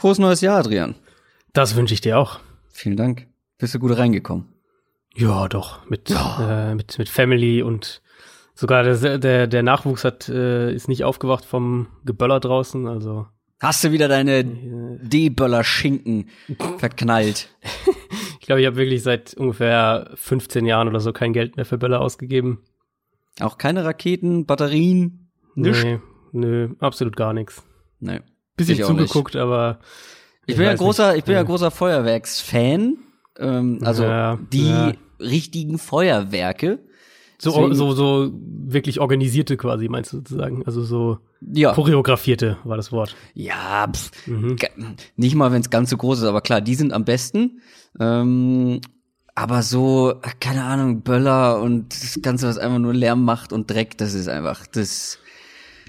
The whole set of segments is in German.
Frohes neues Jahr, Adrian. Das wünsche ich dir auch. Vielen Dank. Bist du gut reingekommen? Ja, doch. Mit, ja. Äh, mit, mit Family und sogar der, der, der Nachwuchs hat, äh, ist nicht aufgewacht vom Geböller draußen, also. Hast du wieder deine D-Böller-Schinken verknallt? ich glaube, ich habe wirklich seit ungefähr 15 Jahren oder so kein Geld mehr für Böller ausgegeben. Auch keine Raketen, Batterien? Nichts? Nee, nö, absolut gar nichts. Nee. Bisschen ich zugeguckt, aber. Ich, ich bin ja großer, ich bin ja großer Feuerwerksfan. Ähm, also ja, die ja. richtigen Feuerwerke. So, Deswegen, so, so wirklich organisierte quasi, meinst du sozusagen? Also so ja. choreografierte war das Wort. Ja, pff, mhm. nicht mal, wenn es ganz so groß ist, aber klar, die sind am besten. Ähm, aber so, keine Ahnung, Böller und das Ganze, was einfach nur Lärm macht und Dreck, das ist einfach, das,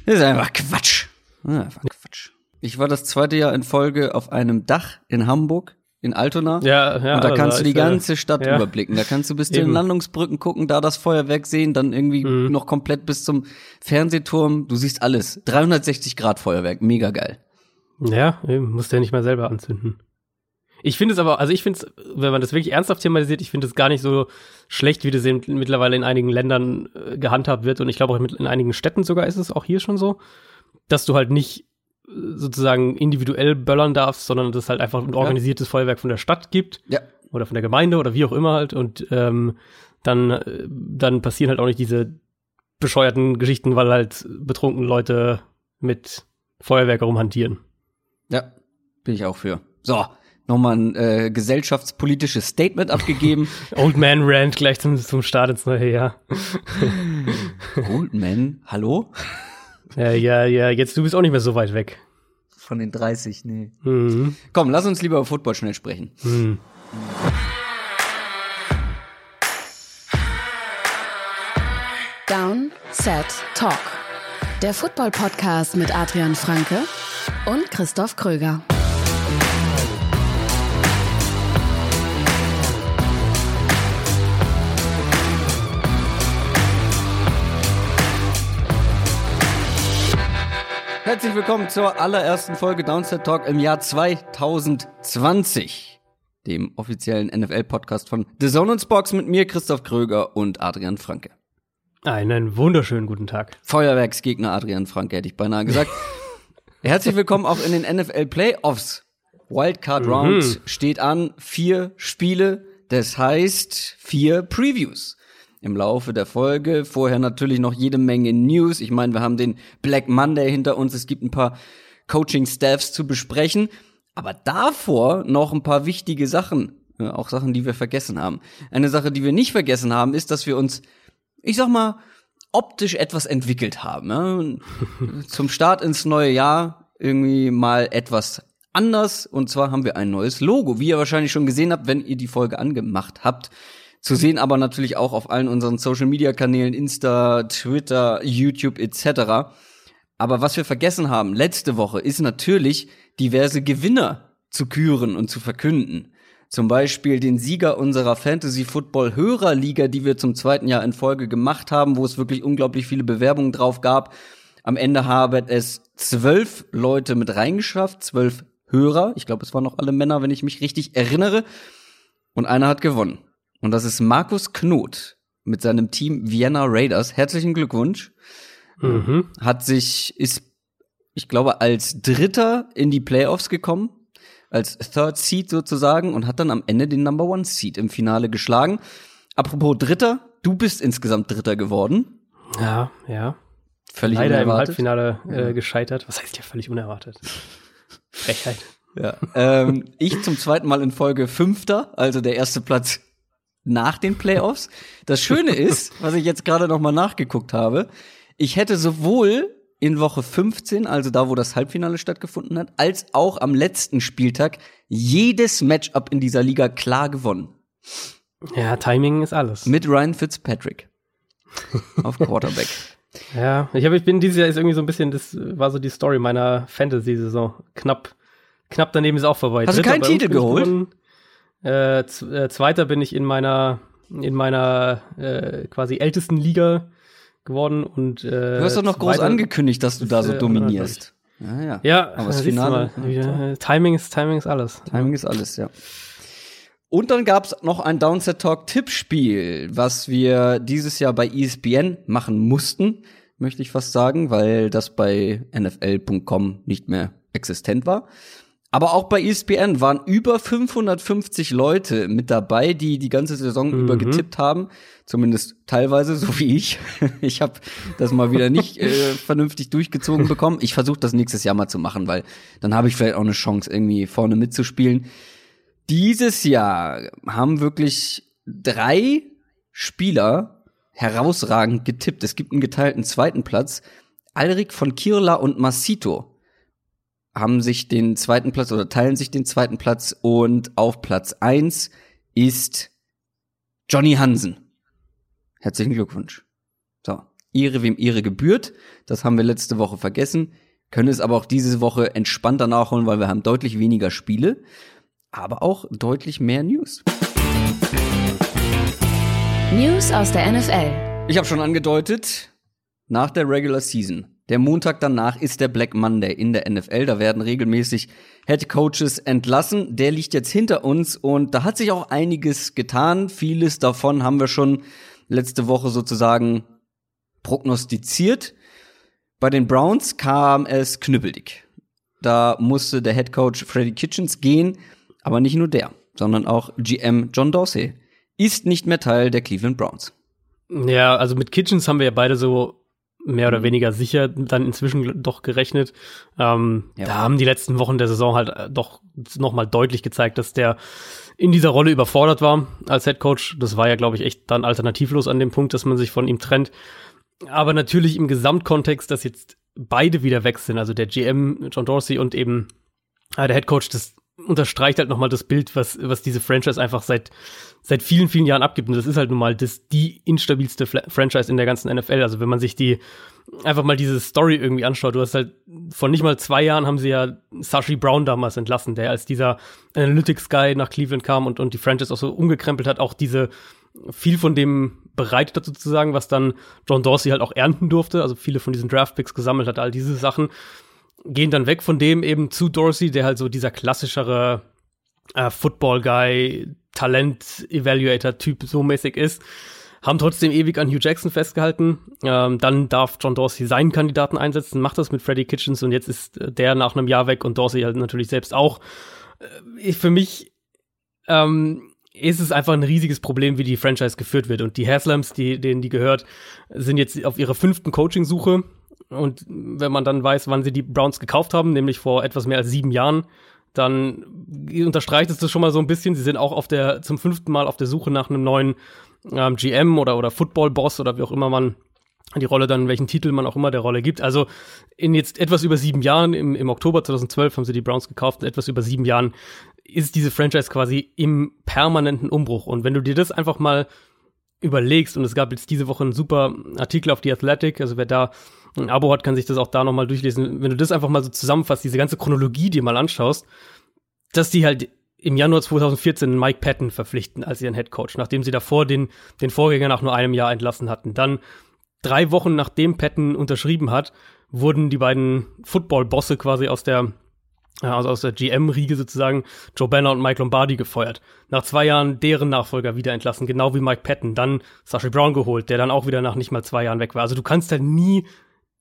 das ist einfach Quatsch. Einfach Quatsch. Ich war das zweite Jahr in Folge auf einem Dach in Hamburg, in Altona. Ja, ja. Und da kannst du die ganze Stadt ja. überblicken. Da kannst du bis zu den Landungsbrücken gucken, da das Feuerwerk sehen, dann irgendwie mhm. noch komplett bis zum Fernsehturm. Du siehst alles. 360 Grad Feuerwerk, mega geil. Ja, musst du ja nicht mal selber anzünden. Ich finde es aber, also ich finde es, wenn man das wirklich ernsthaft thematisiert, ich finde es gar nicht so schlecht, wie das eben mittlerweile in einigen Ländern äh, gehandhabt wird. Und ich glaube auch in einigen Städten sogar ist es auch hier schon so, dass du halt nicht sozusagen individuell böllern darfst, sondern dass es halt einfach ein organisiertes ja. Feuerwerk von der Stadt gibt. Ja. Oder von der Gemeinde oder wie auch immer halt. Und ähm, dann, dann passieren halt auch nicht diese bescheuerten Geschichten, weil halt betrunken Leute mit Feuerwerk rumhantieren. Ja, bin ich auch für. So, nochmal ein äh, gesellschaftspolitisches Statement abgegeben. Old Man Rant gleich zum, zum Start ins neue Jahr. Old Man, hallo? Ja, ja, ja, jetzt du bist auch nicht mehr so weit weg. Von den 30, nee. Mhm. Komm, lass uns lieber über Football schnell sprechen. Mhm. Down, Set, Talk. Der Football-Podcast mit Adrian Franke und Christoph Kröger. Herzlich willkommen zur allerersten Folge Downset Talk im Jahr 2020, dem offiziellen NFL-Podcast von The Zone Box mit mir, Christoph Kröger und Adrian Franke. Einen wunderschönen guten Tag. Feuerwerksgegner Adrian Franke, hätte ich beinahe gesagt. Herzlich willkommen auch in den NFL Playoffs. Wildcard Round mhm. steht an, vier Spiele, das heißt vier Previews im Laufe der Folge. Vorher natürlich noch jede Menge News. Ich meine, wir haben den Black Monday hinter uns. Es gibt ein paar Coaching-Staffs zu besprechen. Aber davor noch ein paar wichtige Sachen. Ja, auch Sachen, die wir vergessen haben. Eine Sache, die wir nicht vergessen haben, ist, dass wir uns, ich sag mal, optisch etwas entwickelt haben. Ja? Zum Start ins neue Jahr irgendwie mal etwas anders. Und zwar haben wir ein neues Logo, wie ihr wahrscheinlich schon gesehen habt, wenn ihr die Folge angemacht habt. Zu sehen aber natürlich auch auf allen unseren Social Media Kanälen, Insta, Twitter, YouTube etc. Aber was wir vergessen haben letzte Woche ist natürlich diverse Gewinner zu küren und zu verkünden. Zum Beispiel den Sieger unserer Fantasy Football Hörerliga, die wir zum zweiten Jahr in Folge gemacht haben, wo es wirklich unglaublich viele Bewerbungen drauf gab. Am Ende haben es zwölf Leute mit reingeschafft, zwölf Hörer. Ich glaube, es waren noch alle Männer, wenn ich mich richtig erinnere. Und einer hat gewonnen. Und das ist Markus Knot mit seinem Team Vienna Raiders. Herzlichen Glückwunsch. Mhm. Hat sich, ist, ich glaube, als Dritter in die Playoffs gekommen. Als Third Seed sozusagen und hat dann am Ende den Number One Seed im Finale geschlagen. Apropos Dritter, du bist insgesamt Dritter geworden. Ja, ja. Völlig Leider unerwartet. im Halbfinale äh, ja. gescheitert. Was heißt ja völlig unerwartet? Frechheit. Ja. ähm, ich zum zweiten Mal in Folge Fünfter, also der erste Platz nach den Playoffs. Das Schöne ist, was ich jetzt gerade noch mal nachgeguckt habe, ich hätte sowohl in Woche 15, also da, wo das Halbfinale stattgefunden hat, als auch am letzten Spieltag jedes Matchup in dieser Liga klar gewonnen. Ja, Timing ist alles. Mit Ryan Fitzpatrick auf Quarterback. ja, ich, hab, ich bin dieses Jahr ist irgendwie so ein bisschen, das war so die Story meiner Fantasy-Saison. Knapp, knapp daneben ist auch vorbei. Hast du keinen Titel geholt? Gewonnen. Äh, äh, Zweiter bin ich in meiner in meiner äh, quasi ältesten Liga geworden und äh, du hast doch noch groß angekündigt, dass du da so dominierst. Ja, ja. Ja, aber das Finale. wieder, äh, Timing ist Timing ist alles. Timing ist alles, ja. Und dann gab's noch ein Downset Talk Tippspiel, was wir dieses Jahr bei ESPN machen mussten, möchte ich fast sagen, weil das bei NFL.com nicht mehr existent war. Aber auch bei ESPN waren über 550 Leute mit dabei, die die ganze Saison über getippt haben. Zumindest teilweise, so wie ich. Ich habe das mal wieder nicht äh, vernünftig durchgezogen bekommen. Ich versuche das nächstes Jahr mal zu machen, weil dann habe ich vielleicht auch eine Chance, irgendwie vorne mitzuspielen. Dieses Jahr haben wirklich drei Spieler herausragend getippt. Es gibt einen geteilten zweiten Platz. Alrik von Kirla und Massito haben sich den zweiten Platz oder teilen sich den zweiten Platz und auf Platz eins ist Johnny Hansen. Herzlichen Glückwunsch. So, Ehre wem Ehre gebührt. Das haben wir letzte Woche vergessen. Können es aber auch diese Woche entspannter nachholen, weil wir haben deutlich weniger Spiele, aber auch deutlich mehr News. News aus der NFL. Ich habe schon angedeutet, nach der Regular Season, der Montag danach ist der Black Monday in der NFL. Da werden regelmäßig Head Coaches entlassen. Der liegt jetzt hinter uns und da hat sich auch einiges getan. Vieles davon haben wir schon letzte Woche sozusagen prognostiziert. Bei den Browns kam es knüppeldick. Da musste der Head Coach Freddie Kitchens gehen, aber nicht nur der, sondern auch GM John Dorsey ist nicht mehr Teil der Cleveland Browns. Ja, also mit Kitchens haben wir ja beide so mehr oder weniger sicher dann inzwischen doch gerechnet. Ähm, Ja. Da haben die letzten Wochen der Saison halt äh, doch nochmal deutlich gezeigt, dass der in dieser Rolle überfordert war als Head Coach. Das war ja, glaube ich, echt dann alternativlos an dem Punkt, dass man sich von ihm trennt. Aber natürlich im Gesamtkontext, dass jetzt beide wieder weg sind, also der GM John Dorsey und eben äh, der Head Coach, das unterstreicht halt nochmal das Bild, was, was diese Franchise einfach seit, seit vielen, vielen Jahren abgibt. Und das ist halt nun mal das, die instabilste Fla Franchise in der ganzen NFL. Also wenn man sich die, einfach mal diese Story irgendwie anschaut, du hast halt, vor nicht mal zwei Jahren haben sie ja Sashi Brown damals entlassen, der als dieser Analytics-Guy nach Cleveland kam und, und die Franchise auch so umgekrempelt hat, auch diese, viel von dem bereitet hat sozusagen, was dann John Dorsey halt auch ernten durfte, also viele von diesen Draftpicks gesammelt hat, all diese Sachen gehen dann weg von dem eben zu Dorsey, der halt so dieser klassischere äh, Football-Guy, Talent-Evaluator-Typ so mäßig ist. Haben trotzdem ewig an Hugh Jackson festgehalten. Ähm, dann darf John Dorsey seinen Kandidaten einsetzen, macht das mit Freddie Kitchens und jetzt ist äh, der nach einem Jahr weg und Dorsey halt natürlich selbst auch. Äh, für mich ähm, ist es einfach ein riesiges Problem, wie die Franchise geführt wird. Und die Haslams, die, denen die gehört, sind jetzt auf ihrer fünften Coaching-Suche. Und wenn man dann weiß, wann sie die Browns gekauft haben, nämlich vor etwas mehr als sieben Jahren, dann unterstreicht es das schon mal so ein bisschen. Sie sind auch auf der, zum fünften Mal auf der Suche nach einem neuen ähm, GM oder, oder Football-Boss oder wie auch immer man die Rolle dann, welchen Titel man auch immer der Rolle gibt. Also in jetzt etwas über sieben Jahren, im, im Oktober 2012 haben sie die Browns gekauft, in etwas über sieben Jahren ist diese Franchise quasi im permanenten Umbruch. Und wenn du dir das einfach mal überlegst, und es gab jetzt diese Woche einen super Artikel auf The Athletic, also wer da ein Abo hat, kann sich das auch da nochmal durchlesen. Wenn du das einfach mal so zusammenfasst, diese ganze Chronologie dir mal anschaust, dass die halt im Januar 2014 Mike Patton verpflichten als ihren Head Coach, nachdem sie davor den, den Vorgänger nach nur einem Jahr entlassen hatten. Dann drei Wochen nachdem Patton unterschrieben hat, wurden die beiden Football-Bosse quasi aus der also aus der GM-Riege sozusagen, Joe Banner und Mike Lombardi gefeuert. Nach zwei Jahren deren Nachfolger wieder entlassen, genau wie Mike Patton. Dann Sashi Brown geholt, der dann auch wieder nach nicht mal zwei Jahren weg war. Also du kannst halt nie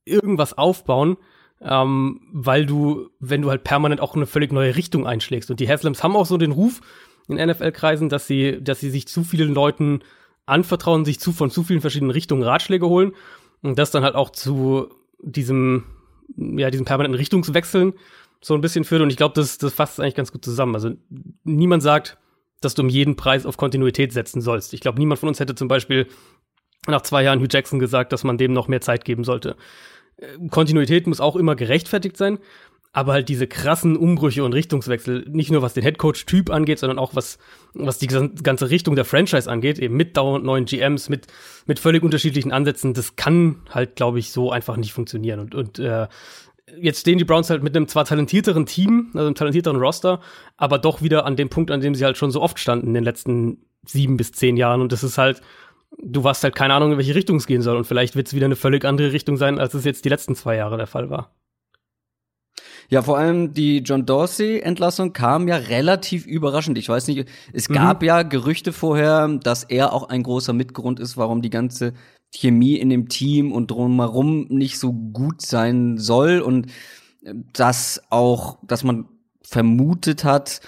irgendwas aufbauen, ähm, weil du, wenn du halt permanent auch eine völlig neue Richtung einschlägst. Und die Haslams haben auch so den Ruf in NFL-Kreisen, dass sie, dass sie sich zu vielen Leuten anvertrauen, sich zu von zu vielen verschiedenen Richtungen Ratschläge holen und das dann halt auch zu diesem, ja, diesem permanenten Richtungswechseln so ein bisschen führt. Und ich glaube, das, das fasst eigentlich ganz gut zusammen. Also niemand sagt, dass du um jeden Preis auf Kontinuität setzen sollst. Ich glaube, niemand von uns hätte zum Beispiel nach zwei Jahren Hugh Jackson gesagt, dass man dem noch mehr Zeit geben sollte. Äh, Kontinuität muss auch immer gerechtfertigt sein, aber halt diese krassen Umbrüche und Richtungswechsel, nicht nur was den Headcoach-Typ angeht, sondern auch was, was die ganze Richtung der Franchise angeht, eben mit dauernd neuen GMs, mit, mit völlig unterschiedlichen Ansätzen, das kann halt, glaube ich, so einfach nicht funktionieren. Und, und äh, jetzt stehen die Browns halt mit einem zwar talentierteren Team, also einem talentierteren Roster, aber doch wieder an dem Punkt, an dem sie halt schon so oft standen in den letzten sieben bis zehn Jahren. Und das ist halt, du hast halt keine Ahnung, in welche Richtung es gehen soll. Und vielleicht wird es wieder eine völlig andere Richtung sein, als es jetzt die letzten zwei Jahre der Fall war. Ja, vor allem die John Dorsey-Entlassung kam ja relativ überraschend. Ich weiß nicht, es mhm. gab ja Gerüchte vorher, dass er auch ein großer Mitgrund ist, warum die ganze Chemie in dem Team und drumherum nicht so gut sein soll und äh, dass auch, dass man vermutet hat,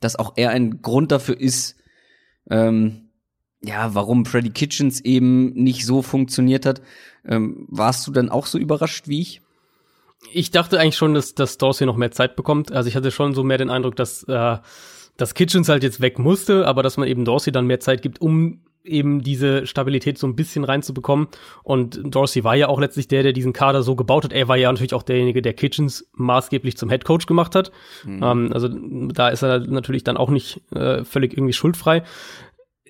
dass auch er ein Grund dafür ist, ähm, ja, warum Freddy Kitchens eben nicht so funktioniert hat. Ähm, warst du dann auch so überrascht wie ich? Ich dachte eigentlich schon, dass, dass Dorsey noch mehr Zeit bekommt. Also ich hatte schon so mehr den Eindruck, dass, äh, dass Kitchens halt jetzt weg musste, aber dass man eben Dorsey dann mehr Zeit gibt, um eben diese Stabilität so ein bisschen reinzubekommen. Und Dorsey war ja auch letztlich der, der diesen Kader so gebaut hat. Er war ja natürlich auch derjenige, der Kitchens maßgeblich zum Head Coach gemacht hat. Mhm. Ähm, also da ist er natürlich dann auch nicht äh, völlig irgendwie schuldfrei.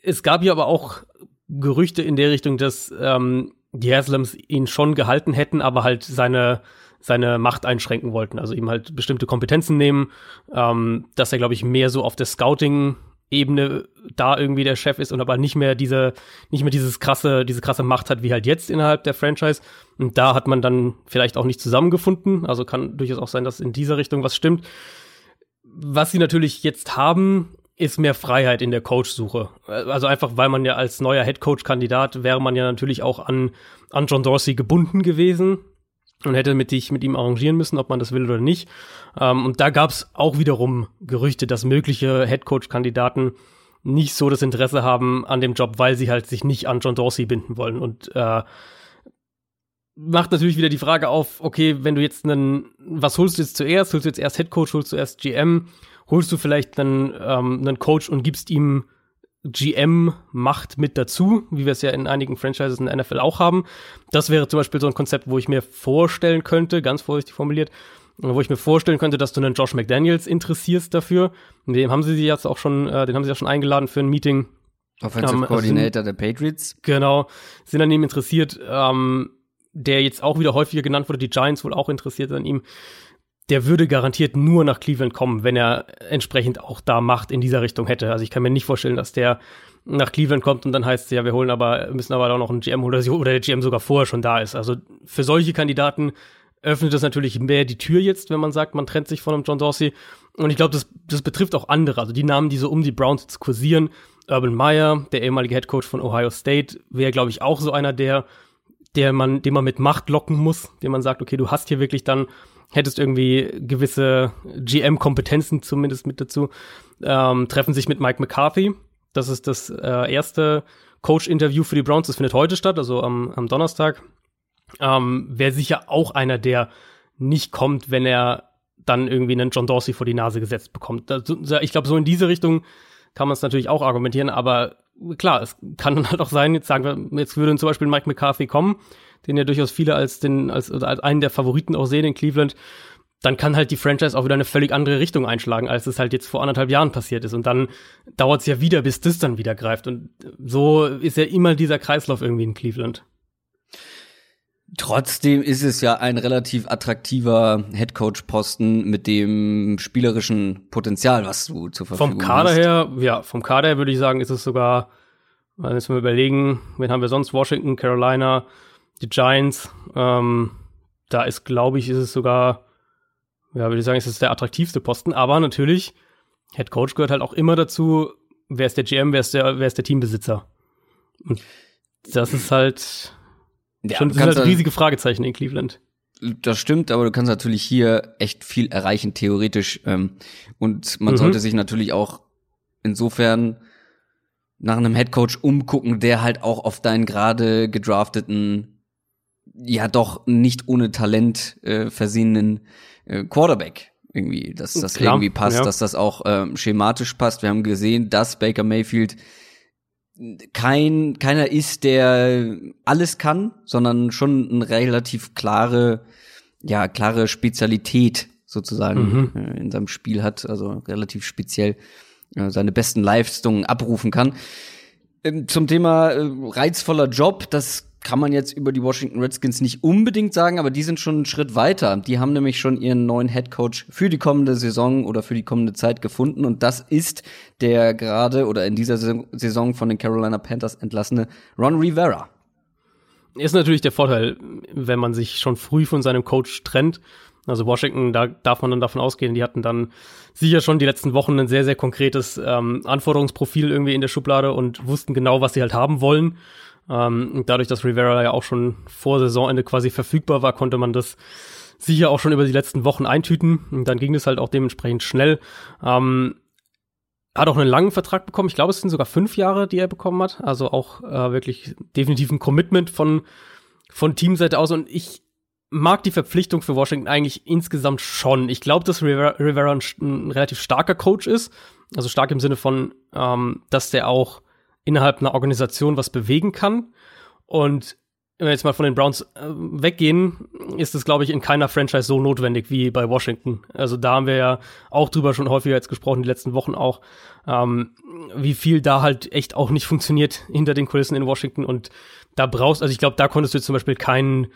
Es gab ja aber auch Gerüchte in der Richtung, dass ähm, die Haslams ihn schon gehalten hätten, aber halt seine seine Macht einschränken wollten, also ihm halt bestimmte Kompetenzen nehmen, ähm, dass er, glaube ich, mehr so auf der Scouting Ebene da irgendwie der Chef ist und aber nicht mehr diese, nicht mehr dieses krasse, diese krasse Macht hat wie halt jetzt innerhalb der Franchise. Und da hat man dann vielleicht auch nicht zusammengefunden. Also kann durchaus auch sein, dass in dieser Richtung was stimmt. Was sie natürlich jetzt haben, ist mehr Freiheit in der Coach-Suche. Also einfach, weil man ja als neuer Head-Coach-Kandidat wäre man ja natürlich auch an, an John Dorsey gebunden gewesen und hätte mit, dich, mit ihm arrangieren müssen, ob man das will oder nicht. Ähm, und da gab es auch wiederum Gerüchte, dass mögliche Headcoach-Kandidaten nicht so das Interesse haben an dem Job, weil sie halt sich nicht an John Dorsey binden wollen. Und äh, macht natürlich wieder die Frage auf, okay, wenn du jetzt einen, was holst du jetzt zuerst? Holst du jetzt erst Headcoach, holst du erst GM? Holst du vielleicht einen, ähm, einen Coach und gibst ihm GM-Macht mit dazu, wie wir es ja in einigen Franchises in der NFL auch haben. Das wäre zum Beispiel so ein Konzept, wo ich mir vorstellen könnte, ganz vorsichtig formuliert, wo ich mir vorstellen könnte, dass du einen Josh McDaniels interessierst dafür. Den haben sie jetzt auch schon, äh, den haben sie ja schon eingeladen für ein Meeting. Offensive ähm, Coordinator der Patriots. Genau, sind an ihm interessiert, ähm, der jetzt auch wieder häufiger genannt wurde, die Giants wohl auch interessiert an ihm der würde garantiert nur nach Cleveland kommen, wenn er entsprechend auch da Macht in dieser Richtung hätte. Also ich kann mir nicht vorstellen, dass der nach Cleveland kommt und dann heißt es, ja, wir holen aber, müssen aber auch noch einen GM oder, oder der GM sogar vorher schon da ist. Also für solche Kandidaten öffnet das natürlich mehr die Tür jetzt, wenn man sagt, man trennt sich von einem John Dorsey. Und ich glaube, das, das betrifft auch andere. Also die Namen, die so um die Browns jetzt kursieren. Urban Meyer, der ehemalige Head Coach von Ohio State, wäre, glaube ich, auch so einer, der, der man, den man mit Macht locken muss, dem man sagt, okay, du hast hier wirklich dann hättest irgendwie gewisse GM-Kompetenzen zumindest mit dazu, ähm, treffen sich mit Mike McCarthy. Das ist das äh, erste Coach-Interview für die Browns. Das findet heute statt, also am, am Donnerstag. Ähm, Wäre sicher auch einer, der nicht kommt, wenn er dann irgendwie einen John Dorsey vor die Nase gesetzt bekommt. Das, ich glaube, so in diese Richtung kann man es natürlich auch argumentieren, aber klar, es kann dann halt auch sein, jetzt sagen wir, jetzt würde zum Beispiel Mike McCarthy kommen den ja durchaus viele als den, als, als einen der Favoriten auch sehen in Cleveland, dann kann halt die Franchise auch wieder eine völlig andere Richtung einschlagen, als es halt jetzt vor anderthalb Jahren passiert ist. Und dann dauert es ja wieder, bis das dann wieder greift. Und so ist ja immer dieser Kreislauf irgendwie in Cleveland. Trotzdem ist es ja ein relativ attraktiver Headcoach-Posten mit dem spielerischen Potenzial, was du zur Verfügung hast. Vom Kader hast. her, ja, vom Kader her würde ich sagen, ist es sogar, wenn wir überlegen, wen haben wir sonst? Washington, Carolina, die Giants, ähm, da ist, glaube ich, ist es sogar, ja, würde ich sagen, ist es der attraktivste Posten. Aber natürlich, Head Coach gehört halt auch immer dazu, wer ist der GM, wer ist der, wer ist der Teambesitzer. Und das ist halt ja, schon das halt riesige Fragezeichen in Cleveland. Das stimmt, aber du kannst natürlich hier echt viel erreichen, theoretisch. Ähm, und man mhm. sollte sich natürlich auch insofern nach einem Headcoach umgucken, der halt auch auf deinen gerade gedrafteten ja doch nicht ohne Talent äh, versehenen äh, Quarterback irgendwie, dass das Klar, irgendwie passt, ja. dass das auch ähm, schematisch passt. Wir haben gesehen, dass Baker Mayfield kein keiner ist, der alles kann, sondern schon eine relativ klare ja klare Spezialität sozusagen mhm. äh, in seinem Spiel hat, also relativ speziell äh, seine besten Leistungen abrufen kann. Ähm, zum Thema äh, reizvoller Job, das kann man jetzt über die Washington Redskins nicht unbedingt sagen, aber die sind schon einen Schritt weiter. Die haben nämlich schon ihren neuen Head Coach für die kommende Saison oder für die kommende Zeit gefunden und das ist der gerade oder in dieser Saison von den Carolina Panthers entlassene Ron Rivera. Ist natürlich der Vorteil, wenn man sich schon früh von seinem Coach trennt, Also Washington, da darf man dann davon ausgehen, die hatten dann sicher schon die letzten Wochen ein sehr, sehr konkretes ähm, Anforderungsprofil irgendwie in der Schublade und wussten genau, was sie halt haben wollen. Ähm, dadurch, dass Rivera ja auch schon vor Saisonende quasi verfügbar war, konnte man das sicher auch schon über die letzten Wochen eintüten. Und dann ging es halt auch dementsprechend schnell. Ähm, hat auch einen langen Vertrag bekommen. Ich glaube, es sind sogar fünf Jahre, die er bekommen hat. Also auch äh, wirklich definitiv ein Commitment von, von Teamseite aus. Und ich mag die Verpflichtung für Washington eigentlich insgesamt schon. Ich glaube, dass Rivera, Rivera ein, ein, relativ starker Coach ist. Also stark im Sinne von, ähm, dass der auch innerhalb einer Organisation was bewegen kann. Und wenn wir jetzt mal von den Browns äh, weggehen, ist es, glaube ich, in keiner Franchise so notwendig wie bei Washington. Also da haben wir ja auch drüber schon häufiger jetzt gesprochen, die letzten Wochen auch, ähm, wie viel da halt echt auch nicht funktioniert hinter den Kulissen in Washington. Und da brauchst, also ich glaube, da konntest du jetzt zum Beispiel keinen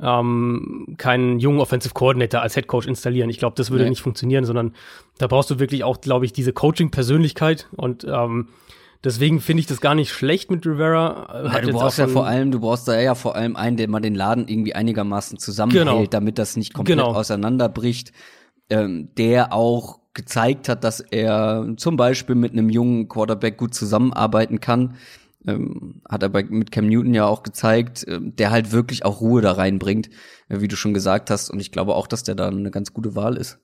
ähm, keinen jungen Offensive Coordinator als Head Coach installieren. Ich glaube, das würde nee. nicht funktionieren, sondern da brauchst du wirklich auch, glaube ich, diese Coaching-Persönlichkeit und ähm, Deswegen finde ich das gar nicht schlecht mit Rivera. Ja, du brauchst ja vor allem, du brauchst da ja vor allem einen, der mal den Laden irgendwie einigermaßen zusammenhält, genau. damit das nicht komplett genau. auseinanderbricht. Ähm, der auch gezeigt hat, dass er zum Beispiel mit einem jungen Quarterback gut zusammenarbeiten kann. Ähm, hat er bei, mit Cam Newton ja auch gezeigt, äh, der halt wirklich auch Ruhe da reinbringt, äh, wie du schon gesagt hast. Und ich glaube auch, dass der da eine ganz gute Wahl ist.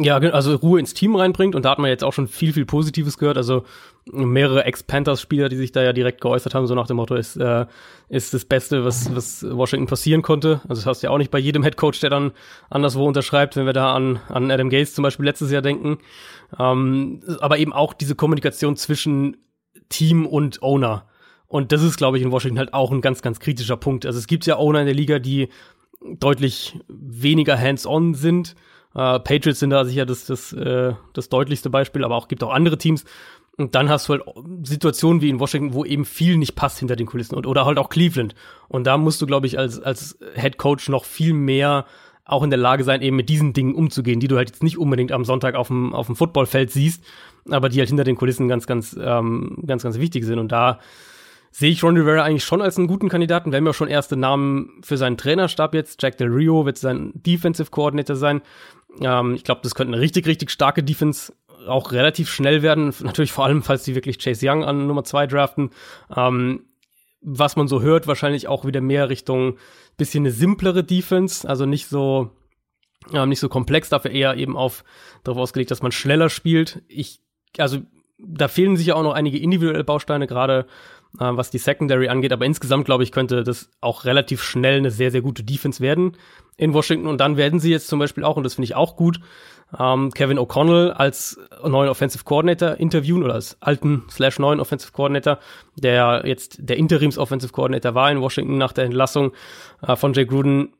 Ja, also Ruhe ins Team reinbringt und da hat man jetzt auch schon viel, viel Positives gehört. Also mehrere Ex-Panthers-Spieler, die sich da ja direkt geäußert haben, so nach dem Motto, ist, äh, ist das Beste, was, was Washington passieren konnte. Also das hast du ja auch nicht bei jedem Headcoach, der dann anderswo unterschreibt, wenn wir da an, an Adam Gates zum Beispiel letztes Jahr denken. Ähm, aber eben auch diese Kommunikation zwischen Team und Owner. Und das ist, glaube ich, in Washington halt auch ein ganz, ganz kritischer Punkt. Also es gibt ja Owner in der Liga, die deutlich weniger hands-on sind äh, Patriots sind da sicher das, das, äh, das deutlichste Beispiel, aber auch gibt auch andere Teams. Und dann hast du halt Situationen wie in Washington, wo eben viel nicht passt hinter den Kulissen und oder halt auch Cleveland. Und da musst du, glaube ich, als, als Head Coach noch viel mehr auch in der Lage sein, eben mit diesen Dingen umzugehen, die du halt jetzt nicht unbedingt am Sonntag auf dem, auf dem Footballfeld siehst, aber die halt hinter den Kulissen ganz, ganz, ähm, ganz, ganz wichtig sind. Und da sehe ich Ron Rivera eigentlich schon als einen guten Kandidaten. Wir haben ja schon erste Namen für seinen Trainerstab jetzt. Jack Del Rio wird sein Defensive Coordinator sein. Ähm, ich glaube, das könnte eine richtig, richtig starke Defense auch relativ schnell werden. Natürlich vor allem, falls die wirklich Chase Young an Nummer zwei draften. Ähm, was man so hört, wahrscheinlich auch wieder mehr Richtung bisschen eine simplere Defense, also nicht so ähm, nicht so komplex, dafür eher eben auf darauf ausgelegt, dass man schneller spielt. Ich also da fehlen sicher auch noch einige individuelle Bausteine, gerade äh, was die Secondary angeht. Aber insgesamt, glaube ich, könnte das auch relativ schnell eine sehr, sehr gute Defense werden in Washington. Und dann werden sie jetzt zum Beispiel auch, und das finde ich auch gut, ähm, Kevin O'Connell als neuen Offensive Coordinator interviewen oder als alten slash neuen Offensive Coordinator, der jetzt der Interims Offensive Coordinator war in Washington nach der Entlassung äh, von Jay Gruden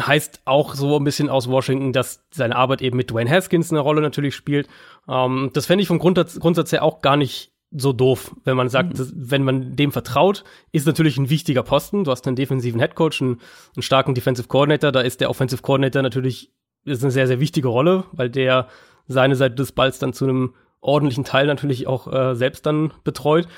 heißt auch so ein bisschen aus Washington, dass seine Arbeit eben mit Dwayne Haskins eine Rolle natürlich spielt. Ähm, das fände ich vom Grundsatz, Grundsatz her auch gar nicht so doof, wenn man sagt, mhm. wenn man dem vertraut, ist natürlich ein wichtiger Posten. Du hast einen defensiven Headcoach, einen, einen starken Defensive Coordinator, da ist der Offensive Coordinator natürlich ist eine sehr, sehr wichtige Rolle, weil der seine Seite des Balls dann zu einem ordentlichen Teil natürlich auch äh, selbst dann betreut.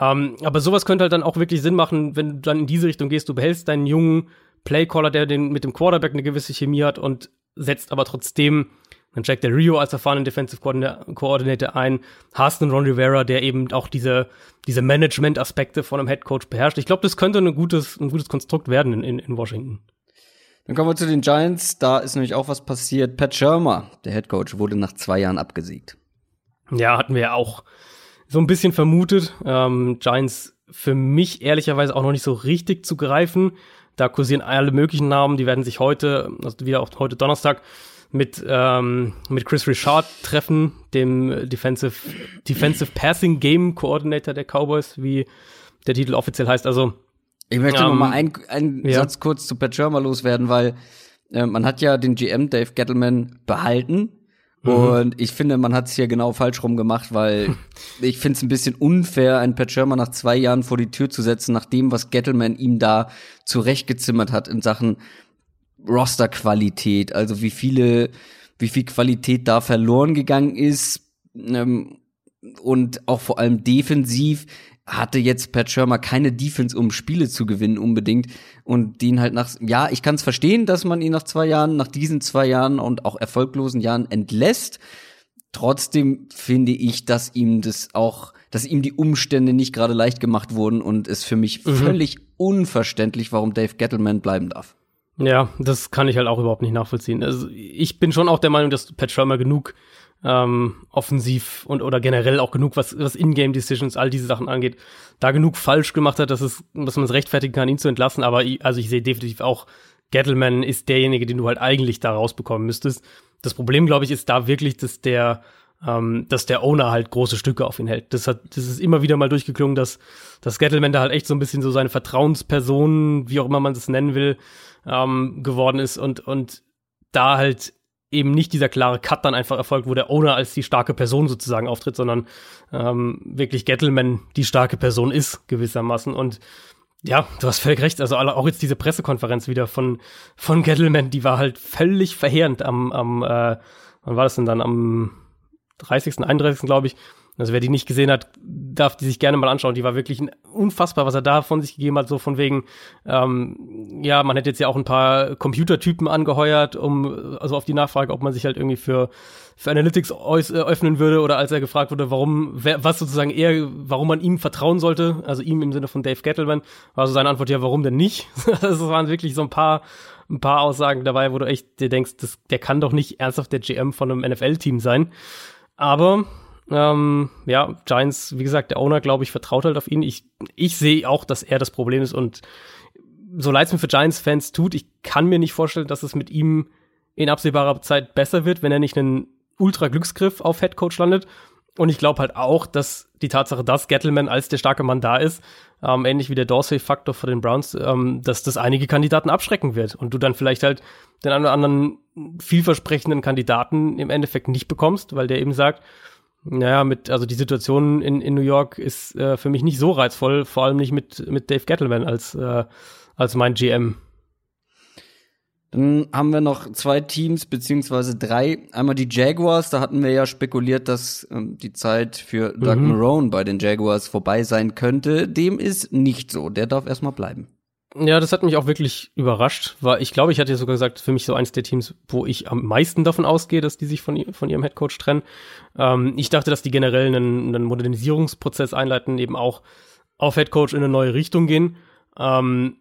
Ähm, aber sowas könnte halt dann auch wirklich Sinn machen, wenn du dann in diese Richtung gehst, du behältst deinen jungen Playcaller, der den mit dem Quarterback eine gewisse Chemie hat und setzt aber trotzdem dann Jack Del Rio als erfahrenen Defensive Coordinator ein, hast einen Ron Rivera, der eben auch diese, diese Management-Aspekte von einem Head Coach beherrscht. Ich glaube, das könnte ein gutes, ein gutes Konstrukt werden in, in, in Washington. Dann kommen wir zu den Giants. Da ist nämlich auch was passiert. Pat Shermer, der Head Coach, wurde nach zwei Jahren abgesiegt. Ja, hatten wir ja auch so ein bisschen vermutet. Ähm, Giants für mich ehrlicherweise auch noch nicht so richtig zu greifen. Da kursieren alle möglichen Namen, die werden sich heute, also wieder auch heute Donnerstag, mit, ähm, mit Chris Richard treffen, dem Defensive, Defensive Passing Game Coordinator der Cowboys, wie der Titel offiziell heißt. Also ich möchte ähm, noch mal einen, einen ja. Satz kurz zu Pat Schirmer loswerden, weil äh, man hat ja den GM Dave Gettleman behalten. Mhm. Und ich finde, man hat es hier genau falsch rum gemacht, weil ich finde es ein bisschen unfair, einen Pat Shermer nach zwei Jahren vor die Tür zu setzen, nach dem, was Gettleman ihm da zurechtgezimmert hat in Sachen Rosterqualität, also wie viele, wie viel Qualität da verloren gegangen ist ähm, und auch vor allem defensiv. Hatte jetzt Pat Schirmer keine Defense, um Spiele zu gewinnen unbedingt und den halt nach, ja, ich kann es verstehen, dass man ihn nach zwei Jahren, nach diesen zwei Jahren und auch erfolglosen Jahren entlässt. Trotzdem finde ich, dass ihm das auch, dass ihm die Umstände nicht gerade leicht gemacht wurden und es für mich mhm. völlig unverständlich, warum Dave Gettleman bleiben darf. Ja, das kann ich halt auch überhaupt nicht nachvollziehen. Also ich bin schon auch der Meinung, dass Pat Schirmer genug ähm, offensiv und oder generell auch genug, was, was In-Game-Decisions, all diese Sachen angeht, da genug falsch gemacht hat, dass es, dass man es rechtfertigen kann, ihn zu entlassen. Aber ich, also ich sehe definitiv auch, Gettleman ist derjenige, den du halt eigentlich da rausbekommen müsstest. Das Problem, glaube ich, ist da wirklich, dass der, ähm, dass der Owner halt große Stücke auf ihn hält. Das hat, das ist immer wieder mal durchgeklungen, dass, dass Gettleman da halt echt so ein bisschen so seine Vertrauensperson, wie auch immer man das nennen will, ähm, geworden ist und, und da halt eben nicht dieser klare Cut dann einfach erfolgt, wo der Owner als die starke Person sozusagen auftritt, sondern ähm, wirklich Gettleman die starke Person ist, gewissermaßen. Und ja, du hast völlig recht. Also auch jetzt diese Pressekonferenz wieder von, von Gettleman, die war halt völlig verheerend am, am äh, wann war das denn dann? Am 30., 31., glaube ich, also wer die nicht gesehen hat, darf die sich gerne mal anschauen. Die war wirklich unfassbar, was er da von sich gegeben hat, so von wegen, ähm, ja, man hätte jetzt ja auch ein paar Computertypen angeheuert, um, also auf die Nachfrage, ob man sich halt irgendwie für, für Analytics äh, öffnen würde oder als er gefragt wurde, warum, wer, was sozusagen eher, warum man ihm vertrauen sollte, also ihm im Sinne von Dave Gettleman, war so seine Antwort, ja, warum denn nicht? das waren wirklich so ein paar, ein paar Aussagen dabei, wo du echt dir denkst, das, der kann doch nicht ernsthaft der GM von einem NFL-Team sein. Aber ähm, ja, Giants, wie gesagt, der Owner, glaube ich, vertraut halt auf ihn. Ich, ich sehe auch, dass er das Problem ist und so leid es mir für Giants-Fans tut, ich kann mir nicht vorstellen, dass es mit ihm in absehbarer Zeit besser wird, wenn er nicht einen Ultra-Glücksgriff auf Headcoach landet. Und ich glaube halt auch, dass die Tatsache, dass Gettleman als der starke Mann da ist, ähm, ähnlich wie der Dorsey-Faktor für den Browns, ähm, dass das einige Kandidaten abschrecken wird und du dann vielleicht halt den einen oder anderen vielversprechenden Kandidaten im Endeffekt nicht bekommst, weil der eben sagt, naja, mit, also die Situation in, in New York ist äh, für mich nicht so reizvoll, vor allem nicht mit, mit Dave Gettleman als, äh, als mein GM. Dann haben wir noch zwei Teams, beziehungsweise drei. Einmal die Jaguars, da hatten wir ja spekuliert, dass ähm, die Zeit für Doug mhm. Marone bei den Jaguars vorbei sein könnte. Dem ist nicht so. Der darf erstmal bleiben. Ja, das hat mich auch wirklich überrascht, weil ich glaube, ich hatte ja sogar gesagt, für mich so eins der Teams, wo ich am meisten davon ausgehe, dass die sich von, von ihrem Headcoach trennen. Ähm, ich dachte, dass die generell einen, einen Modernisierungsprozess einleiten, eben auch auf Headcoach in eine neue Richtung gehen. Ähm,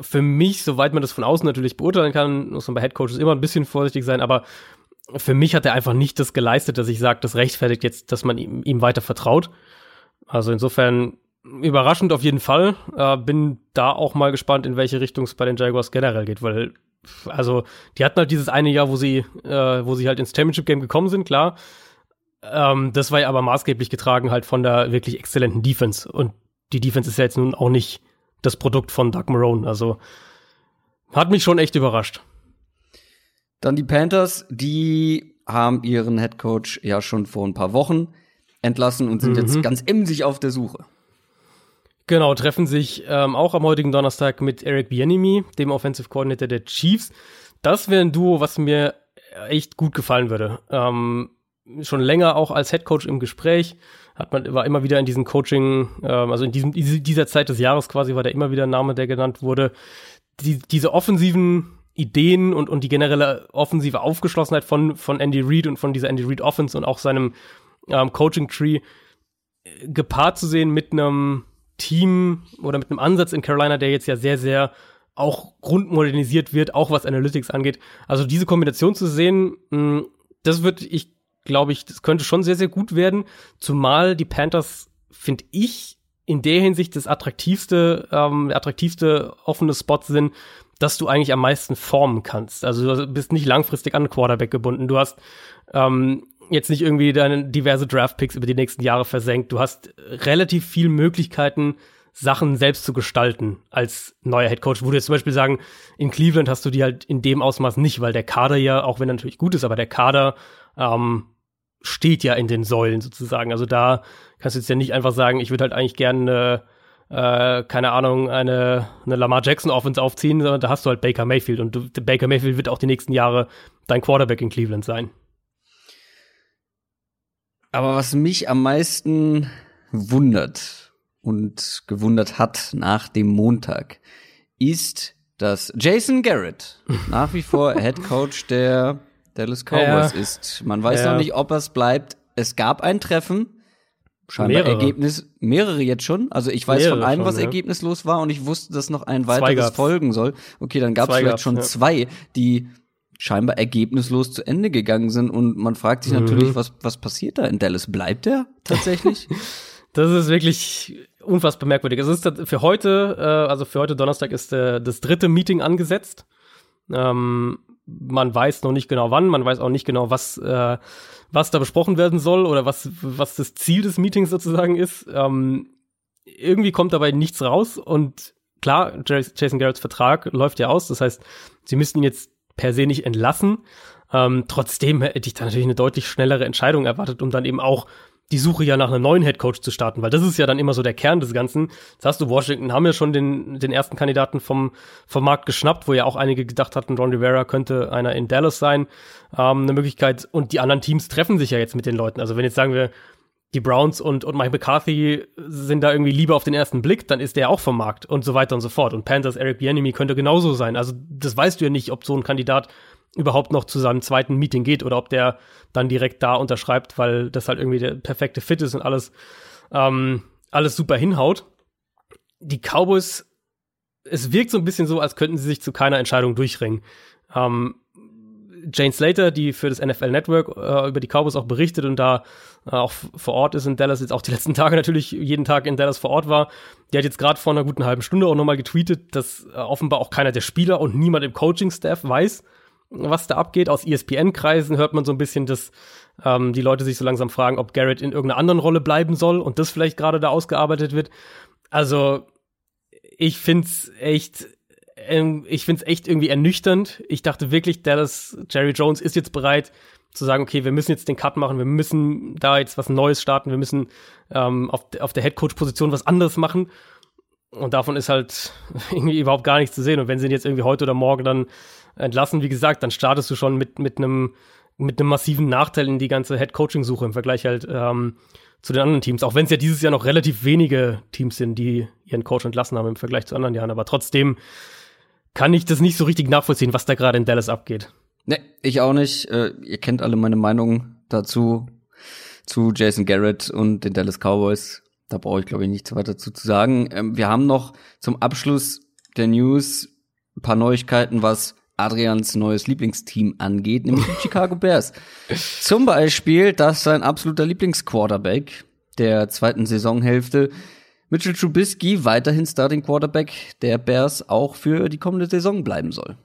für mich, soweit man das von außen natürlich beurteilen kann, muss man bei Headcoaches immer ein bisschen vorsichtig sein, aber für mich hat er einfach nicht das geleistet, dass ich sage, das rechtfertigt jetzt, dass man ihm, ihm weiter vertraut. Also insofern überraschend auf jeden Fall. Äh, bin da auch mal gespannt, in welche Richtung es bei den Jaguars generell geht, weil also die hatten halt dieses eine Jahr, wo sie, äh, wo sie halt ins Championship Game gekommen sind, klar. Ähm, das war ja aber maßgeblich getragen halt von der wirklich exzellenten Defense und die Defense ist ja jetzt nun auch nicht das Produkt von Doug Marone, also hat mich schon echt überrascht. Dann die Panthers, die haben ihren Head Coach ja schon vor ein paar Wochen entlassen und sind mhm. jetzt ganz emsig auf der Suche. Genau, treffen sich ähm, auch am heutigen Donnerstag mit Eric Bieniemy, dem Offensive Coordinator der Chiefs. Das wäre ein Duo, was mir echt gut gefallen würde. Ähm, schon länger auch als Head Coach im Gespräch, hat man war immer wieder in diesem Coaching, ähm, also in diesem dieser Zeit des Jahres quasi war der immer wieder ein Name, der genannt wurde. Die, diese offensiven Ideen und und die generelle offensive Aufgeschlossenheit von von Andy Reid und von dieser Andy Reid Offense und auch seinem ähm, Coaching Tree äh, gepaart zu sehen mit einem Team oder mit einem Ansatz in Carolina, der jetzt ja sehr, sehr auch grundmodernisiert wird, auch was Analytics angeht. Also diese Kombination zu sehen, hm, das wird, ich glaube ich, das könnte schon sehr, sehr gut werden. Zumal die Panthers, finde ich, in der Hinsicht das attraktivste, ähm, attraktivste offene Spot sind, dass du eigentlich am meisten formen kannst. Also du bist nicht langfristig an Quarterback gebunden. Du hast ähm, jetzt nicht irgendwie deine diverse Draftpicks über die nächsten Jahre versenkt. Du hast relativ viel Möglichkeiten, Sachen selbst zu gestalten als neuer Headcoach. Wo du jetzt zum Beispiel sagen, in Cleveland hast du die halt in dem Ausmaß nicht, weil der Kader ja, auch wenn er natürlich gut ist, aber der Kader ähm, steht ja in den Säulen sozusagen. Also da kannst du jetzt ja nicht einfach sagen, ich würde halt eigentlich gerne äh, keine Ahnung, eine, eine Lamar Jackson Offense aufziehen, sondern da hast du halt Baker Mayfield und du, Baker Mayfield wird auch die nächsten Jahre dein Quarterback in Cleveland sein. Aber was mich am meisten wundert, und gewundert hat nach dem Montag, ist, dass Jason Garrett nach wie vor Head Coach der Dallas Cowboys Ja. ist. Man weiß Ja. noch nicht, ob es bleibt. Es gab ein Treffen. Scheinbar Mehrere. Ergebnis, mehrere jetzt schon. Also ich weiß von Mehrere einem, schon, was ja. ergebnislos war und ich wusste, dass noch ein weiteres folgen soll. Okay, dann gab es vielleicht schon zwei, die scheinbar ergebnislos zu Ende gegangen sind und man fragt sich Mhm. natürlich, was, was passiert da in Dallas? Bleibt er tatsächlich? Das ist wirklich unfassbar merkwürdig. Es ist für heute, äh, also für heute Donnerstag ist äh, das dritte Meeting angesetzt. Ähm, man weiß noch nicht genau wann, man weiß auch nicht genau, was, äh, was da besprochen werden soll oder was, was das Ziel des Meetings sozusagen ist. Ähm, irgendwie kommt dabei nichts raus und klar, Jas- Jason Garretts Vertrag läuft ja aus. Das heißt, sie müssten ihn jetzt per se nicht entlassen. Ähm, trotzdem hätte ich da natürlich eine deutlich schnellere Entscheidung erwartet, um dann eben auch die Suche ja nach einem neuen Headcoach zu starten, weil das ist ja dann immer so der Kern des Ganzen. Das hast du, Washington haben ja schon den, den ersten Kandidaten vom, vom Markt geschnappt, wo ja auch einige gedacht hatten, Ron Rivera könnte einer in Dallas sein, ähm, eine Möglichkeit. Und die anderen Teams treffen sich ja jetzt mit den Leuten. Also wenn jetzt sagen wir, die Browns und, und Mike McCarthy sind da irgendwie lieber auf den ersten Blick, dann ist der auch vom Markt und so weiter und so fort. Und Panthers Eric Bieniemy könnte genauso sein. Also das weißt du ja nicht, ob so ein Kandidat überhaupt noch zu seinem zweiten Meeting geht oder ob der dann direkt da unterschreibt, weil das halt irgendwie der perfekte Fit ist und alles, ähm, alles super hinhaut. Die Cowboys, es wirkt so ein bisschen so, als könnten sie sich zu keiner Entscheidung durchringen. Ähm, Jane Slater, die für das NFL Network äh, über die Cowboys auch berichtet und da äh, auch vor Ort ist in Dallas, jetzt auch die letzten Tage natürlich jeden Tag in Dallas vor Ort war, die hat jetzt gerade vor einer guten halben Stunde auch nochmal getweetet, dass äh, offenbar auch keiner der Spieler und niemand im Coaching-Staff weiß, was da abgeht. Aus ESPN-Kreisen hört man so ein bisschen, dass ähm, die Leute sich so langsam fragen, ob Garrett in irgendeiner anderen Rolle bleiben soll und das vielleicht gerade da ausgearbeitet wird. Also ich find's echt, ähm, ich find's echt irgendwie ernüchternd. Ich dachte wirklich, Dallas, Jerry Jones ist jetzt bereit zu sagen, okay, wir müssen jetzt den Cut machen, wir müssen da jetzt was Neues starten, wir müssen ähm, auf, auf der Headcoach-Position was anderes machen. Und davon ist halt irgendwie überhaupt gar nichts zu sehen. Und wenn sie ihn jetzt irgendwie heute oder morgen dann entlassen, wie gesagt, dann startest du schon mit, mit einem mit einem massiven Nachteil in die ganze Head-Coaching-Suche im Vergleich halt ähm, zu den anderen Teams. Auch wenn es ja dieses Jahr noch relativ wenige Teams sind, die ihren Coach entlassen haben im Vergleich zu anderen Jahren. Aber trotzdem kann ich das nicht so richtig nachvollziehen, was da gerade in Dallas abgeht. Ne, ich auch nicht. Äh, ihr kennt alle meine Meinung dazu, zu Jason Garrett und den Dallas Cowboys. Da brauche ich, glaube ich, nichts weiter zu, zu sagen. Ähm, wir haben noch zum Abschluss der News ein paar Neuigkeiten, was Adrians neues Lieblingsteam angeht, nämlich die Chicago Bears. Zum Beispiel, dass sein absoluter Lieblingsquarterback der zweiten Saisonhälfte Mitchell Trubisky weiterhin Starting Quarterback der Bears auch für die kommende Saison bleiben soll.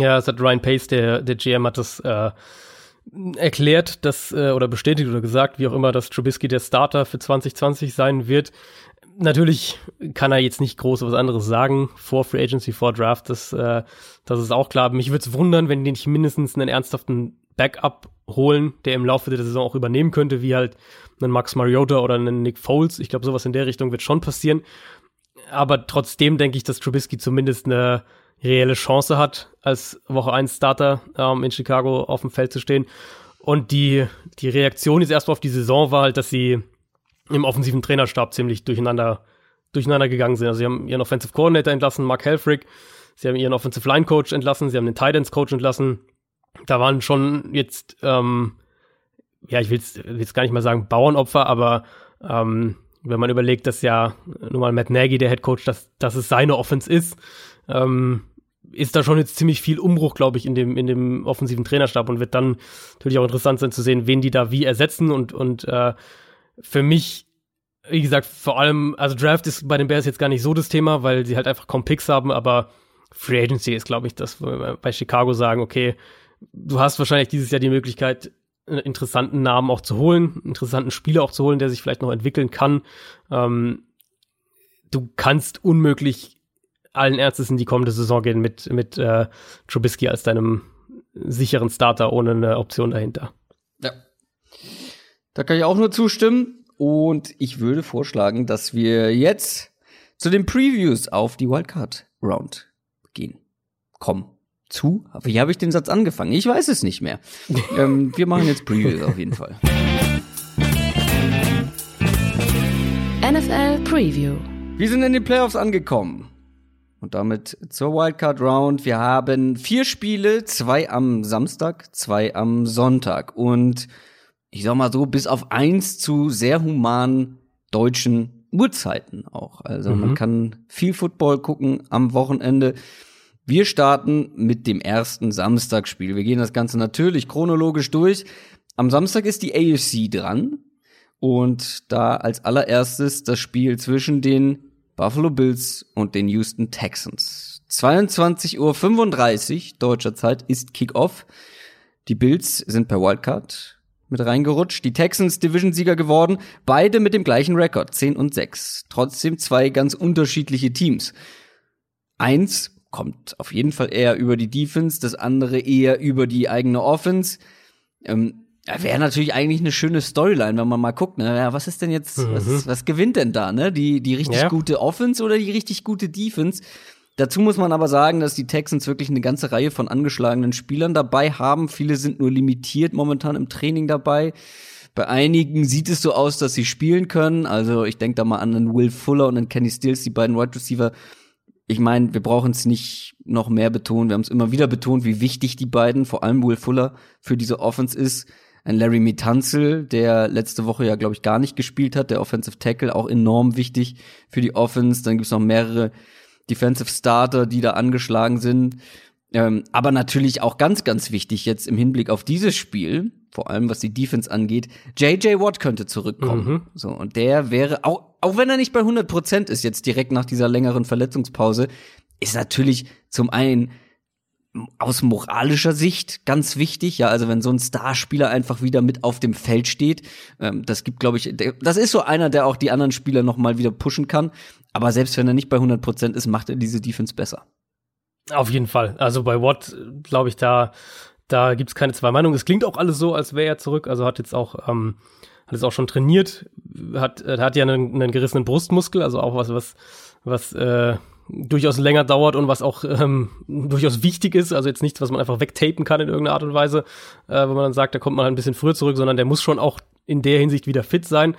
Ja, es hat Ryan Pace, der, der GM, hat das äh, erklärt, dass, äh, oder bestätigt oder gesagt, wie auch immer, dass Trubisky der Starter für 2020 sein wird. Natürlich kann er jetzt nicht groß was anderes sagen vor Free Agency, vor Draft, das, äh, das ist auch klar. Mich würde es wundern, wenn die nicht mindestens einen ernsthaften Backup holen, der im Laufe der Saison auch übernehmen könnte, wie halt einen Max Mariota oder einen Nick Foles. Ich glaube, sowas in der Richtung wird schon passieren. Aber trotzdem denke ich, dass Trubisky zumindest eine reelle Chance hat, als Woche 1 Starter ähm, in Chicago auf dem Feld zu stehen. Und die, die Reaktion jetzt erstmal auf die Saison war halt, dass sie im offensiven Trainerstab ziemlich durcheinander, durcheinander gegangen sind. Also sie haben ihren Offensive Coordinator entlassen, Mark Helfrich, sie haben ihren Offensive Line Coach entlassen, sie haben den Tight Ends Coach entlassen. Da waren schon jetzt, ähm, ja, ich will jetzt gar nicht mal sagen Bauernopfer, aber ähm, wenn man überlegt, dass ja nun mal Matt Nagy, der Head Coach, dass, dass es seine Offense ist, ähm, ist da schon jetzt ziemlich viel Umbruch, glaube ich, in dem, in dem offensiven Trainerstab und wird dann natürlich auch interessant sein zu sehen, wen die da wie ersetzen und, und äh, für mich, wie gesagt, vor allem, also Draft ist bei den Bears jetzt gar nicht so das Thema, weil sie halt einfach kaum Picks haben, aber Free Agency ist, glaube ich, das, wo wir bei Chicago sagen, okay, du hast wahrscheinlich dieses Jahr die Möglichkeit, interessanten Namen auch zu holen, interessanten Spieler auch zu holen, der sich vielleicht noch entwickeln kann. Ähm, du kannst unmöglich allen Ernstes in die kommende Saison gehen mit, mit äh, Trubisky als deinem sicheren Starter ohne eine Option dahinter. Ja. Da kann ich auch nur zustimmen. Und ich würde vorschlagen, dass wir jetzt zu den Previews auf die Wildcard Round gehen. Komm. Zu? Wie habe ich den Satz angefangen? Ich weiß es nicht mehr. ähm, wir machen jetzt Previews auf jeden Fall. NFL Preview. Wir sind in den Playoffs angekommen. Und damit zur Wildcard Round. Wir haben vier Spiele, zwei am Samstag, zwei am Sonntag. Und ich sag mal so, bis auf eins zu sehr humanen deutschen Uhrzeiten auch. Also mhm. man kann viel Football gucken am Wochenende. Wir starten mit dem ersten Samstagspiel. Wir gehen das Ganze natürlich chronologisch durch. Am Samstag ist die AFC dran. Und da als allererstes das Spiel zwischen den Buffalo Bills und den Houston Texans. 22.35 Uhr deutscher Zeit ist Kickoff. Die Bills sind per Wildcard mit reingerutscht. Die Texans Division-Sieger geworden. Beide mit dem gleichen Rekord, 10 und 6. Trotzdem zwei ganz unterschiedliche Teams. Eins kommt auf jeden Fall eher über die Defense, das andere eher über die eigene Offense. Ähm, Wäre natürlich eigentlich eine schöne Storyline, wenn man mal guckt, ne? Ja, was ist denn jetzt, mhm. was, was gewinnt denn da, ne? Die, die richtig ja. gute Offense oder die richtig gute Defense? Dazu muss man aber sagen, dass die Texans wirklich eine ganze Reihe von angeschlagenen Spielern dabei haben. Viele sind nur limitiert momentan im Training dabei. Bei einigen sieht es so aus, dass sie spielen können. Also ich denke da mal an einen Will Fuller und einen Kenny Stills, die beiden Wide Receiver. Ich meine, wir brauchen es nicht noch mehr betonen. Wir haben es immer wieder betont, wie wichtig die beiden, vor allem Will Fuller, für diese Offense ist ein Larry Mitanzel, der letzte Woche ja, glaube ich, gar nicht gespielt hat, der Offensive Tackle, auch enorm wichtig für die Offense. Dann gibt's noch mehrere Defensive Starter, die da angeschlagen sind. Ähm, aber natürlich auch ganz, ganz wichtig jetzt im Hinblick auf dieses Spiel, vor allem was die Defense angeht, JJ Watt könnte zurückkommen. Mhm. So, und der wäre, auch, auch wenn er nicht bei 100 Prozent ist, jetzt direkt nach dieser längeren Verletzungspause, ist natürlich zum einen aus moralischer Sicht ganz wichtig, ja, also wenn so ein Starspieler einfach wieder mit auf dem Feld steht, ähm, das gibt, glaube ich, das ist so einer, der auch die anderen Spieler noch mal wieder pushen kann. Aber selbst wenn er nicht bei 100 Prozent ist, macht er diese Defense besser. Auf jeden Fall. Also bei Watt, glaube ich, da, da gibt's keine zwei Meinungen. Es klingt auch alles so, als wäre er zurück. Also hat jetzt auch, ähm, hat jetzt auch schon trainiert, hat, hat ja einen, einen gerissenen Brustmuskel, also auch was, was, was, äh, durchaus länger dauert und was auch ähm, durchaus wichtig ist. Also jetzt nichts, was man einfach wegtapen kann in irgendeiner Art und Weise, äh, wenn man dann sagt, da kommt man ein bisschen früher zurück, sondern der muss schon auch in der Hinsicht wieder fit sein.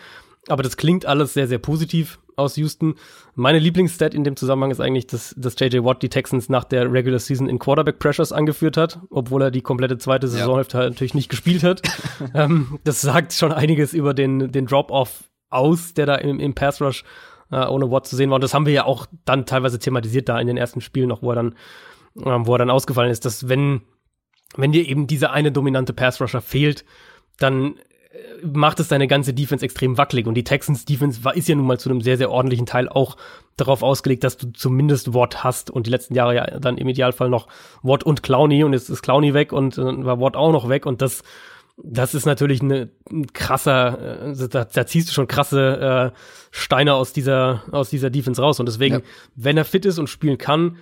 Aber das klingt alles sehr, sehr positiv aus Houston. Meine Lieblingsstat in dem Zusammenhang ist eigentlich, dass, dass JJ Watt die Texans nach der Regular Season in Quarterback Pressures angeführt hat, obwohl er die komplette zweite Saisonhälfte ja. halt natürlich nicht gespielt hat. ähm, das sagt schon einiges über den, den Drop-Off aus, der da im, im Pass Rush äh, ohne Watt zu sehen war. Und das haben wir ja auch dann teilweise thematisiert da in den ersten Spielen noch, wo er dann, ähm, wo er dann ausgefallen ist, dass wenn, wenn dir eben dieser eine dominante Pass-Rusher fehlt, dann macht es deine ganze Defense extrem wackelig. Und die Texans Defense war, ist ja nun mal zu einem sehr, sehr ordentlichen Teil auch darauf ausgelegt, dass du zumindest Watt hast und die letzten Jahre ja dann im Idealfall noch Watt und Clowney und jetzt ist Clowney weg und dann war Watt auch noch weg und das das ist natürlich eine, ein krasser, äh, da, da ziehst du schon krasse äh, Steine aus dieser, aus dieser Defense raus. Und deswegen, ja. wenn er fit ist und spielen kann,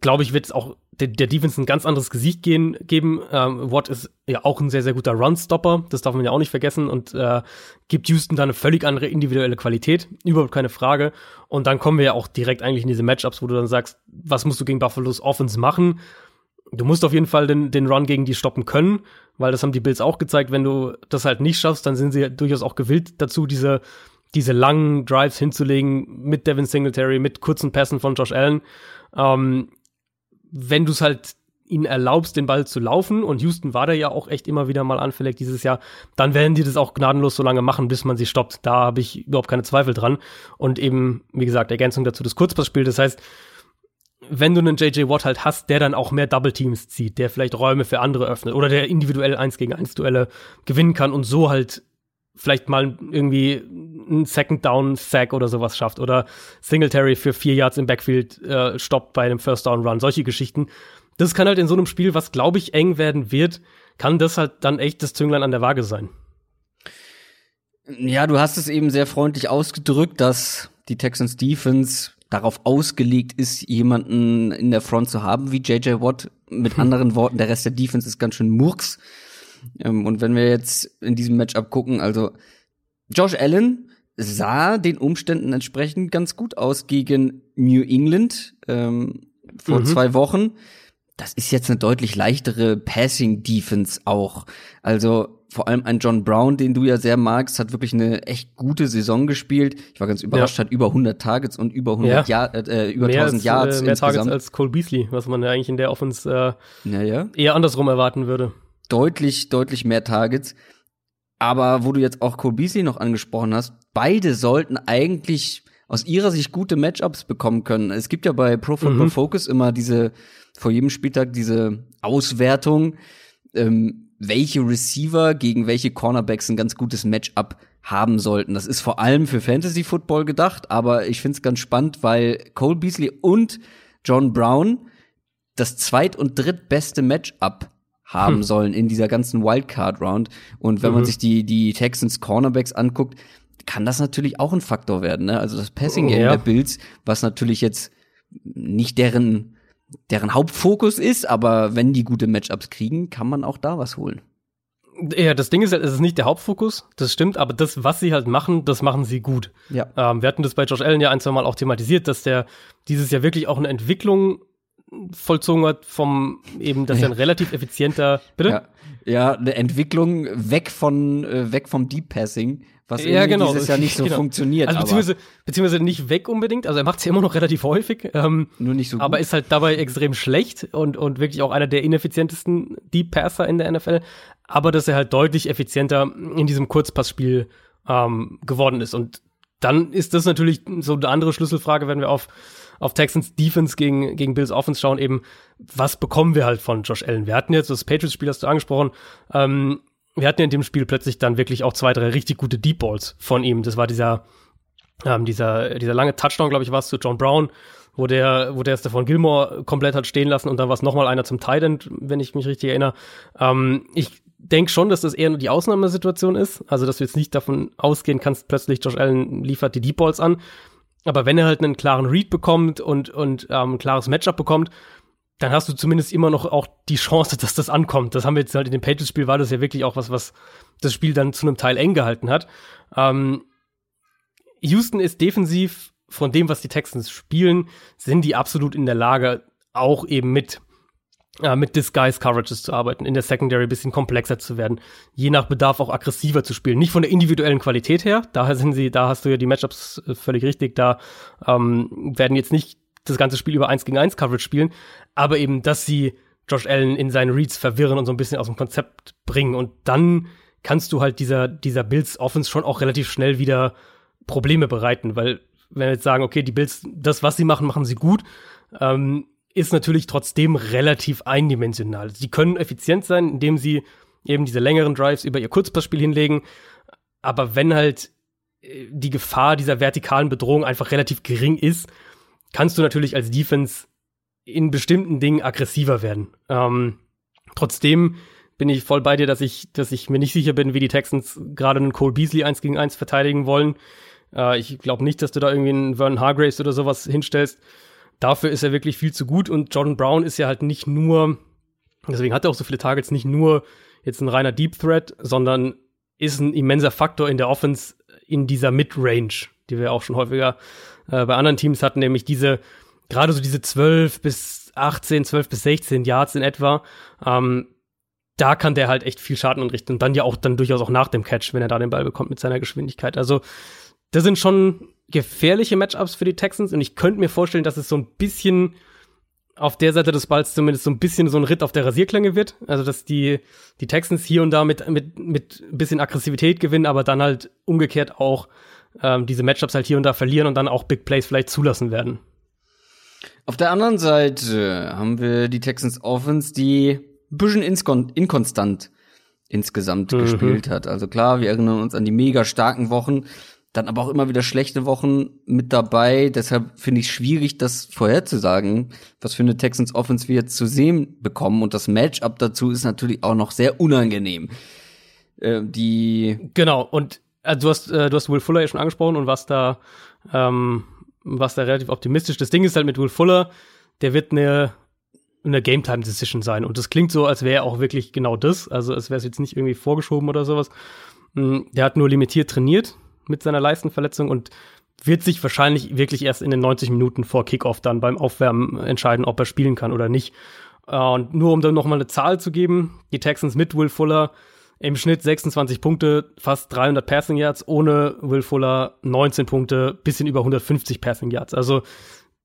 glaube ich, wird es auch der, der Defense ein ganz anderes Gesicht gehen, geben. Ähm, Watt ist ja auch ein sehr, sehr guter Run-Stopper, das darf man ja auch nicht vergessen und äh, gibt Houston da eine völlig andere individuelle Qualität, überhaupt keine Frage. Und dann kommen wir ja auch direkt eigentlich in diese Matchups, wo du dann sagst, was musst du gegen Buffalo's Offense machen? Du musst auf jeden Fall den, den Run gegen die stoppen können, weil das haben die Bills auch gezeigt. Wenn du das halt nicht schaffst, dann sind sie durchaus auch gewillt dazu, diese, diese langen Drives hinzulegen mit Devin Singletary, mit kurzen Pässen von Josh Allen. Ähm, wenn du es halt ihnen erlaubst, den Ball zu laufen, und Houston war da ja auch echt immer wieder mal anfällig dieses Jahr, dann werden die das auch gnadenlos so lange machen, bis man sie stoppt. Da habe ich überhaupt keine Zweifel dran. Und eben, wie gesagt, Ergänzung dazu das Kurzpassspiel. Das heißt, wenn du einen JJ Watt halt hast, der dann auch mehr Double Teams zieht, der vielleicht Räume für andere öffnet oder der individuell eins gegen eins Duelle gewinnen kann und so halt vielleicht mal irgendwie einen Second Down Sack oder sowas schafft oder Singletary für vier Yards im Backfield äh, stoppt bei einem First Down Run, solche Geschichten. Das kann halt in so einem Spiel, was glaube ich eng werden wird, kann das halt dann echt das Zünglein an der Waage sein. Ja, du hast es eben sehr freundlich ausgedrückt, dass die Texans Defense darauf ausgelegt ist, jemanden in der Front zu haben wie JJ Watt. Mit hm. anderen Worten, der Rest der Defense ist ganz schön Murks. Ähm, und wenn wir jetzt in diesem Matchup gucken, also Josh Allen sah den Umständen entsprechend ganz gut aus gegen New England ähm, vor mhm. zwei Wochen. Das ist jetzt eine deutlich leichtere Passing Defense auch. Also vor allem ein John Brown, den du ja sehr magst, hat wirklich eine echt gute Saison gespielt. Ich war ganz überrascht, ja. hat über 100 Targets und über 100 ja. Jahr, äh, über mehr 1000 als, Yards äh, mehr insgesamt. Targets als Cole Beasley, was man ja eigentlich in der Offense äh, ja, ja. eher andersrum erwarten würde. Deutlich, deutlich mehr Targets. Aber wo du jetzt auch Cole Beasley noch angesprochen hast, beide sollten eigentlich aus ihrer Sicht gute Matchups bekommen können. Es gibt ja bei Pro Football mhm. Focus immer diese, vor jedem Spieltag diese Auswertung, ähm, welche Receiver gegen welche Cornerbacks ein ganz gutes Matchup haben sollten. Das ist vor allem für Fantasy Football gedacht, aber ich finde es ganz spannend, weil Cole Beasley und John Brown das zweit- und drittbeste Matchup haben hm. sollen in dieser ganzen Wildcard Round. Und wenn mhm. man sich die, die Texans Cornerbacks anguckt, kann das natürlich auch ein Faktor werden. Ne? Also das Passing Game ja. der Bills, was natürlich jetzt nicht deren, deren Hauptfokus ist, aber wenn die gute Matchups kriegen, kann man auch da was holen. Ja, das Ding ist halt, es ist nicht der Hauptfokus, das stimmt, aber das, was sie halt machen, das machen sie gut. Ja. Ähm, wir hatten das bei Josh Allen ja ein, zwei Mal auch thematisiert, dass der dieses Jahr wirklich auch eine Entwicklung vollzogen hat vom eben, dass ja. er ein relativ effizienter, bitte? Ja. ja, eine Entwicklung weg von, äh, weg vom Deep Passing was ja, genau. dieses Jahr nicht so genau. funktioniert. Also beziehungsweise, beziehungsweise nicht weg unbedingt, also er macht es ja immer noch relativ häufig. Ähm, Nur nicht so gut. Aber ist halt dabei extrem schlecht und, und wirklich auch einer der ineffizientesten Deep Passer in der NFL. Aber dass er halt deutlich effizienter in diesem Kurzpassspiel ähm, geworden ist. Und dann ist das natürlich so eine andere Schlüsselfrage, wenn wir auf, auf Texans Defense gegen, gegen Bills Offense schauen, eben, was bekommen wir halt von Josh Allen? Wir hatten jetzt das Patriots-Spiel, hast du angesprochen, ähm, wir hatten in dem Spiel plötzlich dann wirklich auch zwei, drei richtig gute Deep Balls von ihm. Das war dieser, ähm, dieser, dieser lange Touchdown, glaube ich, war es zu John Brown, wo der, wo der Stefan Gilmore komplett hat stehen lassen und dann war es nochmal einer zum Tight End, wenn ich mich richtig erinnere. Ähm, ich denke schon, dass das eher nur die Ausnahmesituation ist. Also, dass du jetzt nicht davon ausgehen kannst, plötzlich Josh Allen liefert die Deep Balls an. Aber wenn er halt einen klaren Read bekommt und, und ähm, ein klares Matchup bekommt, dann hast du zumindest immer noch auch die Chance, dass das ankommt. Das haben wir jetzt halt in dem Patriots-Spiel, war das ja wirklich auch was, was das Spiel dann zu einem Teil eng gehalten hat. Ähm, Houston ist defensiv von dem, was die Texans spielen, sind die absolut in der Lage, auch eben mit, äh, mit Disguise Coverages zu arbeiten, in der Secondary bisschen komplexer zu werden, je nach Bedarf auch aggressiver zu spielen. Nicht von der individuellen Qualität her, daher sind sie, da hast du ja die Matchups äh, völlig richtig, da ähm, werden jetzt nicht das ganze Spiel über 1 gegen 1 Coverage spielen, aber eben, dass sie Josh Allen in seinen Reads verwirren und so ein bisschen aus dem Konzept bringen und dann kannst du halt dieser, dieser Bills Offense schon auch relativ schnell wieder Probleme bereiten, weil wenn wir jetzt sagen, okay, die Bills, das, was sie machen, machen sie gut, ähm, ist natürlich trotzdem relativ eindimensional. Sie können effizient sein, indem sie eben diese längeren Drives über ihr Kurzpassspiel hinlegen, aber wenn halt äh, die Gefahr dieser vertikalen Bedrohung einfach relativ gering ist, kannst du natürlich als Defense in bestimmten Dingen aggressiver werden. Ähm, trotzdem bin ich voll bei dir, dass ich, dass ich mir nicht sicher bin, wie die Texans gerade einen Cole Beasley eins gegen eins verteidigen wollen. Äh, ich glaube nicht, dass du da irgendwie einen Vernon Hargraves oder sowas hinstellst. Dafür ist er wirklich viel zu gut und Jordan Brown ist ja halt nicht nur, deswegen hat er auch so viele Targets, nicht nur jetzt ein reiner Deep Threat, sondern ist ein immenser Faktor in der Offense in dieser Mid-Range, die wir auch schon häufiger äh, bei anderen Teams hatten, nämlich diese, gerade so diese 12 bis 18, 12 bis 16 Yards in etwa, ähm, da kann der halt echt viel Schaden anrichten und dann ja auch dann durchaus auch nach dem Catch, wenn er da den Ball bekommt mit seiner Geschwindigkeit. Also, das sind schon gefährliche Matchups für die Texans und ich könnte mir vorstellen, dass es so ein bisschen auf der Seite des Balls zumindest so ein bisschen so ein Ritt auf der Rasierklinge wird. Also, dass die, die Texans hier und da mit, mit, mit ein bisschen Aggressivität gewinnen, aber dann halt umgekehrt auch ähm, diese Matchups halt hier und da verlieren und dann auch Big Plays vielleicht zulassen werden. Auf der anderen Seite haben wir die Texans Offense, die ein bisschen inkonstant insgesamt mhm. gespielt hat. Also klar, wir erinnern uns an die mega starken Wochen, dann aber auch immer wieder schlechte Wochen mit dabei. Deshalb finde ich schwierig, das vorherzusagen, was für eine Texans Offense wir jetzt zu sehen bekommen. Und das Matchup dazu ist natürlich auch noch sehr unangenehm. Äh, die genau und also du hast, äh, du hast Will Fuller ja schon angesprochen und was da, ähm, was da relativ optimistisch. Das Ding ist halt mit Will Fuller, der wird eine, eine Game-Time-Decision sein. Und das klingt so, als wäre auch wirklich genau das. Also als wäre es jetzt nicht irgendwie vorgeschoben oder sowas. Hm, der hat nur limitiert trainiert mit seiner Leistenverletzung und wird sich wahrscheinlich wirklich erst in den 90 Minuten vor Kickoff dann beim Aufwärmen entscheiden, ob er spielen kann oder nicht. Äh, und nur um dann noch mal eine Zahl zu geben, die Texans mit Will Fuller Im Schnitt 26 Punkte, fast 300 Passing Yards, ohne Will Fuller 19 Punkte, bisschen über 150 Passing Yards. Also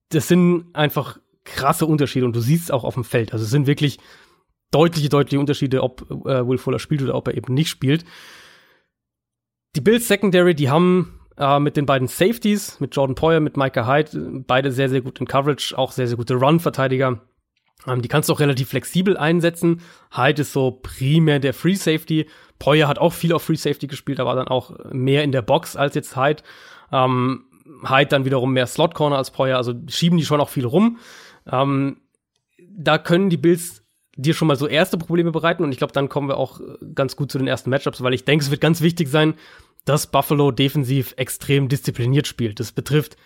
das sind einfach krasse Unterschiede und du siehst es auch auf dem Feld. Also es sind wirklich deutliche, deutliche Unterschiede, ob äh, Will Fuller spielt oder ob er eben nicht spielt. Die Bills Secondary, die haben äh, mit den beiden Safeties, mit Jordan Poyer, mit Micah Hyde, beide sehr, sehr gut in Coverage, auch sehr, sehr gute Run-Verteidiger. Ähm, die kannst du auch relativ flexibel einsetzen. Hyde ist so primär der Free Safety. Poyer hat auch viel auf Free Safety gespielt, aber dann auch mehr in der Box als jetzt Hyde. Ähm, Hyde dann wiederum mehr Slot Corner als Poyer, also schieben die schon auch viel rum. Ähm, da können die Bills dir schon mal so erste Probleme bereiten und ich glaube, dann kommen wir auch ganz gut zu den ersten Matchups, weil ich denke, es wird ganz wichtig sein, dass Buffalo defensiv extrem diszipliniert spielt. Das betrifft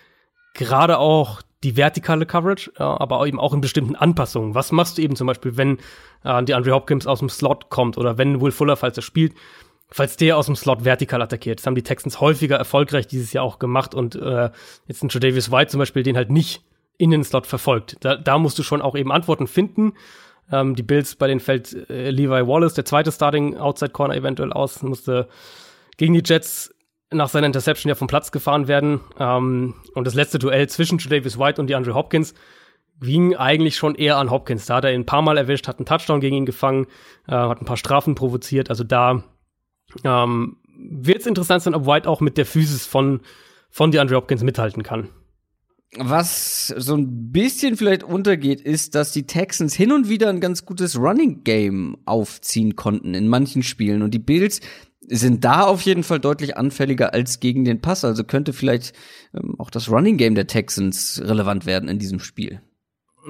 gerade auch die vertikale Coverage, aber eben auch in bestimmten Anpassungen. Was machst du eben zum Beispiel, wenn äh, die Andre Hopkins aus dem Slot kommt oder wenn Will Fuller, falls er spielt, falls der aus dem Slot vertikal attackiert. Das haben die Texans häufiger erfolgreich dieses Jahr auch gemacht und äh, jetzt ein Davis White zum Beispiel den halt nicht in den Slot verfolgt. Da, da musst du schon auch eben Antworten finden. Ähm, die Bills, bei denen fällt äh, Levi Wallace, der zweite Starting Outside Corner eventuell aus, musste gegen die Jets nach seiner Interception ja vom Platz gefahren werden. Ähm, und das letzte Duell zwischen Davis White und die Andrew Hopkins ging eigentlich schon eher an Hopkins. Da hat er ihn ein paar Mal erwischt, hat einen Touchdown gegen ihn gefangen, äh, hat ein paar Strafen provoziert. Also da ähm, wird es interessant sein, ob White auch mit der Physis von, von DeAndre Hopkins mithalten kann. Was so ein bisschen vielleicht untergeht, ist, dass die Texans hin und wieder ein ganz gutes Running Game aufziehen konnten in manchen Spielen. Und die Bills sind da auf jeden Fall deutlich anfälliger als gegen den Pass. Also könnte vielleicht ähm, auch das Running Game der Texans relevant werden in diesem Spiel.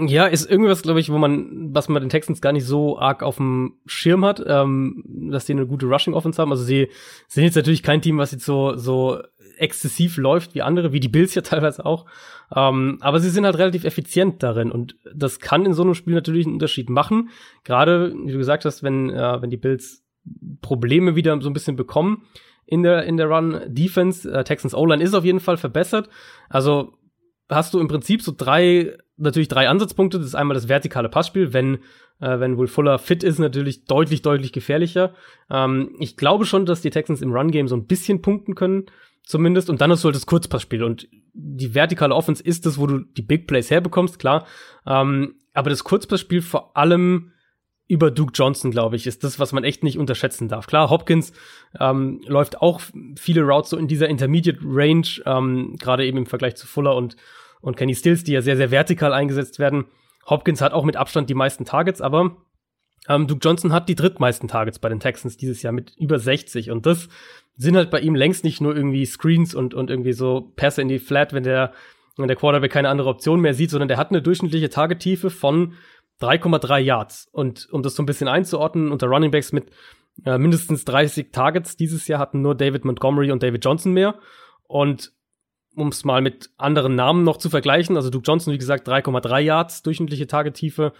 Ja, ist irgendwas, glaube ich, wo man, was man den Texans gar nicht so arg auf dem Schirm hat, ähm, dass die eine gute Rushing Offense haben. Also sie sind jetzt natürlich kein Team, was jetzt so so exzessiv läuft wie andere, wie die Bills ja teilweise auch. Ähm, aber sie sind halt relativ effizient darin und das kann in so einem Spiel natürlich einen Unterschied machen. Gerade, wie du gesagt hast, wenn, äh, wenn die Bills Probleme wieder so ein bisschen bekommen in der, in der Run-Defense. Äh, Texans O-Line ist auf jeden Fall verbessert. Also hast du im Prinzip so drei, natürlich drei Ansatzpunkte. Das ist einmal das vertikale Passspiel, wenn, äh, wenn Will Fuller fit ist, natürlich deutlich, deutlich gefährlicher. Ähm, ich glaube schon, dass die Texans im Run-Game so ein bisschen punkten können zumindest. Und dann hast du halt das Kurzpassspiel. Und die vertikale Offense ist das, wo du die Big Plays herbekommst, klar. Ähm, aber das Kurzpassspiel vor allem über Duke Johnson, glaube ich, ist das, was man echt nicht unterschätzen darf. Klar, Hopkins ähm, läuft auch viele Routes so in dieser Intermediate Range, ähm, gerade eben im Vergleich zu Fuller und, und Kenny Stills, die ja sehr, sehr vertikal eingesetzt werden. Hopkins hat auch mit Abstand die meisten Targets, aber ähm, Duke Johnson hat die drittmeisten Targets bei den Texans dieses Jahr mit über 60 und das sind halt bei ihm längst nicht nur irgendwie Screens und, und irgendwie so Pässe in die Flat, wenn der, wenn der Quarterback keine andere Option mehr sieht, sondern der hat eine durchschnittliche Targettiefe von 3,3 Yards. Und um das so ein bisschen einzuordnen, unter Running Backs mit äh, mindestens 30 Targets dieses Jahr hatten nur David Montgomery und David Johnson mehr. Und um es mal mit anderen Namen noch zu vergleichen, also Duke Johnson, wie gesagt, 3,3 Yards durchschnittliche Targettiefe.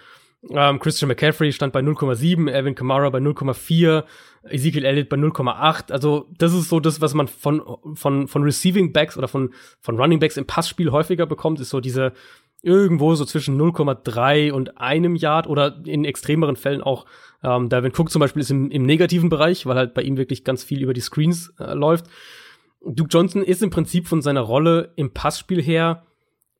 Ähm, Christian McCaffrey stand bei 0,7, Evan Kamara bei 0,4, Ezekiel Elliott bei 0,8. Also das ist so das, was man von, von, von Receiving Backs oder von, von Running Backs im Passspiel häufiger bekommt, ist so diese irgendwo so zwischen 0,3 und einem Yard oder in extremeren Fällen auch ähm, Dalvin Cook zum Beispiel ist im, im negativen Bereich, weil halt bei ihm wirklich ganz viel über die Screens äh, läuft. Duke Johnson ist im Prinzip von seiner Rolle im Passspiel her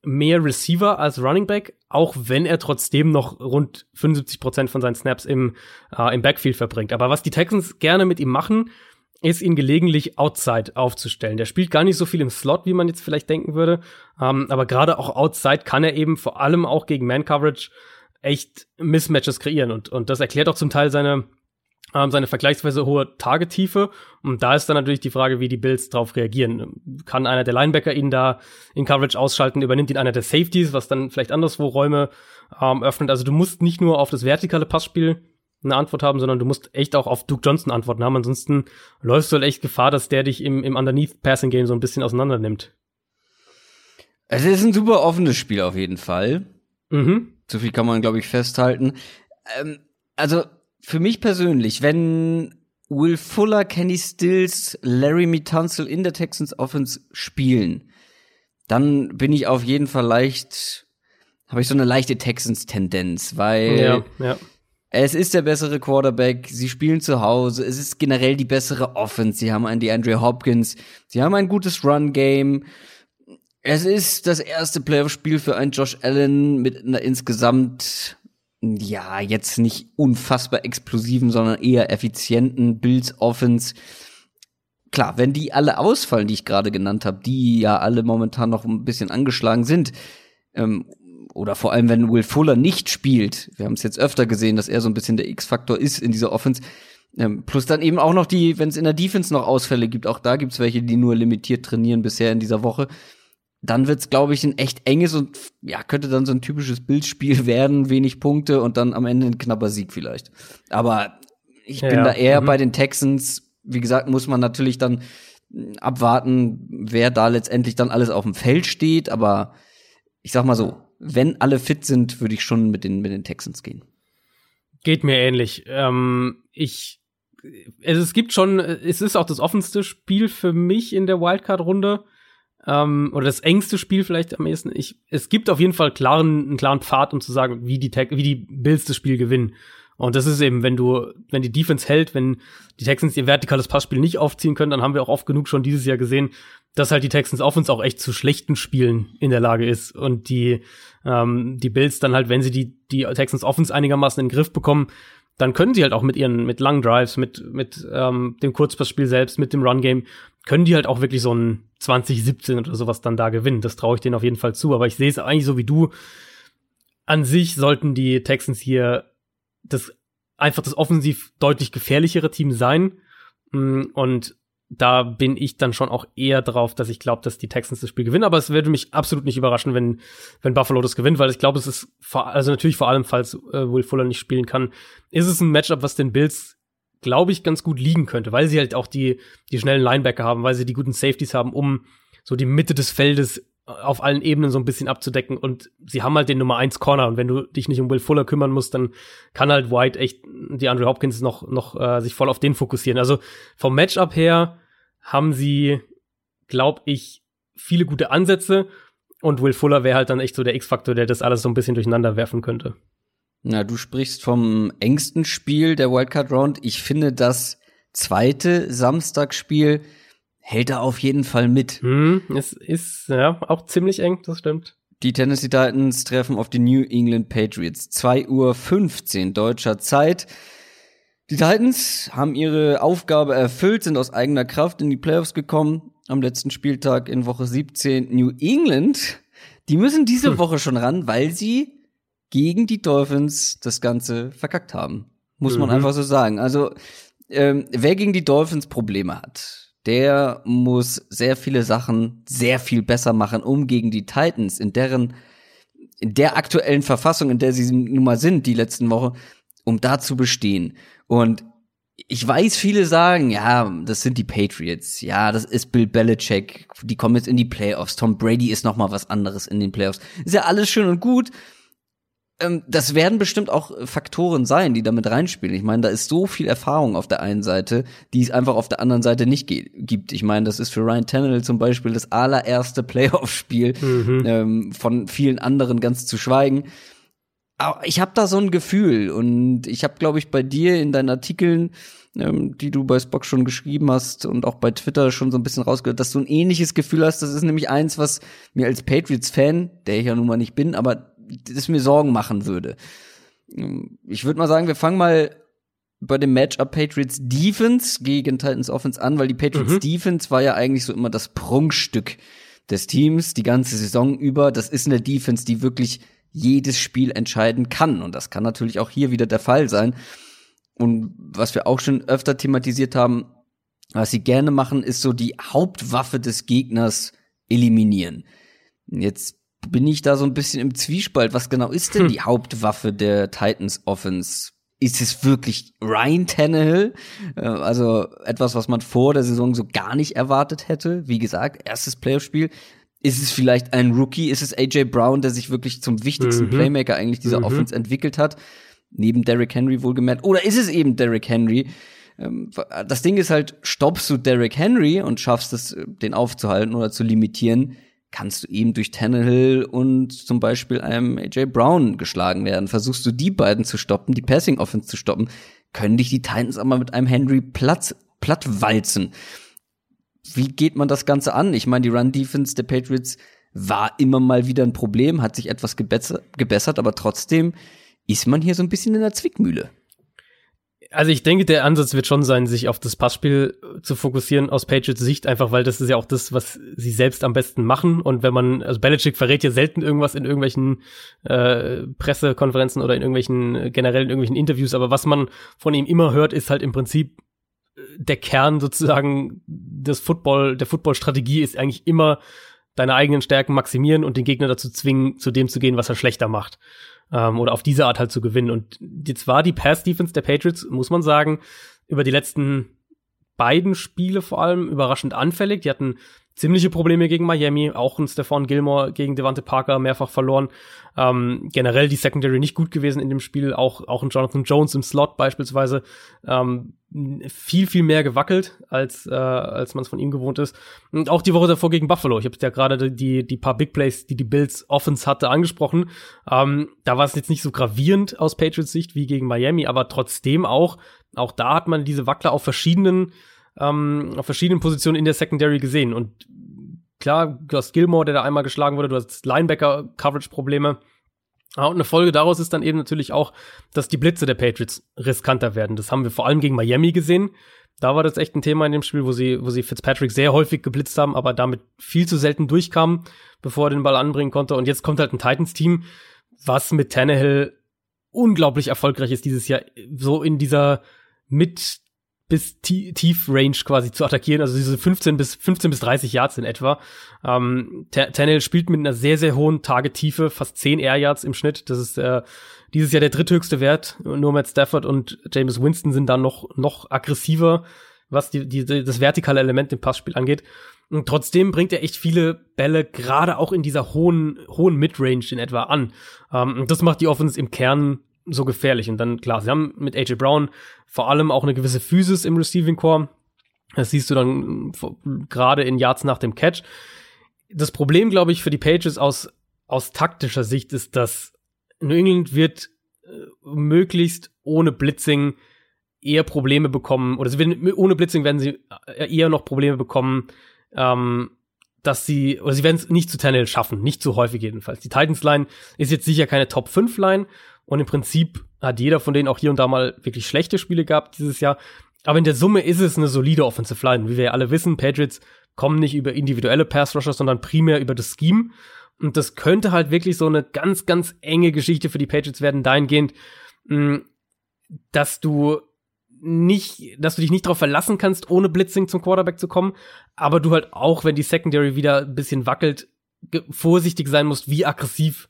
mehr Receiver als Running Back, auch wenn er trotzdem noch rund 75 Prozent von seinen Snaps im, äh, im Backfield verbringt. Aber was die Texans gerne mit ihm machen, ist ihn gelegentlich outside aufzustellen. Der spielt gar nicht so viel im Slot, wie man jetzt vielleicht denken würde. Ähm, aber gerade auch outside kann er eben vor allem auch gegen Man-Coverage echt Mismatches kreieren. Und, und das erklärt auch zum Teil seine, ähm, seine vergleichsweise hohe Tagetiefe. Und da ist dann natürlich die Frage, wie die Bills darauf reagieren. Kann einer der Linebacker ihn da in Coverage ausschalten? Übernimmt ihn einer der Safeties, was dann vielleicht anderswo Räume ähm, öffnet? Also du musst nicht nur auf das vertikale Passspiel eine Antwort haben, sondern du musst echt auch auf Duke Johnson Antworten haben. Ansonsten läufst du halt echt Gefahr, dass der dich im, im Underneath Passing Game so ein bisschen auseinander nimmt. Es ist ein super offenes Spiel auf jeden Fall. Mhm. So viel kann man, glaube ich, festhalten. Ähm, also für mich persönlich, wenn Will Fuller, Kenny Stills, Larry Mitanzel in der Texans Offense spielen, dann bin ich auf jeden Fall leicht, habe ich so eine leichte Texans-Tendenz, weil ja, ja. Es ist der bessere Quarterback. Sie spielen zu Hause. Es ist generell die bessere Offense. Sie haben einen DeAndre Hopkins. Sie haben ein gutes Run-Game. Es ist das erste Playoff-Spiel für einen Josh Allen mit einer insgesamt, ja, jetzt nicht unfassbar explosiven, sondern eher effizienten Bills Offense. Klar, wenn die alle ausfallen, die ich gerade genannt habe, die ja alle momentan noch ein bisschen angeschlagen sind, ähm, oder vor allem wenn Will Fuller nicht spielt, wir haben es jetzt öfter gesehen, dass er so ein bisschen der X-Faktor ist in dieser Offense, ähm, plus dann eben auch noch die, wenn es in der Defense noch Ausfälle gibt, auch da gibt es welche, die nur limitiert trainieren bisher in dieser Woche, dann wird's, glaube ich, ein echt enges und ja, könnte dann so ein typisches Bildspiel werden, wenig Punkte und dann am Ende ein knapper Sieg vielleicht. Aber ich bin ja, da eher mhm. bei den Texans. Wie gesagt, muss man natürlich dann abwarten, wer da letztendlich dann alles auf dem Feld steht, aber ich sag mal so, wenn alle fit sind, würde ich schon mit den, mit den Texans gehen. Geht mir ähnlich. Ähm, ich, also es gibt schon, es ist auch das offenste Spiel für mich in der Wildcard-Runde. Ähm, oder das engste Spiel vielleicht am ehesten. Ich, es gibt auf jeden Fall klaren, einen klaren Pfad, um zu sagen, wie die, wie die Bills das Spiel gewinnen. Und das ist eben, wenn du, wenn die Defense hält, wenn die Texans ihr vertikales Passspiel nicht aufziehen können, dann haben wir auch oft genug schon dieses Jahr gesehen, dass halt die Texans Offense auch echt zu schlechten Spielen in der Lage ist und die ähm, die Bills dann halt, wenn sie die die Texans Offense einigermaßen in den Griff bekommen, dann können sie halt auch mit ihren mit langen Drives, mit mit ähm, dem Kurzpassspiel selbst, mit dem Run Game können die halt auch wirklich so ein 2017 oder sowas dann da gewinnen. Das traue ich denen auf jeden Fall zu. Aber ich sehe es eigentlich so wie du. An sich sollten die Texans hier das einfach das offensiv deutlich gefährlichere Team sein. Mm, und da bin ich dann schon auch eher drauf, dass ich glaube, dass die Texans das Spiel gewinnen. Aber es würde mich absolut nicht überraschen, wenn, wenn Buffalo das gewinnt, weil ich glaube, es ist also natürlich vor allem, falls äh, Will Fuller nicht spielen kann, ist es ein Matchup, was den Bills, glaube ich, ganz gut liegen könnte, weil sie halt auch die, die schnellen Linebacker haben, weil sie die guten Safeties haben, um so die Mitte des Feldes auf allen Ebenen so ein bisschen abzudecken und sie haben halt den Nummer eins Corner und wenn du dich nicht um Will Fuller kümmern musst, dann kann halt White echt die Andrew Hopkins noch noch äh, sich voll auf den fokussieren. Also vom Matchup her haben sie, glaube ich, viele gute Ansätze und Will Fuller wäre halt dann echt so der X-Faktor, der das alles so ein bisschen durcheinander werfen könnte. Na, du sprichst vom engsten Spiel der Wildcard Round. Ich finde das zweite Samstagsspiel hält er auf jeden Fall mit. Hm, es ist ja auch ziemlich eng, das stimmt. Die Tennessee Titans treffen auf die New England Patriots. 2.15 Uhr deutscher Zeit. Die Titans haben ihre Aufgabe erfüllt, sind aus eigener Kraft in die Playoffs gekommen. Am letzten Spieltag in Woche 17 New England. Die müssen diese hm. Woche schon ran, weil sie gegen die Dolphins das Ganze verkackt haben. Muss mhm. man einfach so sagen. Also, ähm, wer gegen die Dolphins Probleme hat, der muss sehr viele Sachen sehr viel besser machen, um gegen die Titans in deren in der aktuellen Verfassung, in der sie nun mal sind, die letzten Woche, um da zu bestehen. Und ich weiß, viele sagen, ja, das sind die Patriots, ja, das ist Bill Belichick, die kommen jetzt in die Playoffs, Tom Brady ist noch mal was anderes in den Playoffs. Ist ja alles schön und gut, das werden bestimmt auch Faktoren sein, die damit reinspielen. Ich meine, da ist so viel Erfahrung auf der einen Seite, die es einfach auf der anderen Seite nicht gibt. Ich meine, das ist für Ryan Tannehill zum Beispiel das allererste Playoff-Spiel mhm. ähm, von vielen anderen ganz zu schweigen. Aber ich habe da so ein Gefühl und ich habe, glaube ich, bei dir in deinen Artikeln, ähm, die du bei Spock schon geschrieben hast und auch bei Twitter schon so ein bisschen rausgehört, dass du ein ähnliches Gefühl hast. Das ist nämlich eins, was mir als Patriots-Fan, der ich ja nun mal nicht bin, aber das mir Sorgen machen würde. Ich würde mal sagen, wir fangen mal bei dem Matchup Patriots Defense gegen Titans Offense an, weil die Patriots mhm. Defense war ja eigentlich so immer das Prunkstück des Teams die ganze Saison über. Das ist eine Defense, die wirklich jedes Spiel entscheiden kann. Und das kann natürlich auch hier wieder der Fall sein. Und was wir auch schon öfter thematisiert haben, was sie gerne machen, ist so die Hauptwaffe des Gegners eliminieren. Jetzt bin ich da so ein bisschen im Zwiespalt. Was genau ist denn hm. die Hauptwaffe der Titans Offense? Ist es wirklich Ryan Tannehill? Äh, also etwas, was man vor der Saison so gar nicht erwartet hätte. Wie gesagt, erstes Playoff-Spiel. Ist es vielleicht ein Rookie? Ist es AJ Brown, der sich wirklich zum wichtigsten mhm. Playmaker eigentlich dieser mhm. Offense entwickelt hat? Neben Derrick Henry wohlgemerkt. Oder ist es eben Derrick Henry? Ähm, das Ding ist halt, stoppst du Derrick Henry und schaffst es, den aufzuhalten oder zu limitieren, kannst du eben durch Tannehill und zum Beispiel einem AJ Brown geschlagen werden. Versuchst du die beiden zu stoppen, die Passing Offense zu stoppen, können dich die Titans aber mit einem Henry Platz, platt walzen. Wie geht man das Ganze an? Ich meine, die Run Defense der Patriots war immer mal wieder ein Problem, hat sich etwas gebessert, aber trotzdem ist man hier so ein bisschen in der Zwickmühle also ich denke, der Ansatz wird schon sein, sich auf das Passspiel äh, zu fokussieren aus Patriots Sicht, einfach weil das ist ja auch das, was sie selbst am besten machen. Und wenn man, also Belichick verrät ja selten irgendwas in irgendwelchen äh, Pressekonferenzen oder in irgendwelchen, äh, generell in irgendwelchen Interviews, aber was man von ihm immer hört, ist halt im Prinzip äh, der Kern sozusagen des Football, der Football-Strategie ist eigentlich immer deine eigenen Stärken maximieren und den Gegner dazu zwingen, zu dem zu gehen, was er schlechter macht ähm, oder auf diese Art halt zu gewinnen. Und jetzt war die Pass-Defense der Patriots, muss man sagen, über die letzten beiden Spiele vor allem überraschend anfällig. Die hatten ziemliche Probleme gegen Miami, auch ein Stefan Gilmore gegen Devante Parker mehrfach verloren. Ähm, generell die Secondary nicht gut gewesen in dem Spiel, auch, auch ein Jonathan Jones im Slot beispielsweise. Ähm, viel, viel mehr gewackelt, als, äh, als man es von ihm gewohnt ist. Und auch die Woche davor gegen Buffalo. Ich habe ja gerade die, die paar Big Plays, die die Bills Offense hatte, angesprochen. Ähm, da war es jetzt nicht so gravierend aus Patriots Sicht wie gegen Miami, aber trotzdem auch, auch da hat man diese Wackler auf verschiedenen, ähm, auf verschiedenen Positionen in der Secondary gesehen. Und klar, du hast Gilmore, der da einmal geschlagen wurde, du hast Linebacker-Coverage-Probleme. Ja, und eine Folge daraus ist dann eben natürlich auch, dass die Blitze der Patriots riskanter werden. Das haben wir vor allem gegen Miami gesehen. Da war das echt ein Thema in dem Spiel, wo sie, wo sie Fitzpatrick sehr häufig geblitzt haben, aber damit viel zu selten durchkamen, bevor er den Ball anbringen konnte. Und jetzt kommt halt ein Titans-Team, was mit Tannehill unglaublich erfolgreich ist dieses Jahr, so in dieser mit bis tief Range quasi zu attackieren, also diese 15 bis 15 bis 30 Yards in etwa. Ähm, Tannehill spielt mit einer sehr sehr hohen Targettiefe, fast 10 Air Yards im Schnitt. Das ist äh, dieses Jahr der dritthöchste Wert. Nur Matt Stafford und James Winston sind dann noch noch aggressiver, was die, die das vertikale Element im Passspiel angeht. Und trotzdem bringt er echt viele Bälle gerade auch in dieser hohen hohen Midrange in etwa an. Ähm, und das macht die Offense im Kern so gefährlich. Und dann, klar, sie haben mit AJ Brown vor allem auch eine gewisse Physis im Receiving Core. Das siehst du dann gerade in Yards nach dem Catch. Das Problem, glaube ich, für die Pages aus, aus taktischer Sicht ist, dass New England wird äh, möglichst ohne Blitzing eher Probleme bekommen, oder sie werden, ohne Blitzing werden sie äh, eher noch Probleme bekommen, ähm, dass sie, oder sie werden es nicht zu Tannehill schaffen, nicht zu häufig jedenfalls. Die Titans Line ist jetzt sicher keine Top 5 Line und im Prinzip hat jeder von denen auch hier und da mal wirklich schlechte Spiele gehabt dieses Jahr. Aber in der Summe ist es eine solide Offensive Line. Wie wir ja alle wissen, Patriots kommen nicht über individuelle Pass Rusher, sondern primär über das Scheme. Und das könnte halt wirklich so eine ganz, ganz enge Geschichte für die Patriots werden, dahingehend, mm, dass du nicht, dass du dich nicht darauf verlassen kannst, ohne Blitzing zum Quarterback zu kommen, aber du halt auch, wenn die Secondary wieder ein bisschen wackelt, vorsichtig sein musst, wie aggressiv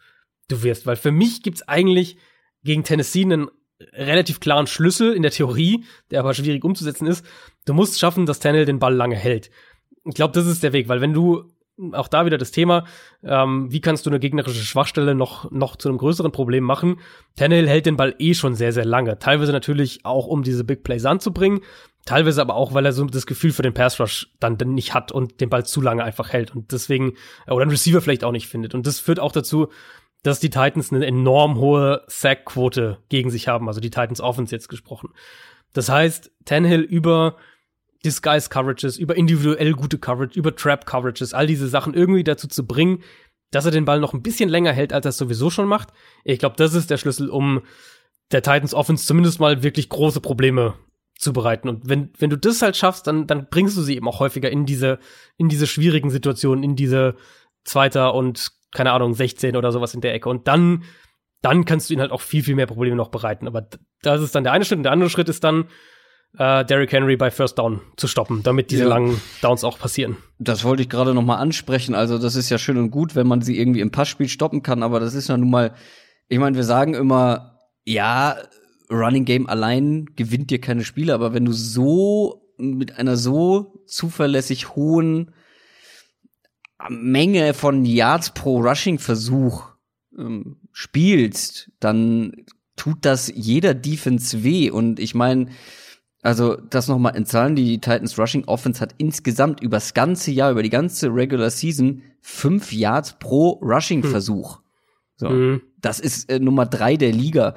du wirst. Weil für mich gibt's eigentlich gegen Tennessee einen relativ klaren Schlüssel in der Theorie, der aber schwierig umzusetzen ist. Du musst schaffen, dass Tannehill den Ball lange hält. Ich glaube, das ist der Weg, weil wenn du auch da wieder das Thema, ähm, wie kannst du eine gegnerische Schwachstelle noch, noch zu einem größeren Problem machen? Tannehill hält den Ball eh schon sehr, sehr lange. Teilweise natürlich auch, um diese Big Plays anzubringen, teilweise aber auch, weil er so das Gefühl für den Pass Rush dann nicht hat und den Ball zu lange einfach hält und deswegen, oder ein Receiver vielleicht auch nicht findet. Und das führt auch dazu, dass die Titans eine enorm hohe Sack-Quote gegen sich haben, also die Titans Offense jetzt gesprochen. Das heißt, Tannehill über Disguise Coverages, über individuell gute Coverage, über Trap Coverages, all diese Sachen irgendwie dazu zu bringen, dass er den Ball noch ein bisschen länger hält, als er es sowieso schon macht. Ich glaube, das ist der Schlüssel, um der Titans Offense zumindest mal wirklich große Probleme zu bereiten. Und wenn, wenn du das halt schaffst, dann, dann bringst du sie eben auch häufiger in diese, in diese schwierigen Situationen, in diese Zweiter und keine Ahnung, 16 oder sowas in der Ecke. Und dann, dann kannst du ihnen halt auch viel, viel mehr Probleme noch bereiten. Aber das ist dann der eine Schritt. Und der andere Schritt ist dann, äh, Derrick Henry bei First Down zu stoppen, damit diese ja. langen Downs auch passieren. Das wollte ich gerade noch mal ansprechen. Also das ist ja schön und gut, wenn man sie irgendwie im Passspiel stoppen kann. Aber das ist ja nun mal, ich meine, wir sagen immer, ja, Running Game allein gewinnt dir keine Spiele. Aber wenn du so mit einer so zuverlässig hohen Menge von Yards pro Rushing-Versuch ähm, spielst, dann tut das jeder Defense weh. Und ich meine, Also, das nochmal in Zahlen. Die Titans Rushing Offense hat insgesamt übers ganze Jahr, über die ganze Regular Season fünf Yards pro Rushing-Versuch. So. Mhm. Das ist äh, Nummer drei der Liga.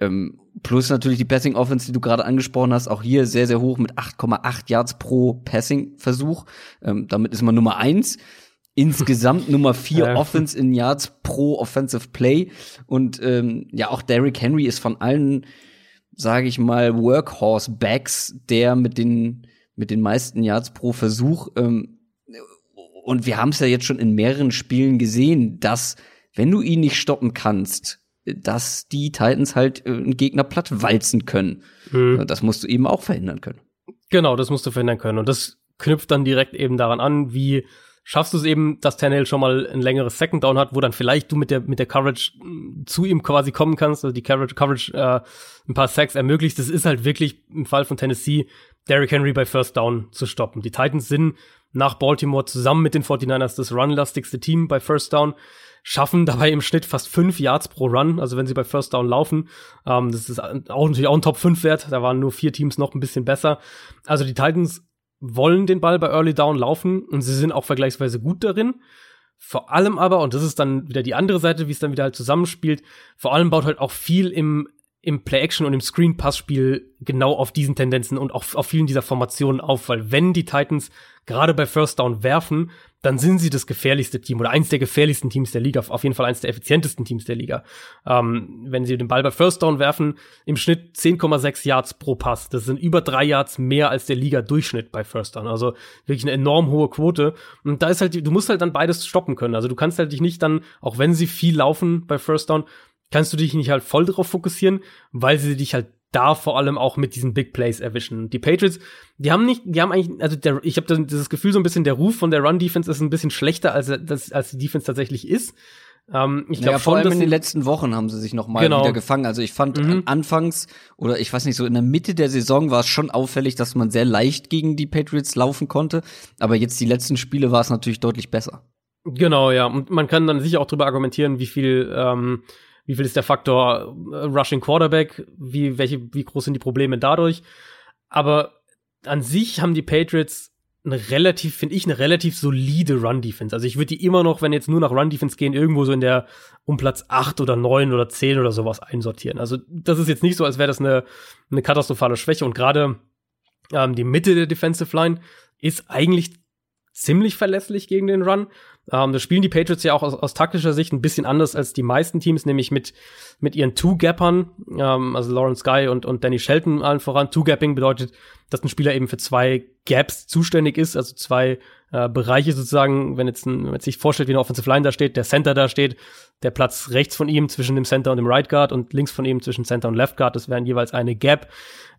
Ähm, plus natürlich die Passing Offense, die du gerade angesprochen hast, auch hier sehr, sehr hoch mit 8,8 Yards pro Passing-Versuch. Ähm, damit ist man Nummer eins. Insgesamt Nummer vier Ja. Offense in Yards pro Offensive Play. Und ähm, ja, auch Derrick Henry ist von allen, sage ich mal, Workhorse-Backs, der mit den, mit den meisten Yards pro Versuch. Ähm, und wir haben es ja jetzt schon in mehreren Spielen gesehen, dass, wenn du ihn nicht stoppen kannst, dass die Titans halt äh, einen Gegner platt walzen können. Mhm. Das musst du eben auch verhindern können. Genau, das musst du verhindern können. Und das knüpft dann direkt eben daran an, wie schaffst du es eben, dass Tannehill schon mal ein längeres Second Down hat, wo dann vielleicht du mit der, mit der Coverage mh, zu ihm quasi kommen kannst, also die Coverage, Coverage äh, ein paar Sacks ermöglicht. Das ist halt wirklich im Fall von Tennessee, Derrick Henry bei First Down zu stoppen. Die Titans sind nach Baltimore zusammen mit den 49ers das runlastigste Team bei First Down schaffen dabei im Schnitt fast fünf Yards pro Run, also wenn sie bei First Down laufen. Ähm, das ist auch natürlich auch ein Top 5 Wert. Da waren nur vier Teams noch ein bisschen besser. Also die Titans wollen den Ball bei Early Down laufen und sie sind auch vergleichsweise gut darin. Vor allem aber, und das ist dann wieder die andere Seite, wie es dann wieder halt zusammenspielt, vor allem baut halt auch viel im, im Play-Action und im Screen-Pass-Spiel genau auf diesen Tendenzen und auch auf vielen dieser Formationen auf, weil wenn die Titans gerade bei First Down werfen, dann sind sie das gefährlichste Team oder eins der gefährlichsten Teams der Liga, auf jeden Fall eins der effizientesten Teams der Liga. Ähm, wenn sie den Ball bei First Down werfen, im Schnitt 10,6 Yards pro Pass. Das sind über drei Yards mehr als der Liga-Durchschnitt bei First Down. Also wirklich eine enorm hohe Quote. Und da ist halt, du musst halt dann beides stoppen können. Also du kannst halt dich nicht dann, auch wenn sie viel laufen bei First Down, kannst du dich nicht halt voll darauf fokussieren, weil sie dich halt da vor allem auch mit diesen Big Plays erwischen. Die Patriots, die haben nicht, die haben eigentlich, also der, ich habe das, Gefühl so ein bisschen, der Ruf von der Run Defense ist ein bisschen schlechter als das, als die Defense tatsächlich ist. Ähm, ich glaube ja, vor allem in den letzten Wochen haben sie sich noch mal Genau. wieder gefangen. Also ich fand Mhm. anfangs oder ich weiß nicht so in der Mitte der Saison war es schon auffällig, dass man sehr leicht gegen die Patriots laufen konnte. Aber jetzt die letzten Spiele war es natürlich deutlich besser. Genau, ja. Und man kann dann sicher auch drüber argumentieren, wie viel, ähm, wie viel ist der Faktor äh, Rushing Quarterback, wie, welche, wie groß sind die Probleme dadurch. Aber an sich haben die Patriots eine relativ, finde ich, eine relativ solide Run-Defense. Also ich würde die immer noch, wenn jetzt nur nach Run-Defense gehen, irgendwo so in der um Platz 8 oder 9 oder 10 oder sowas einsortieren. Also das ist jetzt nicht so, als wäre das eine, eine katastrophale Schwäche. Und gerade ähm, die Mitte der Defensive Line ist eigentlich ziemlich verlässlich gegen den Run. Ähm, das spielen die Patriots ja auch aus, aus taktischer Sicht ein bisschen anders als die meisten Teams, nämlich mit, mit ihren Two-Gappern, ähm, also Lawrence Guy und, und Danny Shelton allen voran. Two-Gapping bedeutet, dass ein Spieler eben für zwei Gaps zuständig ist, also zwei äh, Bereiche sozusagen, wenn jetzt, ein, wenn man sich vorstellt, wie eine Offensive Line da steht, der Center da steht, der Platz rechts von ihm zwischen dem Center und dem Right Guard und links von ihm zwischen Center und Left Guard, das wären jeweils eine Gap.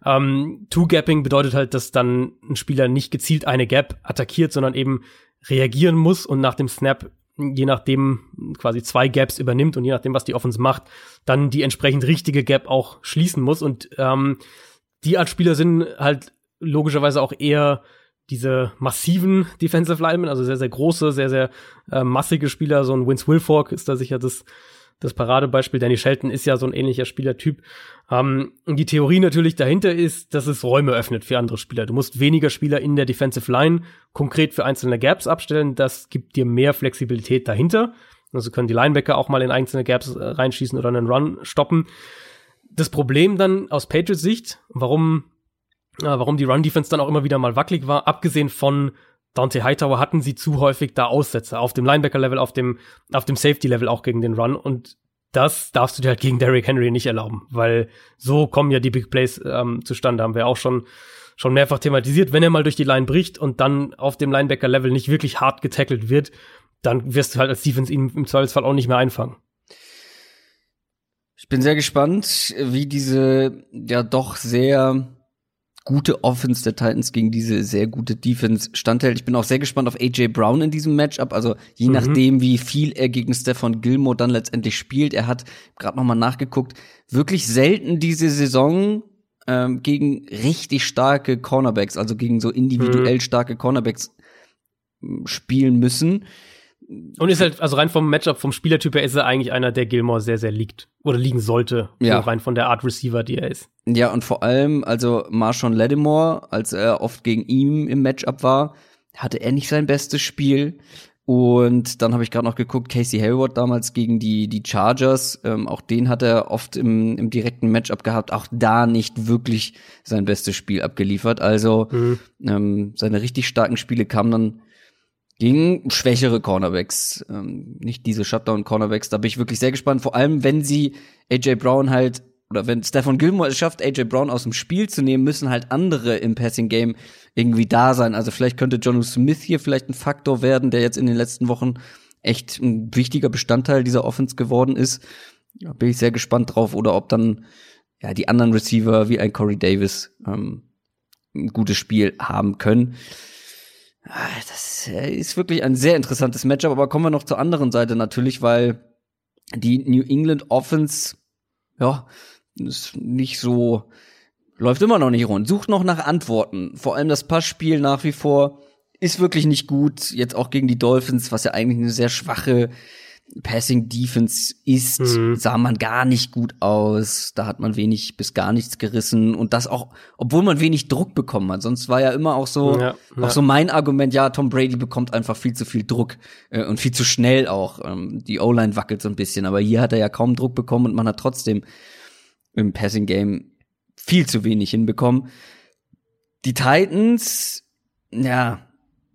Ähm, Two-Gapping bedeutet halt, dass dann ein Spieler nicht gezielt eine Gap attackiert, sondern eben reagieren muss und nach dem Snap, je nachdem quasi zwei Gaps übernimmt und je nachdem, was die Offense macht, dann die entsprechend richtige Gap auch schließen muss. Und ähm, die Art Spieler sind halt logischerweise auch eher diese massiven Defensive Linemen, also sehr, sehr große, sehr, sehr äh, massige Spieler. So ein Vince Wilfork ist da sicher das, das Paradebeispiel. Danny Shelton ist ja so ein ähnlicher Spielertyp. Ähm, die Theorie natürlich dahinter ist, dass es Räume öffnet für andere Spieler. Du musst weniger Spieler in der Defensive Line konkret für einzelne Gaps abstellen. Das gibt dir mehr Flexibilität dahinter. Also können die Linebacker auch mal in einzelne Gaps äh, reinschießen oder einen Run stoppen. Das Problem dann aus Patriots Sicht, warum, äh, warum die Run-Defense dann auch immer wieder mal wackelig war, abgesehen von Dante Hightower hatten sie zu häufig da Aussetzer auf dem Linebacker-Level, auf dem, auf dem Safety-Level auch gegen den Run. Und das darfst du dir halt gegen Derrick Henry nicht erlauben, weil so kommen ja die Big Plays ähm, zustande, haben wir auch schon, schon mehrfach thematisiert. Wenn er mal durch die Line bricht und dann auf dem Linebacker-Level nicht wirklich hart getackelt wird, dann wirst du halt als Defense ihn im Zweifelsfall auch nicht mehr einfangen. Ich bin sehr gespannt, wie diese ja doch sehr gute Offense der Titans gegen diese sehr gute Defense standhält. Ich bin auch sehr gespannt auf AJ Brown in diesem Matchup. Also je Mhm. nachdem, wie viel er gegen Stefan Gilmore dann letztendlich spielt. Er hat gerade noch mal nachgeguckt, wirklich selten diese Saison ähm, gegen richtig starke Cornerbacks, also gegen so individuell starke Cornerbacks spielen müssen. Und ist halt, also rein vom Matchup, vom Spielertyp her ist er eigentlich einer, der Gilmore sehr, sehr liegt. Oder liegen sollte. Ja. So rein von der Art Receiver, die er ist. Ja, und vor allem, also Marshawn Lattimore, als er oft gegen ihn im Matchup war, hatte er nicht sein bestes Spiel. Und dann habe ich gerade noch geguckt, Casey Hayward damals gegen die, die Chargers, ähm, auch den hat er oft im, im direkten Matchup gehabt, auch da nicht wirklich sein bestes Spiel abgeliefert. Also Mhm. ähm, seine richtig starken Spiele kamen dann gegen schwächere Cornerbacks, ähm, nicht diese Shutdown-Cornerbacks. Da bin ich wirklich sehr gespannt, vor allem wenn sie AJ Brown halt oder wenn Stefan Gilmore es schafft, AJ Brown aus dem Spiel zu nehmen, müssen halt andere im Passing Game irgendwie da sein. Also vielleicht könnte John Smith hier vielleicht ein Faktor werden, der jetzt in den letzten Wochen echt ein wichtiger Bestandteil dieser Offense geworden ist. Da bin ich sehr gespannt drauf. Oder ob dann ja die anderen Receiver wie ein Corey Davis ähm, ein gutes Spiel haben können. Ah, Das ist wirklich ein sehr interessantes Matchup, aber kommen wir noch zur anderen Seite natürlich, weil die New England Offense, ja, ist nicht so, läuft immer noch nicht rund. Sucht noch nach Antworten. Vor allem das Passspiel nach wie vor ist wirklich nicht gut. Jetzt auch gegen die Dolphins, was ja eigentlich eine sehr schwache Passing Defense ist, Mhm. sah man gar nicht gut aus. Da hat man wenig bis gar nichts gerissen und das auch, obwohl man wenig Druck bekommen hat. Sonst war ja immer auch so, Ja, auch ja. so mein Argument, ja, Tom Brady bekommt einfach viel zu viel Druck äh, und viel zu schnell auch. Ähm, die O-Line wackelt so ein bisschen, aber hier hat er ja kaum Druck bekommen und man hat trotzdem im Passing Game viel zu wenig hinbekommen. Die Titans, ja,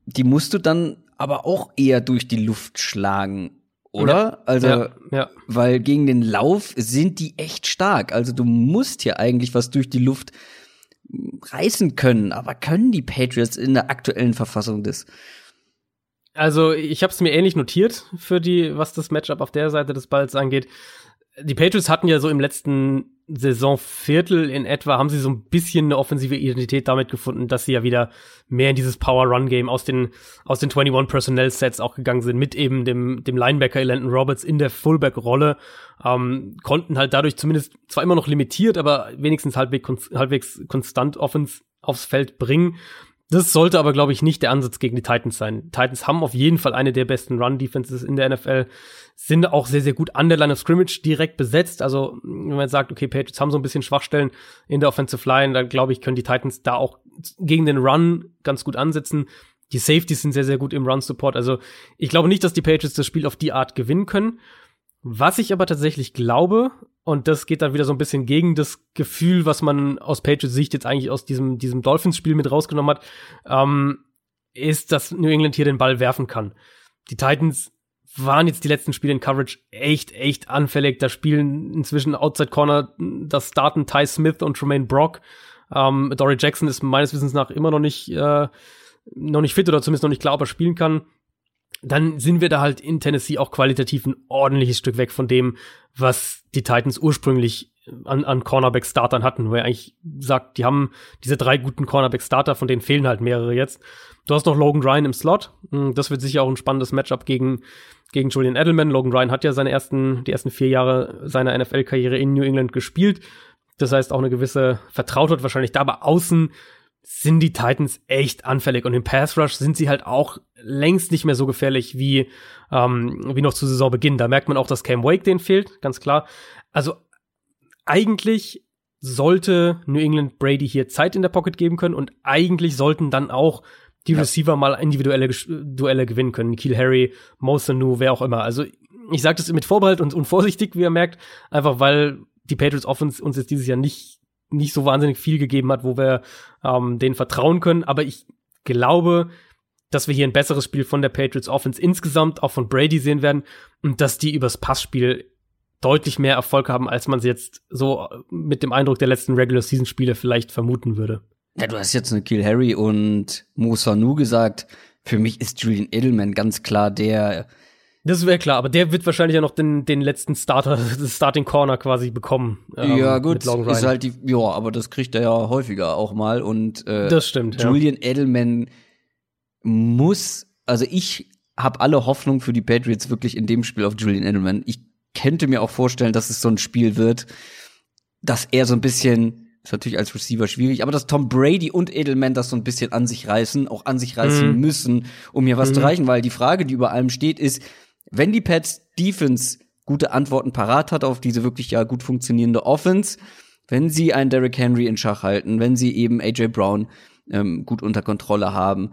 die musst du dann aber auch eher durch die Luft schlagen, oder? Also, ja, ja. weil gegen den Lauf sind die echt stark. Also du musst hier eigentlich was durch die Luft reißen können, aber können die Patriots in der aktuellen Verfassung das? Also ich habe es mir ähnlich notiert für die, was das Matchup auf der Seite des Balls angeht. Die Patriots hatten ja so im letzten Saisonviertel in etwa, haben sie so ein bisschen eine offensive Identität damit gefunden, dass sie ja wieder mehr in dieses Power-Run-Game aus den, aus den 21 Personnel-Sets auch gegangen sind, mit eben dem, dem Linebacker Landon Roberts in der Fullback-Rolle, ähm, konnten halt dadurch zumindest zwar immer noch limitiert, aber wenigstens halbwegs, halbwegs konstant Offens aufs Feld bringen. Das sollte aber, glaube ich, nicht der Ansatz gegen die Titans sein. Titans haben auf jeden Fall eine der besten Run-Defenses in der NFL, sind auch sehr, sehr gut an der Line of Scrimmage direkt besetzt. Also, wenn man sagt, okay, Patriots haben so ein bisschen Schwachstellen in der Offensive Line, dann glaube ich, können die Titans da auch gegen den Run ganz gut ansetzen. Die Safeties sind sehr, sehr gut im Run-Support. Also, ich glaube nicht, dass die Patriots das Spiel auf die Art gewinnen können. Was ich aber tatsächlich glaube, und das geht dann wieder so ein bisschen gegen das Gefühl, was man aus Patriots Sicht jetzt eigentlich aus diesem, diesem Dolphins-Spiel mit rausgenommen hat, ähm, ist, dass New England hier den Ball werfen kann. Die Titans waren jetzt die letzten Spiele in Coverage echt, echt anfällig. Da spielen inzwischen Outside Corner, das starten Ty Smith und Tremaine Brock. Ähm, Dory Jackson ist meines Wissens nach immer noch nicht, äh, noch nicht fit oder zumindest noch nicht klar, ob er spielen kann dann sind wir da halt in Tennessee auch qualitativ ein ordentliches Stück weg von dem, was die Titans ursprünglich an, an Cornerback-Startern hatten, wo er eigentlich sagt, die haben diese drei guten Cornerback-Starter, von denen fehlen halt mehrere jetzt. Du hast noch Logan Ryan im Slot. Hm, Das wird sicher auch ein spannendes Matchup gegen, gegen Julian Edelman. Logan Ryan hat ja seine ersten, die ersten vier Jahre seiner NFL-Karriere in New England gespielt. Das heißt, auch eine gewisse Vertrautheit wahrscheinlich da, aber außen sind die Titans echt anfällig und im Pass Rush sind sie halt auch längst nicht mehr so gefährlich wie, ähm, wie noch zu Saisonbeginn. Da merkt man auch, dass Cam Wake denen fehlt, ganz klar. Also eigentlich sollte New England Brady hier Zeit in der Pocket geben können und eigentlich sollten dann auch die Ja. Receiver mal individuelle Duelle gewinnen können. Kiel Harry, Mo Sanu, wer auch immer. Also ich sage das mit Vorbehalt und, und vorsichtig, wie ihr merkt, einfach weil die Patriots Offense uns jetzt dieses Jahr nicht nicht so wahnsinnig viel gegeben hat, wo wir ähm, denen vertrauen können. Aber ich glaube, dass wir hier ein besseres Spiel von der Patriots Offense insgesamt, auch von Brady sehen werden und dass die übers Passspiel deutlich mehr Erfolg haben, als man es jetzt so mit dem Eindruck der letzten Regular Season Spiele vielleicht vermuten würde. Ja, du hast jetzt eine Kill Harry und Mo Sanu gesagt. Für mich ist Julian Edelman ganz klar der, Das wäre klar, aber der wird wahrscheinlich ja noch den, den letzten Starter, das Starting Corner quasi bekommen. ähm, ja gut, ist halt die, ja, aber das kriegt er ja häufiger auch mal und äh, das stimmt. Ja. Julian Edelman muss, also ich habe alle Hoffnung für die Patriots wirklich in dem Spiel auf Julian Edelman. Ich könnte mir auch vorstellen, dass es so ein Spiel wird, dass er so ein bisschen ist natürlich als Receiver schwierig, aber dass Tom Brady und Edelman das so ein bisschen an sich reißen, auch an sich reißen mhm. müssen, um hier was mhm. zu reichen, weil die Frage, die über allem steht, ist, wenn die Pets Defense gute Antworten parat hat auf diese wirklich ja gut funktionierende Offense, wenn sie einen Derrick Henry in Schach halten, wenn sie eben AJ Brown ähm, gut unter Kontrolle haben,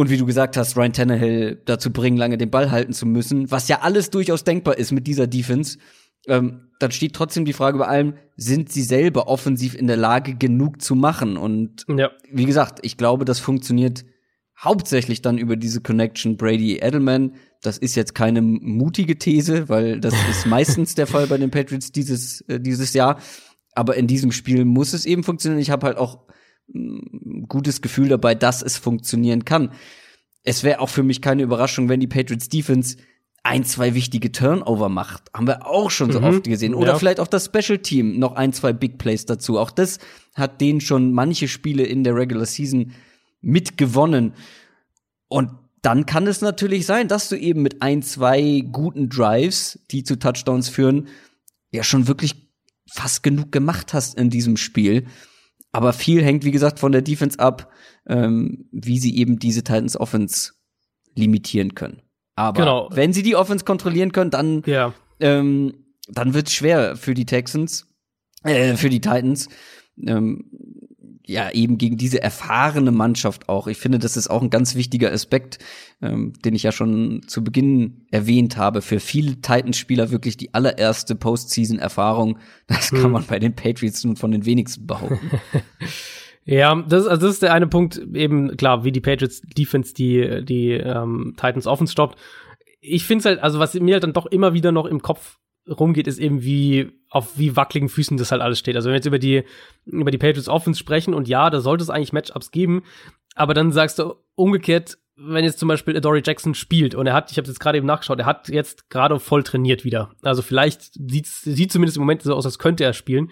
und wie du gesagt hast, Ryan Tannehill dazu bringen, lange den Ball halten zu müssen, was ja alles durchaus denkbar ist mit dieser Defense, ähm, dann steht trotzdem die Frage bei allem, sind sie selber offensiv in der Lage, genug zu machen? Und ja. wie gesagt, ich glaube, das funktioniert hauptsächlich dann über diese Connection Brady-Edelman. Das ist jetzt keine mutige These, weil das ist meistens der Fall bei den Patriots dieses, äh, dieses Jahr. Aber in diesem Spiel muss es eben funktionieren. Ich habe halt auch ein gutes Gefühl dabei, dass es funktionieren kann. Es wäre auch für mich keine Überraschung, wenn die Patriots Defense ein, zwei wichtige Turnover macht. Haben wir auch schon so mhm. oft gesehen. Oder ja. vielleicht auch das Special Team noch ein, zwei Big Plays dazu. Auch das hat denen schon manche Spiele in der Regular Season mitgewonnen. Und dann kann es natürlich sein, dass du eben mit ein, zwei guten Drives, die zu Touchdowns führen, ja schon wirklich fast genug gemacht hast in diesem Spiel. Aber viel hängt, wie gesagt, von der Defense ab, ähm, wie sie eben diese Titans Offense limitieren können. Aber genau. wenn sie die Offense kontrollieren können, dann, ja. ähm, dann wird's schwer für die Texans, äh, für die Titans. Ähm, ja, eben gegen diese erfahrene Mannschaft auch. Ich finde, das ist auch ein ganz wichtiger Aspekt, ähm, den ich ja schon zu Beginn erwähnt habe. Für viele Titans-Spieler wirklich die allererste Postseason-Erfahrung. Das hm. kann man bei den Patriots nun von den wenigsten behaupten. Ja, das, also das ist der eine Punkt, eben klar, wie die Patriots Defense die, die ähm, Titans Offense stoppt. Ich finde es halt, also was mir halt dann doch immer wieder noch im Kopf rumgeht, ist eben wie auf wie wackeligen Füßen das halt alles steht. Also wenn wir jetzt über die über die Patriots Offense sprechen und ja, da sollte es eigentlich Matchups geben, aber dann sagst du umgekehrt, wenn jetzt zum Beispiel Dory Jackson spielt und er hat, ich habe jetzt gerade eben nachgeschaut, er hat jetzt gerade voll trainiert wieder. Also vielleicht sieht sieht zumindest im Moment so aus, als könnte er spielen.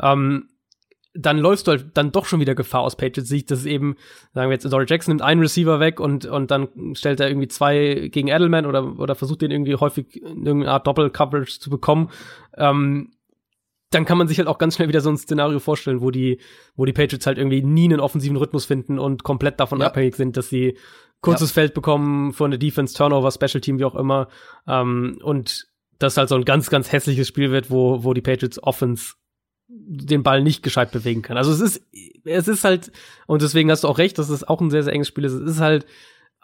Ähm, dann läufst du halt dann doch schon wieder Gefahr aus Patriots Sicht, dass eben, sagen wir jetzt, Dory Jackson nimmt einen Receiver weg und, und dann stellt er irgendwie zwei gegen Edelman oder, oder versucht den irgendwie häufig in irgendeine Art Doppel-Coverage zu bekommen. Ähm, dann kann man sich halt auch ganz schnell wieder so ein Szenario vorstellen, wo die, wo die Patriots halt irgendwie nie einen offensiven Rhythmus finden und komplett davon ja. abhängig sind, dass sie kurzes ja. Feld bekommen von der Defense, Turnover, Special Team, wie auch immer. Ähm, und das halt so ein ganz, ganz hässliches Spiel wird, wo, wo die Patriots Offense den Ball nicht gescheit bewegen kann. Also es ist, es ist halt, und deswegen hast du auch recht, dass es auch ein sehr, sehr enges Spiel ist. Es ist halt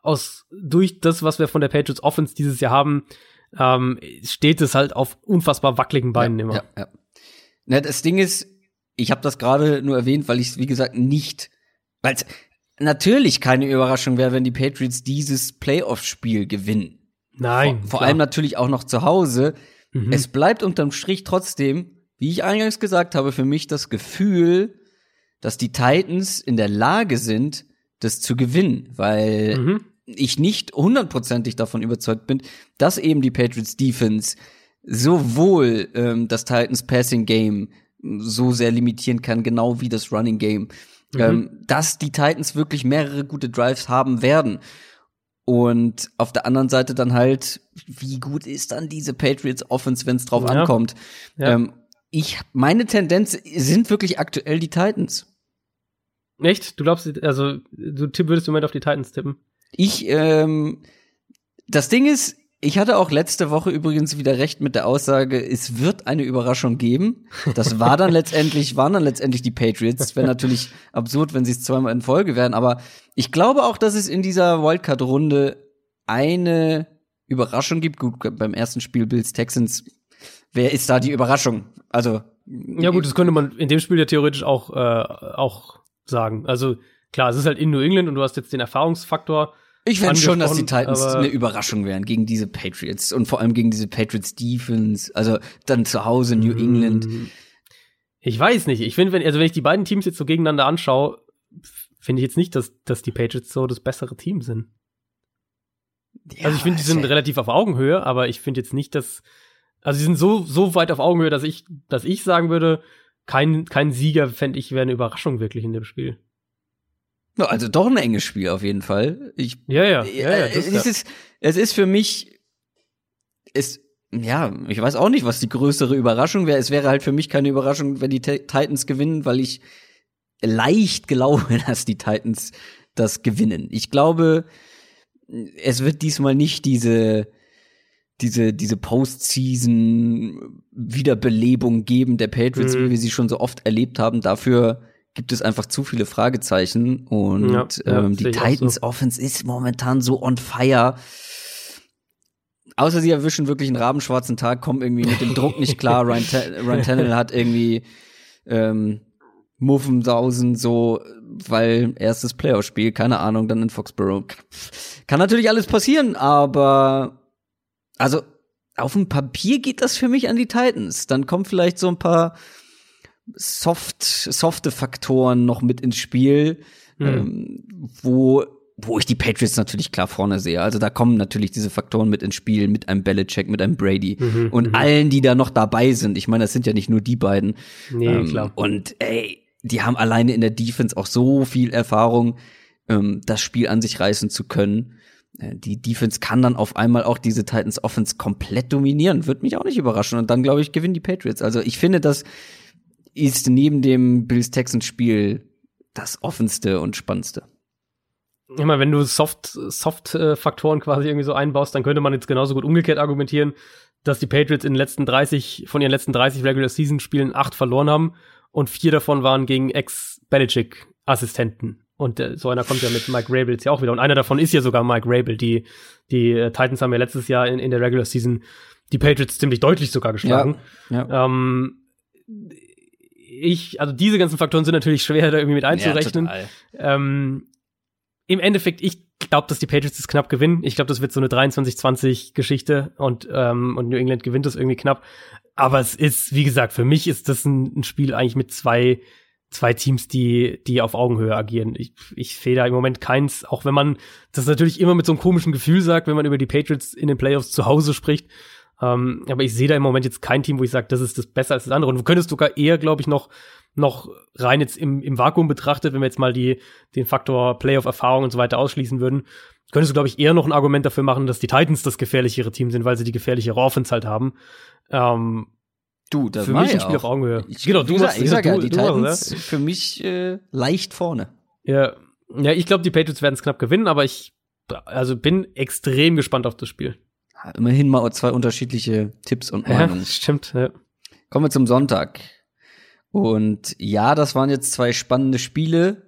aus, durch das, was wir von der Patriots Offense dieses Jahr haben, ähm, steht es halt auf unfassbar wackeligen Beinen ja, immer. Ja, ja. Na, das Ding ist, ich habe das gerade nur erwähnt, weil ich es, wie gesagt, nicht, weil es natürlich keine Überraschung wäre, wenn die Patriots dieses Playoff-Spiel gewinnen. Nein. Vor, vor allem natürlich auch noch zu Hause. Mhm. Es bleibt unterm Strich trotzdem wie ich eingangs gesagt habe, für mich das Gefühl, dass die Titans in der Lage sind, das zu gewinnen, weil mhm. ich nicht hundertprozentig davon überzeugt bin, dass eben die Patriots Defense sowohl ähm, das Titans Passing Game so sehr limitieren kann, genau wie das Running Game, mhm. ähm, dass die Titans wirklich mehrere gute Drives haben werden. Und auf der anderen Seite dann halt, wie gut ist dann diese Patriots Offense, wenn es drauf ja. ankommt? Ja. Ähm, ich, meine Tendenz sind wirklich aktuell die Titans. Echt? Du glaubst, also du tipp, würdest im Moment auf die Titans tippen? Ich, ähm, das Ding ist, ich hatte auch letzte Woche übrigens wieder recht mit der Aussage, es wird eine Überraschung geben. Das war dann letztendlich, waren dann letztendlich die Patriots. Wäre natürlich absurd, wenn sie es zweimal in Folge wären. Aber ich glaube auch, dass es in dieser Wildcard-Runde eine Überraschung gibt. Gut, beim ersten Spiel Bills Texans wer ist da die Überraschung? Also ja gut, das könnte man in dem Spiel ja theoretisch auch äh, auch sagen. Also klar, es ist halt in New England und du hast jetzt den Erfahrungsfaktor. Ich fände schon, dass die Titans eine Überraschung wären gegen diese Patriots und vor allem gegen diese Patriots Defense. Also dann zu Hause New mm. England. Ich weiß nicht. Ich finde, wenn also wenn ich die beiden Teams jetzt so gegeneinander anschaue, finde ich jetzt nicht, dass dass die Patriots so das bessere Team sind. Ja, also ich finde, die sind relativ auf Augenhöhe, aber ich finde jetzt nicht, dass also sie sind so, so weit auf Augenhöhe, dass ich, dass ich sagen würde, kein, kein Sieger fände ich wäre eine Überraschung wirklich in dem Spiel. Also doch ein enges Spiel auf jeden Fall. Ich, ja, ja. ja, ja es, ist, es ist für mich, es, ja, ich weiß auch nicht, was die größere Überraschung wäre. Es wäre halt für mich keine Überraschung, wenn die Titans gewinnen, weil ich leicht glaube, dass die Titans das gewinnen. Ich glaube, es wird diesmal nicht diese diese diese Postseason Wiederbelebung geben der Patriots, mhm. wie wir sie schon so oft erlebt haben. Dafür gibt es einfach zu viele Fragezeichen und ja, ähm, ja, die Titans so. Offense ist momentan so on fire. Außer sie erwischen wirklich einen rabenschwarzen Tag, kommen irgendwie mit dem Druck nicht klar. Ryan, Ryan Tannehill hat irgendwie ähm, Muffensausen so, weil erstes Playoff-Spiel, keine Ahnung, dann in Foxborough. Kann natürlich alles passieren, aber also auf dem Papier geht das für mich an die Titans. Dann kommen vielleicht so ein paar soft, softe Faktoren noch mit ins Spiel, mhm. ähm, wo wo ich die Patriots natürlich klar vorne sehe. Also da kommen natürlich diese Faktoren mit ins Spiel, mit einem Belichick, mit einem Brady mhm, und mhm. allen, die da noch dabei sind. Ich meine, das sind ja nicht nur die beiden. Nee, ähm, klar. Und ey, die haben alleine in der Defense auch so viel Erfahrung, ähm, das Spiel an sich reißen zu können. Äh, die Defense kann dann auf einmal auch diese Titans Offense komplett dominieren. Wird mich auch nicht überraschen. Und dann, glaube ich, gewinnen die Patriots. Also ich finde, das ist neben dem Bills Texans Spiel das offenste und spannendste. Immer wenn du Soft, Soft-Faktoren quasi irgendwie so einbaust, dann könnte man jetzt genauso gut umgekehrt argumentieren, dass die Patriots in den letzten 30, von ihren letzten 30 Regular Season Spielen acht verloren haben und vier davon waren gegen Ex-Belichick-Assistenten. Und äh, so einer kommt ja mit Mike Rabel jetzt ja auch wieder. Und einer davon ist ja sogar Mike Rabel. Die, die äh, Titans haben ja letztes Jahr in, in der Regular Season die Patriots ziemlich deutlich sogar geschlagen. Ja, ja. Ähm, ich, also diese ganzen Faktoren sind natürlich schwer da irgendwie mit einzurechnen. Ja, ähm, Im Endeffekt, ich glaube, dass die Patriots das knapp gewinnen. Ich glaube, das wird so eine 23-20 Geschichte und, ähm, und New England gewinnt das irgendwie knapp. Aber es ist, wie gesagt, für mich ist das ein, ein Spiel eigentlich mit zwei zwei Teams, die, die auf Augenhöhe agieren. Ich, ich sehe da im Moment keins, auch wenn man das natürlich immer mit so einem komischen Gefühl sagt, wenn man über die Patriots in den Playoffs zu Hause spricht. Ähm, aber ich sehe da im Moment jetzt kein Team, wo ich sage, das ist das besser als das andere. Und du könntest sogar eher, glaube ich, noch, noch rein jetzt im, im Vakuum betrachtet, wenn wir jetzt mal die, den Faktor Playoff-Erfahrung und so weiter ausschließen würden, könntest du, glaube ich, eher noch ein Argument dafür machen, dass die Titans das gefährlichere Team sind, weil sie die gefährlichere Offense halt haben. Ähm, Du, das für mich ein Spiel auf Augenhöhe. Ich, genau, du machst, ich sag ja, die Titans machst, für mich äh, leicht vorne. Ja, ja, ich glaube, die Patriots werden es knapp gewinnen, aber ich also bin extrem gespannt auf das Spiel. Immerhin mal zwei unterschiedliche Tipps und Meinungen. Ja, stimmt. Ja. Kommen wir zum Sonntag. Und ja, das waren jetzt zwei spannende Spiele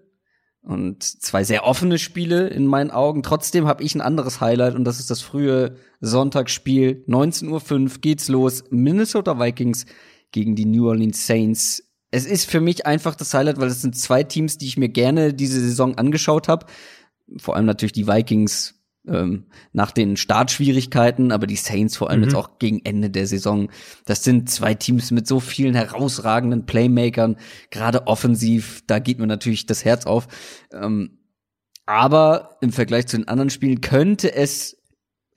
und zwei sehr offene Spiele in meinen Augen. Trotzdem habe ich ein anderes Highlight und das ist das frühe Sonntagsspiel. 19.05 Uhr geht's los. Minnesota Vikings gegen die New Orleans Saints. Es ist für mich einfach das Highlight, weil es sind zwei Teams, die ich mir gerne diese Saison angeschaut habe. Vor allem natürlich die Vikings ähm, nach den Startschwierigkeiten, aber die Saints vor allem mhm. jetzt auch gegen Ende der Saison. Das sind zwei Teams mit so vielen herausragenden Playmakern, gerade offensiv, da geht mir natürlich das Herz auf. Ähm, aber im Vergleich zu den anderen Spielen könnte es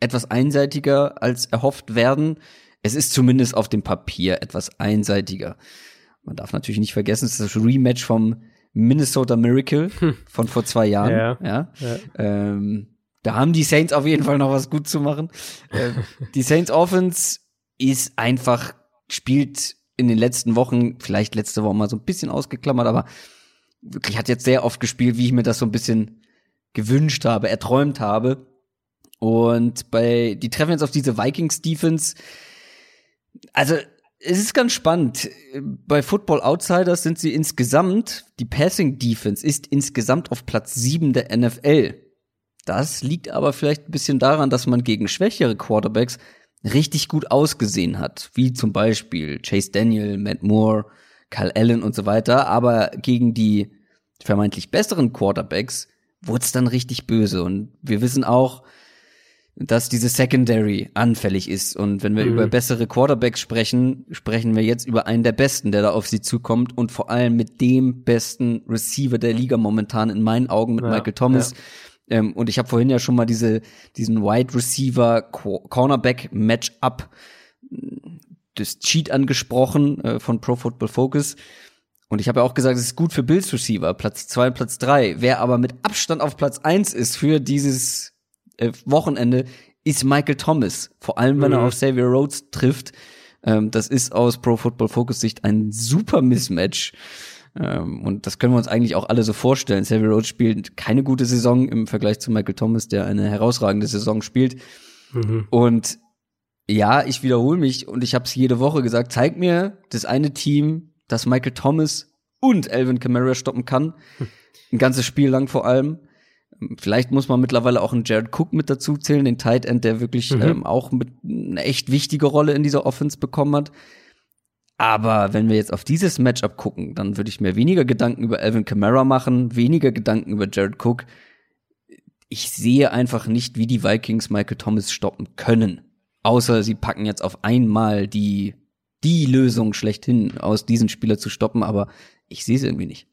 etwas einseitiger als erhofft werden. Es ist zumindest auf dem Papier etwas einseitiger. Man darf natürlich nicht vergessen, es ist das Rematch vom Minnesota Miracle hm. von vor zwei Jahren. Ja, ja. ja. Ähm, da haben die Saints auf jeden Fall noch was gut zu machen. Äh, die Saints Offense ist einfach, spielt in den letzten Wochen, vielleicht letzte Woche mal so ein bisschen ausgeklammert, aber wirklich hat jetzt sehr oft gespielt, wie ich mir das so ein bisschen gewünscht habe, erträumt habe. Und bei, die treffen jetzt auf diese Vikings Defense. Also, es ist ganz spannend. Bei Football Outsiders sind sie insgesamt, die Passing Defense ist insgesamt auf Platz sieben der NFL. Das liegt aber vielleicht ein bisschen daran, dass man gegen schwächere Quarterbacks richtig gut ausgesehen hat, wie zum Beispiel Chase Daniel, Matt Moore, Kyle Allen und so weiter. Aber gegen die vermeintlich besseren Quarterbacks wurde es dann richtig böse. Und wir wissen auch, dass diese Secondary anfällig ist. Und wenn wir mhm. über bessere Quarterbacks sprechen, sprechen wir jetzt über einen der besten, der da auf sie zukommt und vor allem mit dem besten Receiver der Liga momentan in meinen Augen mit ja, Michael Thomas. Ja ähm, und ich habe vorhin ja schon mal diese, diesen Wide Receiver Cornerback Matchup das Cheat angesprochen äh, von Pro Football Focus. Und ich habe ja auch gesagt, es ist gut für Bills Receiver, Platz zwei und Platz drei. Wer aber mit Abstand auf Platz eins ist für dieses äh, Wochenende, ist Michael Thomas. Vor allem, wenn Mhm. er auf Xavier Rhodes trifft. Ähm, das ist aus Pro Football Focus Sicht ein super Mismatch. Ähm, und das können wir uns eigentlich auch alle so vorstellen. Xavier Rhodes spielt keine gute Saison im Vergleich zu Michael Thomas, der eine herausragende Saison spielt. Mhm. Und ja, ich wiederhole mich und ich habe es jede Woche gesagt, zeig mir das eine Team, das Michael Thomas und Alvin Kamara stoppen kann. Ein ganzes Spiel lang vor allem. Vielleicht muss man mittlerweile auch einen Jared Cook mit dazu zählen, den Tight End, der wirklich Mhm. ähm, auch mit eine echt wichtige Rolle in dieser Offense bekommen hat. Aber wenn wir jetzt auf dieses Matchup gucken, dann würde ich mir weniger Gedanken über Alvin Kamara machen, weniger Gedanken über Jared Cook. Ich sehe einfach nicht, wie die Vikings Michael Thomas stoppen können. Außer sie packen jetzt auf einmal die, die Lösung schlechthin aus, diesen Spieler zu stoppen, aber ich sehe es irgendwie nicht.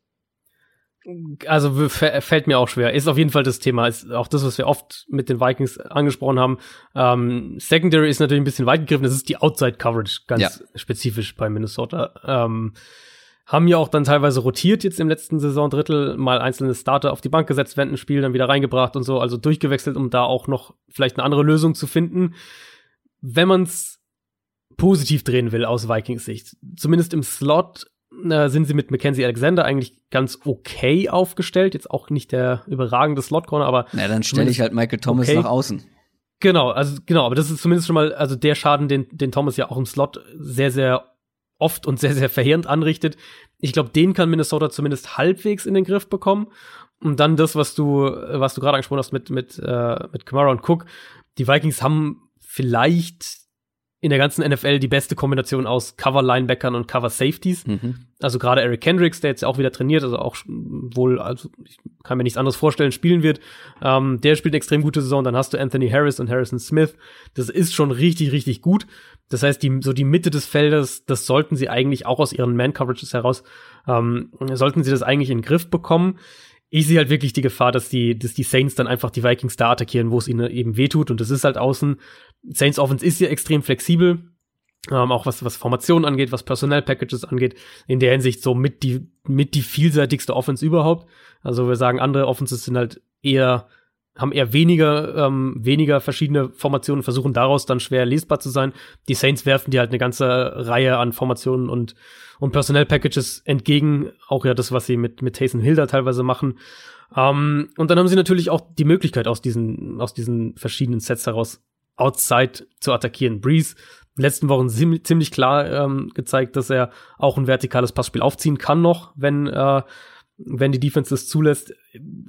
Also fällt mir auch schwer. Ist auf jeden Fall das Thema. Ist auch das, was wir oft mit den Vikings angesprochen haben. Ähm, Secondary ist natürlich ein bisschen weit gegriffen. Das ist die Outside Coverage, ganz Ja. spezifisch bei Minnesota. Ähm, haben ja auch dann teilweise rotiert jetzt im letzten Saisondrittel, mal einzelne Starter auf die Bank gesetzt, während ein Spiel dann wieder reingebracht und so, also durchgewechselt, um da auch noch vielleicht eine andere Lösung zu finden. Wenn man es positiv drehen will aus Vikings Sicht, zumindest im Slot äh, sind sie mit Mackenzie Alexander eigentlich ganz okay aufgestellt. Jetzt auch nicht der überragende Slot-Corner, aber Na, dann stelle ich halt Michael Thomas Okay. nach außen. Genau, also genau, aber das ist zumindest schon mal, also der Schaden, den, den Thomas ja auch im Slot sehr, sehr oft und sehr, sehr verheerend anrichtet. Ich glaube, den kann Minnesota zumindest halbwegs in den Griff bekommen. Und dann das, was du, was du gerade angesprochen hast mit, mit, äh, mit Kamara und Cook. Die Vikings haben vielleicht in der ganzen NFL die beste Kombination aus Cover-Linebackern und Cover-Safeties. Mhm. Also gerade Eric Kendricks, der jetzt auch wieder trainiert, also auch wohl, also ich kann mir nichts anderes vorstellen, spielen wird. Ähm, der spielt eine extrem gute Saison. Dann hast du Anthony Harris und Harrison Smith. Das ist schon richtig, richtig gut. Das heißt, die, so die Mitte des Feldes, das sollten sie eigentlich auch aus ihren Man-Coverages heraus, ähm, sollten sie das eigentlich in den Griff bekommen. Ich sehe halt wirklich die Gefahr, dass die, dass die Saints dann einfach die Vikings da attackieren, wo es ihnen eben wehtut. Und das ist halt außen. Saints Offense ist ja extrem flexibel. Ähm, auch was, was Formationen angeht, was Personal-Packages angeht, in der Hinsicht so mit die, mit die vielseitigste Offense überhaupt. Also wir sagen, andere Offenses sind halt eher, haben eher weniger, ähm, weniger verschiedene Formationen, versuchen daraus dann schwer lesbar zu sein. Die Saints werfen dir halt eine ganze Reihe an Formationen und, und Personal-Packages entgegen. Auch ja das, was sie mit, mit Taysom Hill da teilweise machen. Ähm, und dann haben sie natürlich auch die Möglichkeit, aus diesen, aus diesen verschiedenen Sets heraus outside zu attackieren. Breeze letzten Wochen ziem- ziemlich klar ähm, gezeigt, dass er auch ein vertikales Passspiel aufziehen kann noch, wenn äh, wenn die Defense das zulässt.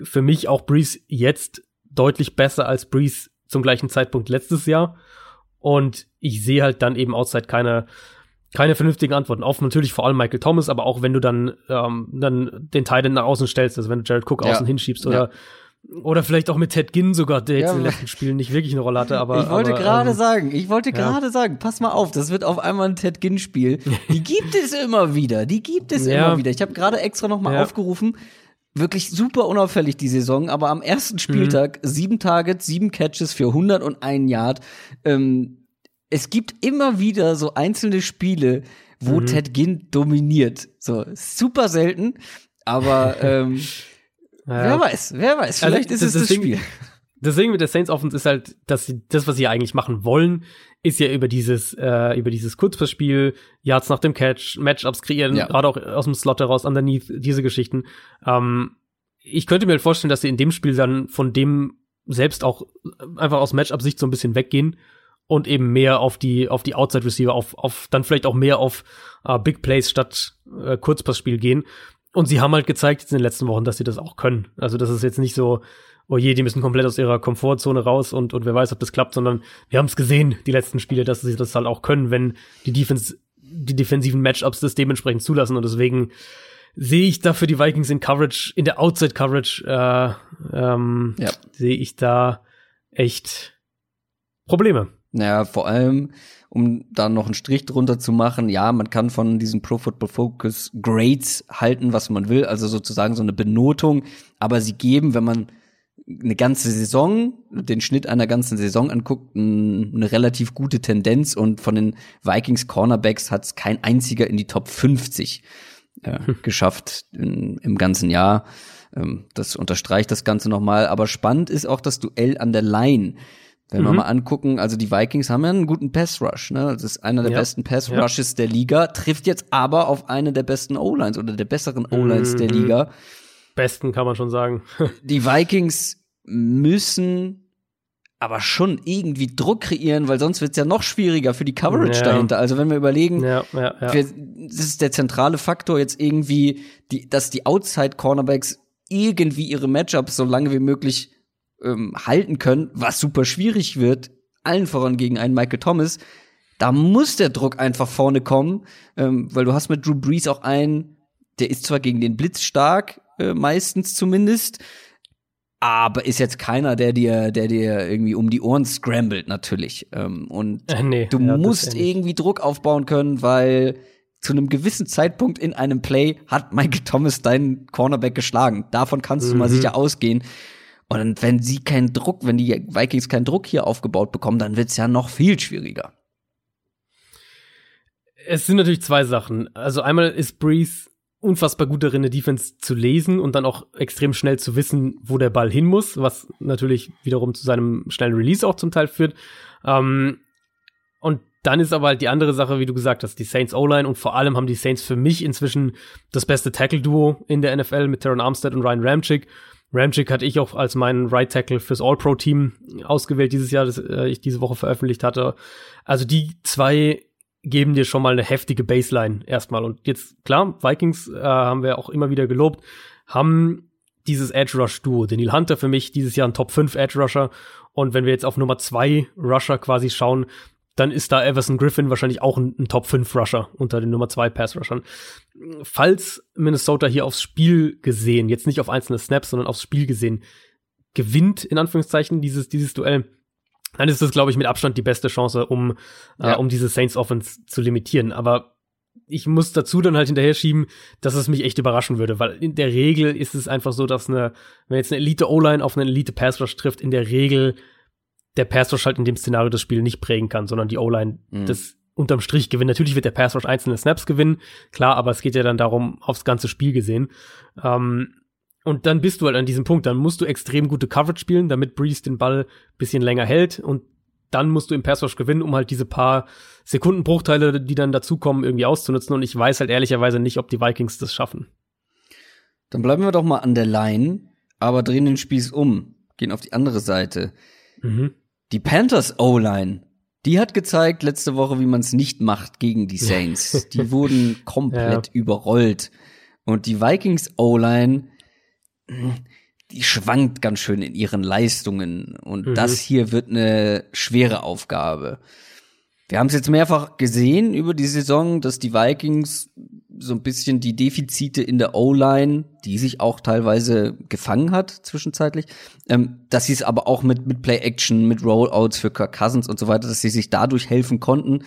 Für mich auch Breeze jetzt deutlich besser als Breeze zum gleichen Zeitpunkt letztes Jahr. Und ich sehe halt dann eben outside keine keine vernünftigen Antworten auf natürlich vor allem Michael Thomas, aber auch wenn du dann ähm, dann den Titan nach außen stellst, also wenn du Jared Cook Ja. außen hinschiebst oder oder vielleicht auch mit Ted Ginn sogar, der jetzt Ja, in den letzten Spielen nicht wirklich eine Rolle hatte, aber ich wollte gerade ähm, sagen, ich wollte ja. gerade sagen, pass mal auf, das wird auf einmal ein Ted Ginn Spiel. Die gibt es immer wieder, die gibt es Ja. immer wieder. Ich habe gerade extra noch mal Ja. aufgerufen, wirklich super unauffällig die Saison, aber am ersten Mhm. Spieltag sieben Targets, sieben Catches für 101 Yard. Ähm, es gibt immer wieder so einzelne Spiele, wo Mhm. Ted Ginn dominiert. So super selten, aber ähm, ja. wer weiß, wer weiß, Also, vielleicht ist das- es das deswegen- Spiel. Das Ding mit der Saints Offense ist halt, dass sie das, was sie eigentlich machen wollen, ist ja über dieses, äh, über dieses Kurzpassspiel, Yards nach dem Catch, Matchups kreieren, Ja. gerade auch aus dem Slot heraus, underneath, diese Geschichten. Ähm, ich könnte mir halt vorstellen, dass sie in dem Spiel dann von dem selbst auch einfach aus Matchup-Sicht so ein bisschen weggehen und eben mehr auf die, auf die Outside Receiver, auf, auf, dann vielleicht auch mehr auf äh, Big Plays statt äh, Kurzpassspiel gehen. Und sie haben halt gezeigt jetzt in den letzten Wochen, dass sie das auch können. Also das ist jetzt nicht so, oh je, die müssen komplett aus ihrer Komfortzone raus und, und wer weiß, ob das klappt, sondern wir haben es gesehen, die letzten Spiele, dass sie das halt auch können, wenn die Defense, die defensiven Matchups das dementsprechend zulassen und deswegen sehe ich da für die Vikings in Coverage, in der Outside Coverage, äh, ähm, Ja. sehe ich da echt Probleme. Naja, vor allem, um da noch einen Strich drunter zu machen, ja, man kann von diesen Pro Football Focus Grades halten, was man will, also sozusagen so eine Benotung, aber sie geben, wenn man eine ganze Saison, den Schnitt einer ganzen Saison anguckt, eine relativ gute Tendenz und von den Vikings Cornerbacks hat es kein einziger in die Top 50 äh, geschafft in, im ganzen Jahr. Ähm, das unterstreicht das Ganze nochmal. Aber spannend ist auch das Duell an der Line. Wenn wir mal angucken, also die Vikings haben ja einen guten Pass Rush, ne? Das ist einer der Ja. besten Pass Ja. Rushes der Liga, trifft jetzt aber auf eine der besten O-Lines oder der besseren O-Lines der Mhm. Liga. Besten kann man schon sagen. Die Vikings müssen aber schon irgendwie Druck kreieren, weil sonst wird's ja noch schwieriger für die Coverage Ja. dahinter. Also wenn wir überlegen, ja, ja. wir, das ist der zentrale Faktor jetzt irgendwie, die, dass die Outside-Cornerbacks irgendwie ihre Matchups so lange wie möglich ähm, halten können, was super schwierig wird, allen voran gegen einen Michael Thomas. Da muss der Druck einfach vorne kommen, ähm, weil du hast mit Drew Brees auch einen, der ist zwar gegen den Blitz stark, äh, meistens zumindest, aber ist jetzt keiner, der dir, der dir irgendwie um die Ohren scrambled, natürlich. Ähm, und Äh, nee, du ja, musst irgendwie Druck aufbauen können, weil zu einem gewissen Zeitpunkt in einem Play hat Michael Thomas deinen Cornerback geschlagen. Davon kannst du mal Mhm. sicher ausgehen. Und wenn sie keinen Druck, wenn die Vikings keinen Druck hier aufgebaut bekommen, dann wird's ja noch viel schwieriger. Es sind natürlich zwei Sachen. Also einmal ist Breeze unfassbar gut darin, eine Defense zu lesen und dann auch extrem schnell zu wissen, wo der Ball hin muss, was natürlich wiederum zu seinem schnellen Release auch zum Teil führt. Ähm, und dann ist aber halt die andere Sache, wie du gesagt hast, die Saints O-Line und vor allem haben die Saints für mich inzwischen das beste Tackle-Duo in der NFL mit Teron Armstead und Ryan Ramchick. Ramchick hatte ich auch als meinen Right Tackle fürs All-Pro-Team ausgewählt dieses Jahr, das äh, ich diese Woche veröffentlicht hatte. Also die zwei geben dir schon mal eine heftige Baseline erstmal. Und jetzt, klar, Vikings äh, haben wir auch immer wieder gelobt, haben dieses Edge Rush Duo. Daniel Hunter für mich dieses Jahr ein Top 5 Edge Rusher. Und wenn wir jetzt auf Nummer 2 Rusher quasi schauen, dann ist da Everson Griffin wahrscheinlich auch ein, ein Top 5 Rusher unter den Nummer 2 Pass Rushern. Falls Minnesota hier aufs Spiel gesehen, jetzt nicht auf einzelne Snaps, sondern aufs Spiel gesehen, gewinnt, in Anführungszeichen, dieses, dieses Duell, dann ist das, glaube ich, mit Abstand die beste Chance, um, Ja. äh, um diese Saints Offense zu limitieren. Aber ich muss dazu dann halt hinterher schieben, dass es mich echt überraschen würde, weil in der Regel ist es einfach so, dass eine, wenn jetzt eine Elite O-Line auf einen Elite Pass Rush trifft, in der Regel der Pass Rush halt in dem Szenario das Spiel nicht prägen kann, sondern die O-Line Mhm. das unterm Strich gewinnt. Natürlich wird der Pass Rush einzelne Snaps gewinnen, klar, aber es geht ja dann darum, aufs ganze Spiel gesehen. Ähm, und dann bist du halt an diesem Punkt, dann musst du extrem gute Coverage spielen, damit Breeze den Ball bisschen länger hält und dann musst du im Pass Rush gewinnen, um halt diese paar Sekundenbruchteile, die dann dazukommen, irgendwie auszunutzen. Und ich weiß halt ehrlicherweise nicht, ob die Vikings das schaffen. Dann bleiben wir doch mal an der Line, aber drehen den Spieß um, gehen auf die andere Seite. Mhm. Die Panthers O-Line, die hat gezeigt letzte Woche, wie man es nicht macht gegen die Saints. die wurden komplett überrollt. Und die Vikings O-Line, die schwankt ganz schön in ihren Leistungen. Und Mhm. das hier wird eine schwere Aufgabe. Wir haben es jetzt mehrfach gesehen über die Saison, dass die Vikings so ein bisschen die Defizite in der O-Line, die sich auch teilweise gefangen hat zwischenzeitlich, ähm, dass sie es aber auch mit mit Play-Action, mit Rollouts für Kirk Cousins und so weiter, dass sie sich dadurch helfen konnten,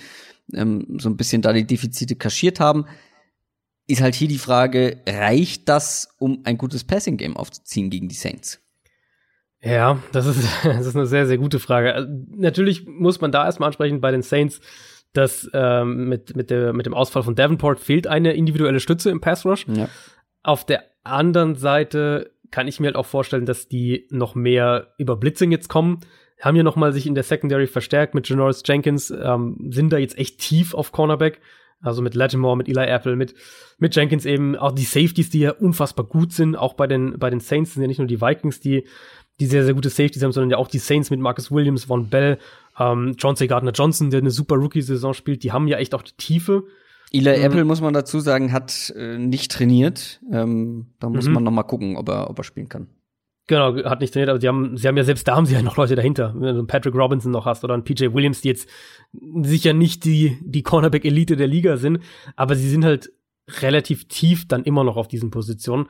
ähm, so ein bisschen da die Defizite kaschiert haben. Ist halt hier die Frage, reicht das, um ein gutes Passing-Game aufzuziehen gegen die Saints? Ja, das ist, das ist eine sehr, sehr gute Frage. Also, natürlich muss man da erstmal ansprechen bei den Saints, dass ähm, mit, mit, der, mit dem Ausfall von Davenport fehlt eine individuelle Stütze im Pass Rush. Ja. Auf der anderen Seite kann ich mir halt auch vorstellen, dass die noch mehr über Blitzing jetzt kommen. Haben ja noch mal sich in der Secondary verstärkt mit Janoris Jenkins, ähm, sind da jetzt echt tief auf Cornerback. Also mit Lattimore, mit Eli Apple, mit, mit Jenkins eben auch die Safeties, die ja unfassbar gut sind. Auch bei den, bei den Saints sind ja nicht nur die Vikings, die, die sehr, sehr gute Safeties haben, sondern ja auch die Saints mit Marcus Williams, Von Bell, ähm, John C. Gardner Johnson, der eine super Rookie-Saison spielt. Die haben ja echt auch die Tiefe. Eli Mhm. Apple, muss man dazu sagen, hat äh, nicht trainiert. Ähm, da muss Mhm. man noch mal gucken, ob er, ob er spielen kann. Genau, hat nicht trainiert, aber sie haben, sie haben ja selbst da haben sie ja noch Leute dahinter. Wenn du einen Patrick Robinson noch hast oder einen PJ Williams, die jetzt sicher nicht die, die Cornerback-Elite der Liga sind, aber sie sind halt relativ tief dann immer noch auf diesen Positionen.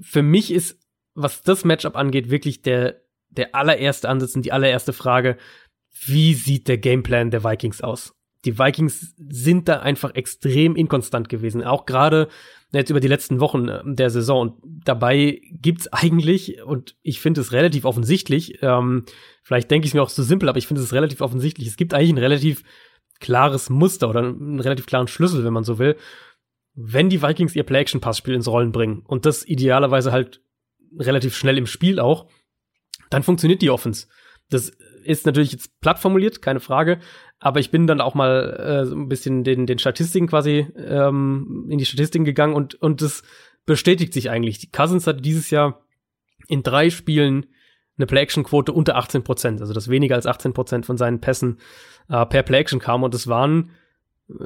Für mich ist, was das Matchup angeht, wirklich der, der allererste Ansatz und die allererste Frage, wie sieht der Gameplan der Vikings aus? Die Vikings sind da einfach extrem inkonstant gewesen, auch gerade jetzt über die letzten Wochen äh, der Saison. Und dabei gibt's eigentlich, und ich finde es relativ offensichtlich, ähm, vielleicht denke ich es mir auch zu simpel, aber ich finde es relativ offensichtlich, es gibt eigentlich ein relativ klares Muster oder einen relativ klaren Schlüssel, wenn man so will. Wenn die Vikings ihr Play-Action-Passspiel ins Rollen bringen und das idealerweise halt relativ schnell im Spiel auch, dann funktioniert die Offense. Das ist natürlich jetzt platt formuliert, keine Frage. Aber ich bin dann auch mal äh, so ein bisschen den, den Statistiken quasi ähm, in die Statistiken gegangen und, und das bestätigt sich eigentlich. Die Cousins hatte dieses Jahr in drei Spielen eine Play-Action-Quote unter 18 Prozent, also dass weniger als 18 Prozent von seinen Pässen äh, per Play-Action kam. Und das waren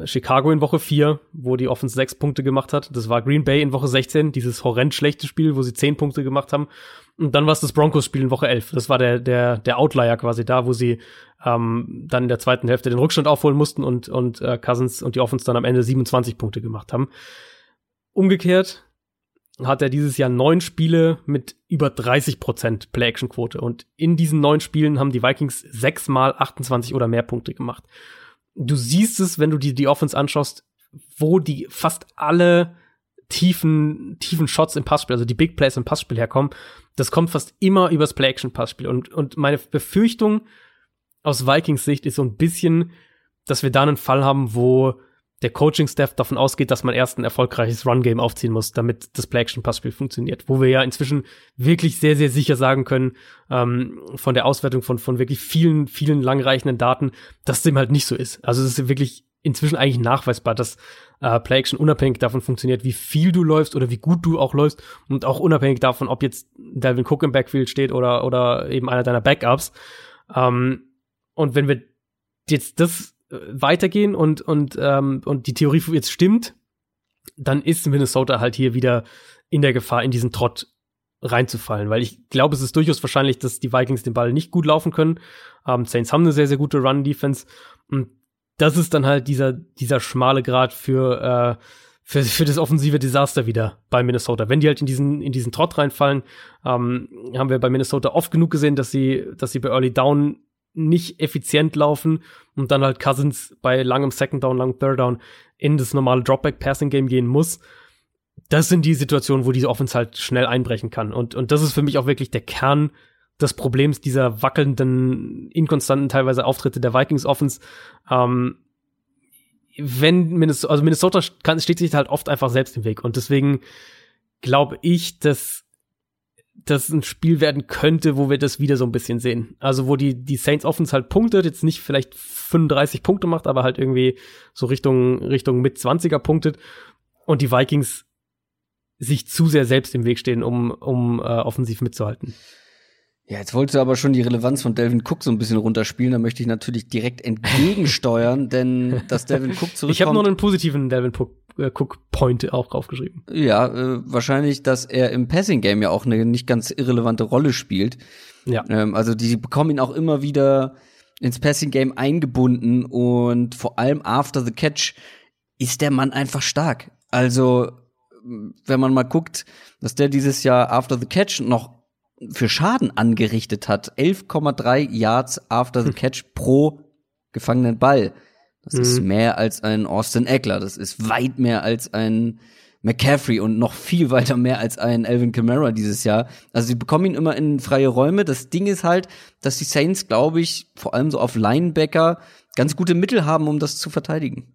Chicago in Woche 4, wo die Offense sechs Punkte gemacht hat. Das war Green Bay in Woche 16, dieses horrend schlechte Spiel, wo sie zehn Punkte gemacht haben. Und dann war es das Broncos-Spiel in Woche 11. Das war der, der, der Outlier quasi da, wo sie ähm, dann in der zweiten Hälfte den Rückstand aufholen mussten und, und äh, Cousins und die Offense dann am Ende 27 Punkte gemacht haben. Umgekehrt hat er dieses Jahr neun Spiele mit über 30 Prozent Play-Action-Quote. Und in diesen neun Spielen haben die Vikings sechsmal 28 oder mehr Punkte gemacht. Du siehst es, wenn du dir die Offense anschaust, wo die fast alle tiefen, tiefen Shots im Passspiel, also die Big Plays im Passspiel herkommen. Das kommt fast immer übers Play-Action-Passspiel. Und, und meine Befürchtung aus Vikings Sicht ist so ein bisschen, dass wir da einen Fall haben, wo der Coaching-Staff davon ausgeht, dass man erst ein erfolgreiches Run-Game aufziehen muss, damit das Play-Action-Passspiel funktioniert. Wo wir ja inzwischen wirklich sehr, sehr sicher sagen können, ähm, von der Auswertung von, von wirklich vielen, vielen langreichenden Daten, dass dem halt nicht so ist. Also es ist wirklich inzwischen eigentlich nachweisbar, dass äh, Play-Action unabhängig davon funktioniert, wie viel du läufst oder wie gut du auch läufst und auch unabhängig davon, ob jetzt Delvin Cook im Backfield steht oder, oder eben einer deiner Backups. Ähm, und wenn wir jetzt das weitergehen und, und, ähm, und die Theorie jetzt stimmt, dann ist Minnesota halt hier wieder in der Gefahr, in diesen Trott reinzufallen, weil ich glaube, es ist durchaus wahrscheinlich, dass die Vikings den Ball nicht gut laufen können. Ähm, Saints haben eine sehr, sehr gute Run-Defense und das ist dann halt dieser, dieser schmale Grad für, äh, für, für das offensive Desaster wieder bei Minnesota. Wenn die halt in diesen, in diesen Trott reinfallen, ähm, haben wir bei Minnesota oft genug gesehen, dass sie, dass sie bei Early Down nicht effizient laufen und dann halt Cousins bei langem Second Down, langem Third Down in das normale Dropback-Passing-Game gehen muss. Das sind die Situationen, wo diese Offense halt schnell einbrechen kann. Und, und das ist für mich auch wirklich der Kern des Problems dieser wackelnden, inkonstanten teilweise Auftritte der Vikings Offense. Ähm, wenn Minnesota, also Minnesota steht sich halt oft einfach selbst im Weg. Und deswegen glaube ich, dass das ein Spiel werden könnte, wo wir das wieder so ein bisschen sehen. Also wo die, die Saints Offense halt punktet, jetzt nicht vielleicht 35 Punkte macht, aber halt irgendwie so Richtung, Richtung mit 20er punktet und die Vikings sich zu sehr selbst im Weg stehen, um, um äh, offensiv mitzuhalten. Ja, jetzt wolltest du aber schon die Relevanz von Delvin Cook so ein bisschen runterspielen. Da möchte ich natürlich direkt entgegensteuern, denn dass Delvin Cook zurückkommt. Ich habe nur einen positiven Delvin äh, Cook Point auch draufgeschrieben. Ja, äh, wahrscheinlich, dass er im Passing Game ja auch eine nicht ganz irrelevante Rolle spielt. Ja. Ähm, also die bekommen ihn auch immer wieder ins Passing Game eingebunden und vor allem after the catch ist der Mann einfach stark. Also wenn man mal guckt, dass der dieses Jahr after the catch noch für Schaden angerichtet hat. 11,3 Yards after the catch pro gefangenen Ball. Das mhm. ist mehr als ein Austin Eckler. Das ist weit mehr als ein McCaffrey und noch viel weiter mehr als ein Alvin Kamara dieses Jahr. Also sie bekommen ihn immer in freie Räume. Das Ding ist halt, dass die Saints, glaube ich, vor allem so auf Linebacker ganz gute Mittel haben, um das zu verteidigen.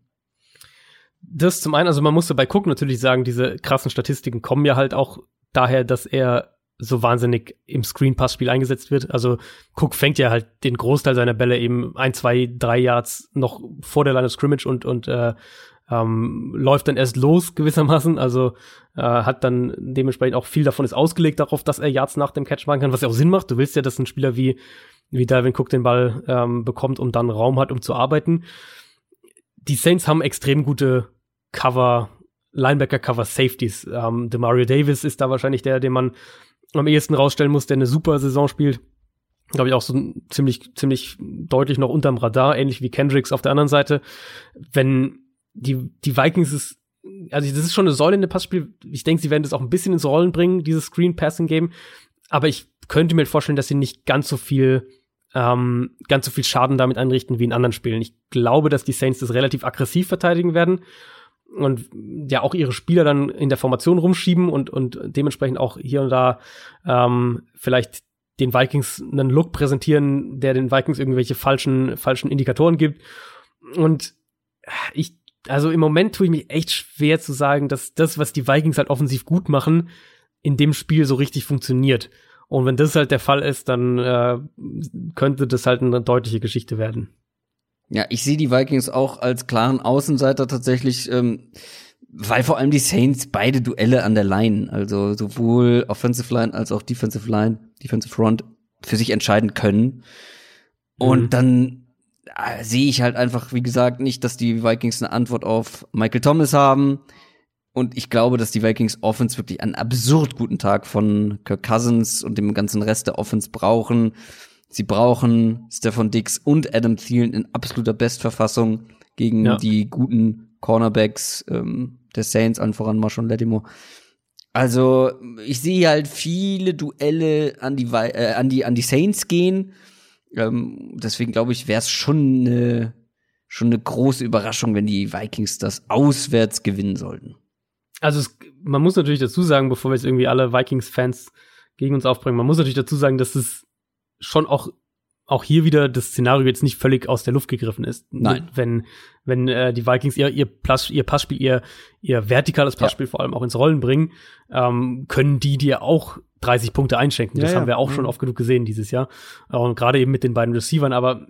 Das zum einen, also man musste bei Cook natürlich sagen, diese krassen Statistiken kommen ja halt auch daher, dass er so wahnsinnig im Screen-Pass-Spiel eingesetzt wird. Also Cook fängt ja halt den Großteil seiner Bälle eben ein, zwei, drei Yards noch vor der Line of Scrimmage und, und äh, ähm, läuft dann erst los gewissermaßen. Also äh, hat dann dementsprechend auch viel davon ist ausgelegt darauf, dass er Yards nach dem Catch machen kann, was ja auch Sinn macht. Du willst ja, dass ein Spieler wie, wie Dalvin Cook den Ball ähm, bekommt und dann Raum hat, um zu arbeiten. Die Saints haben extrem gute Cover, Linebacker-Cover Safeties. Ähm, Demario Davis ist da wahrscheinlich der, den man am ehesten rausstellen muss, der eine super Saison spielt. Glaube ich auch so ziemlich, ziemlich deutlich noch unterm Radar, ähnlich wie Kendricks auf der anderen Seite. Wenn die, die Vikings ist, also das ist schon eine Säule in dem Passspiel. Ich denke, sie werden das auch ein bisschen ins Rollen bringen, dieses Screen Passing Game. Aber ich könnte mir vorstellen, dass sie nicht ganz so viel, ähm, ganz so viel Schaden damit einrichten wie in anderen Spielen. Ich glaube, dass die Saints das relativ aggressiv verteidigen werden und ja auch ihre Spieler dann in der Formation rumschieben und, und dementsprechend auch hier und da ähm, vielleicht den Vikings einen Look präsentieren, der den Vikings irgendwelche falschen, falschen Indikatoren gibt. Und ich, also im Moment tue ich mich echt schwer zu sagen, dass das, was die Vikings halt offensiv gut machen, in dem Spiel so richtig funktioniert. Und wenn das halt der Fall ist, dann äh, könnte das halt eine deutliche Geschichte werden. Ja, ich sehe die Vikings auch als klaren Außenseiter tatsächlich, ähm, weil vor allem die Saints beide Duelle an der Line, also sowohl Offensive Line als auch Defensive Line, Defensive Front, für sich entscheiden können. Und mhm. dann äh, sehe ich halt einfach, wie gesagt, nicht, dass die Vikings eine Antwort auf Michael Thomas haben. Und ich glaube, dass die Vikings Offense wirklich einen absurd guten Tag von Kirk Cousins und dem ganzen Rest der Offense brauchen. Sie brauchen Stefan Dix und Adam Thielen in absoluter Bestverfassung gegen ja. die guten Cornerbacks ähm, der Saints, an voran Marshall Lattimore. Also ich sehe halt viele Duelle an die äh, an die an die Saints gehen. Ähm, deswegen glaube ich, wäre es schon eine schon eine große Überraschung, wenn die Vikings das auswärts gewinnen sollten. Also es, man muss natürlich dazu sagen, bevor wir jetzt irgendwie alle Vikings-Fans gegen uns aufbringen, man muss natürlich dazu sagen, dass es schon auch auch hier wieder das Szenario jetzt nicht völlig aus der Luft gegriffen ist. Nein. Wenn, wenn äh, die Vikings ihr, ihr, Pass, ihr Passspiel, ihr, ihr vertikales Passspiel ja. vor allem auch ins Rollen bringen, ähm, können die dir auch 30 Punkte einschenken. Das ja, haben wir auch ja. schon mhm. oft genug gesehen dieses Jahr. Und gerade eben mit den beiden Receivern. Aber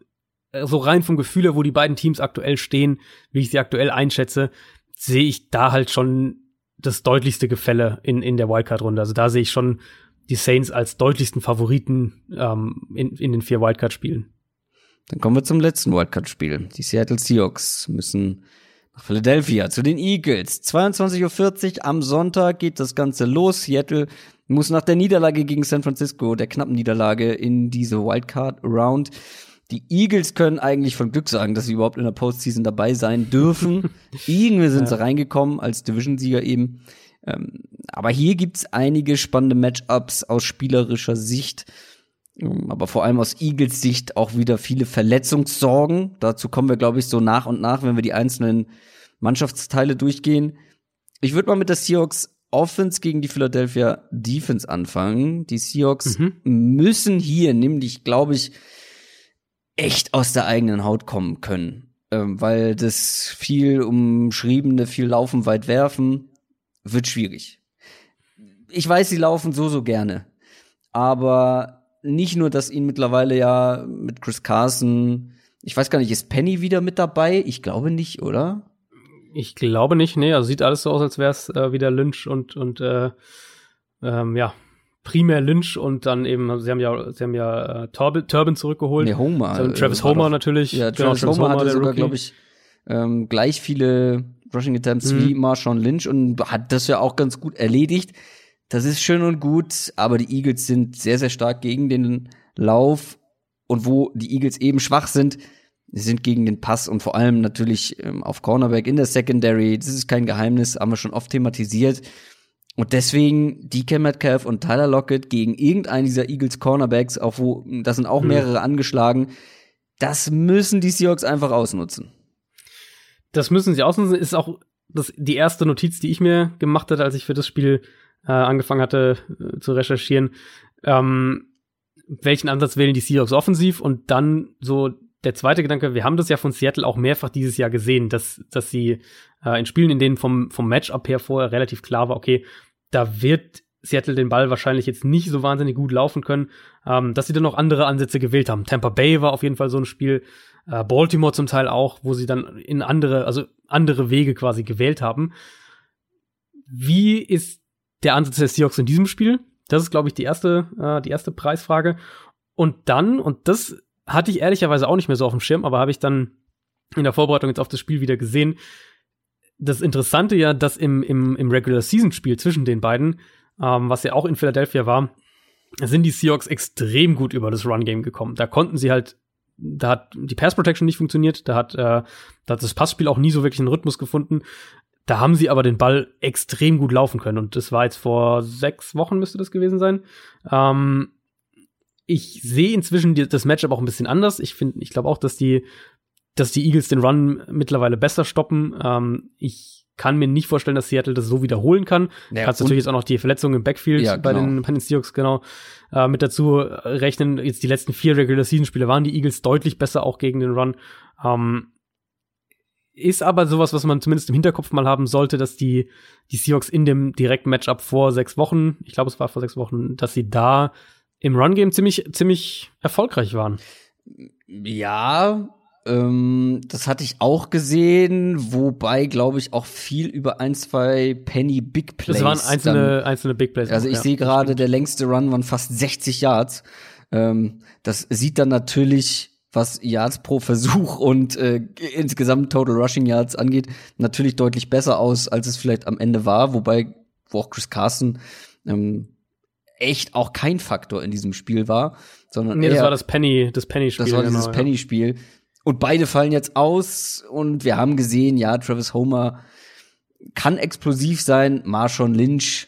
äh, so rein vom Gefühl her, wo die beiden Teams aktuell stehen, wie ich sie aktuell einschätze, sehe ich da halt schon das deutlichste Gefälle in, in der Wildcard-Runde. Also da sehe ich schon die Saints als deutlichsten Favoriten ähm, in, in den vier Wildcard-Spielen. Dann kommen wir zum letzten Wildcard-Spiel. Die Seattle Seahawks müssen nach Philadelphia zu den Eagles. 22.40 Uhr am Sonntag geht das Ganze los. Seattle muss nach der Niederlage gegen San Francisco, der knappen Niederlage in diese Wildcard-Round, die Eagles können eigentlich von Glück sagen, dass sie überhaupt in der Postseason dabei sein dürfen. Irgendwie sind sie reingekommen als Division-Sieger eben. Ähm, aber hier gibt's einige spannende Matchups aus spielerischer Sicht. Ähm, aber vor allem aus Eagles Sicht auch wieder viele Verletzungssorgen. Dazu kommen wir, glaube ich, so nach und nach, wenn wir die einzelnen Mannschaftsteile durchgehen. Ich würde mal mit der Seahawks Offense gegen die Philadelphia Defense anfangen. Die Seahawks mhm. müssen hier nämlich, glaube ich, echt aus der eigenen Haut kommen können. Ähm, weil das viel umschriebene, viel Laufen, weit werfen, wird schwierig. Ich weiß, sie laufen so, so gerne. Aber nicht nur, dass ihn mittlerweile ja mit Chris Carson, ich weiß gar nicht, ist Penny wieder mit dabei? Ich glaube nicht, oder? Ich glaube nicht, nee, also sieht alles so aus, als wäre es äh, wieder Lynch und, und äh, ähm, ja, primär Lynch und dann eben, sie haben ja, sie haben ja äh, Turbin, Turbin zurückgeholt. Nee, Homer. So, Travis Homer doch, natürlich. Ja, genau, Travis, genau, Travis Homer, Homer hatte sogar, glaube ich, ähm, gleich viele Rushing Attempts mhm. wie Marshawn Lynch und hat das ja auch ganz gut erledigt. Das ist schön und gut, aber die Eagles sind sehr, sehr stark gegen den Lauf und wo die Eagles eben schwach sind, sind gegen den Pass und vor allem natürlich ähm, auf Cornerback in der Secondary. Das ist kein Geheimnis, haben wir schon oft thematisiert. Und deswegen DK Metcalf und Tyler Lockett gegen irgendeinen dieser Eagles Cornerbacks, auch wo, das sind auch mhm. mehrere angeschlagen. Das müssen die Seahawks einfach ausnutzen. Das müssen sie ausnutzen. Ist auch das, die erste Notiz, die ich mir gemacht hatte, als ich für das Spiel äh, angefangen hatte äh, zu recherchieren. Ähm, welchen Ansatz wählen die Seahawks offensiv? Und dann so der zweite Gedanke, wir haben das ja von Seattle auch mehrfach dieses Jahr gesehen, dass, dass sie äh, in Spielen, in denen vom, vom Matchup her vorher relativ klar war, okay, da wird Seattle den Ball wahrscheinlich jetzt nicht so wahnsinnig gut laufen können, ähm, dass sie dann noch andere Ansätze gewählt haben. Tampa Bay war auf jeden Fall so ein Spiel, äh, Baltimore zum Teil auch, wo sie dann in andere, also andere Wege quasi gewählt haben. Wie ist der Ansatz der Seahawks in diesem Spiel? Das ist, glaube ich, die erste, äh, die erste Preisfrage. Und dann, und das hatte ich ehrlicherweise auch nicht mehr so auf dem Schirm, aber habe ich dann in der Vorbereitung jetzt auf das Spiel wieder gesehen. Das Interessante ja, dass im, im, im Regular Season Spiel zwischen den beiden, ähm, was ja auch in Philadelphia war, sind die Seahawks extrem gut über das Run Game gekommen. Da konnten sie halt, da hat die Pass Protection nicht funktioniert, da hat, äh, da hat das Passspiel auch nie so wirklich einen Rhythmus gefunden. Da haben sie aber den Ball extrem gut laufen können und das war jetzt vor sechs Wochen müsste das gewesen sein. Ähm, ich sehe inzwischen die, das Matchup auch ein bisschen anders. Ich finde, ich glaube auch, dass die, dass die Eagles den Run mittlerweile besser stoppen. Ähm, ich kann mir nicht vorstellen, dass Seattle das so wiederholen kann. Ja, Kannst natürlich jetzt auch noch die Verletzungen im Backfield ja, bei, den, genau. bei den Seahawks genau äh, mit dazu rechnen. Jetzt die letzten vier Regular Season Spiele waren die Eagles deutlich besser auch gegen den Run. Ähm, ist aber sowas, was man zumindest im Hinterkopf mal haben sollte, dass die, die Seahawks in dem direkten Matchup vor sechs Wochen, ich glaube, es war vor sechs Wochen, dass sie da im Run-Game ziemlich, ziemlich erfolgreich waren. Ja, ähm, das hatte ich auch gesehen, wobei, glaube ich, auch viel über ein, zwei Penny Big Plays. Das waren einzelne, dann, einzelne Big Plays. Also ich ja, sehe gerade, der längste Run waren fast 60 Yards. Ähm, das sieht dann natürlich, was Yards pro Versuch und äh, insgesamt Total Rushing Yards angeht, natürlich deutlich besser aus, als es vielleicht am Ende war. Wobei, wo auch Chris Carson ähm, echt auch kein Faktor in diesem Spiel war, sondern nee, das war das Penny, das Penny-Spiel. Das war dieses genau, Penny-Spiel. Und beide fallen jetzt aus und wir haben gesehen, ja, Travis Homer kann explosiv sein, Marshawn Lynch,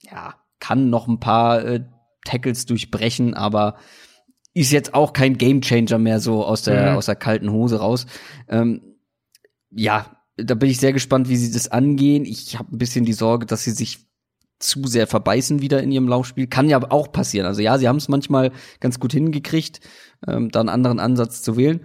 ja, kann noch ein paar äh, Tackles durchbrechen, aber ist jetzt auch kein Gamechanger mehr so aus der, mhm. aus der kalten Hose raus. Ähm, ja, da bin ich sehr gespannt, wie sie das angehen. Ich habe ein bisschen die Sorge, dass sie sich zu sehr verbeißen wieder in ihrem Laufspiel. Kann ja auch passieren. Also ja, sie haben es manchmal ganz gut hingekriegt, ähm, da einen anderen Ansatz zu wählen.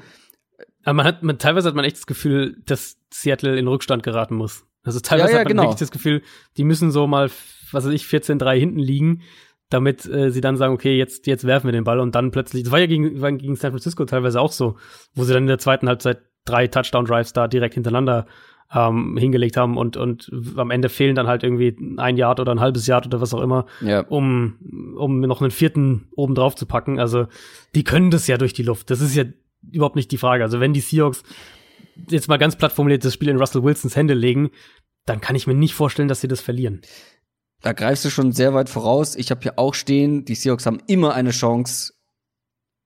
Aber man hat, man, teilweise hat man echt das Gefühl, dass Seattle in Rückstand geraten muss. Also teilweise ja, ja, hat man genau. wirklich das Gefühl, die müssen so mal, was weiß ich, 14-3 hinten liegen, damit äh, sie dann sagen, okay, jetzt, jetzt werfen wir den Ball und dann plötzlich, das war ja gegen, war gegen San Francisco teilweise auch so, wo sie dann in der zweiten Halbzeit drei Touchdown-Drives da direkt hintereinander ähm, hingelegt haben und, und am Ende fehlen dann halt irgendwie ein Yard oder ein halbes Yard oder was auch immer, ja. um, um noch einen vierten oben drauf zu packen. Also die können das ja durch die Luft. Das ist ja überhaupt nicht die Frage. Also wenn die Seahawks jetzt mal ganz platt formuliert das Spiel in Russell Wilsons Hände legen, dann kann ich mir nicht vorstellen, dass sie das verlieren. Da greifst du schon sehr weit voraus. Ich habe hier auch stehen, die Seahawks haben immer eine Chance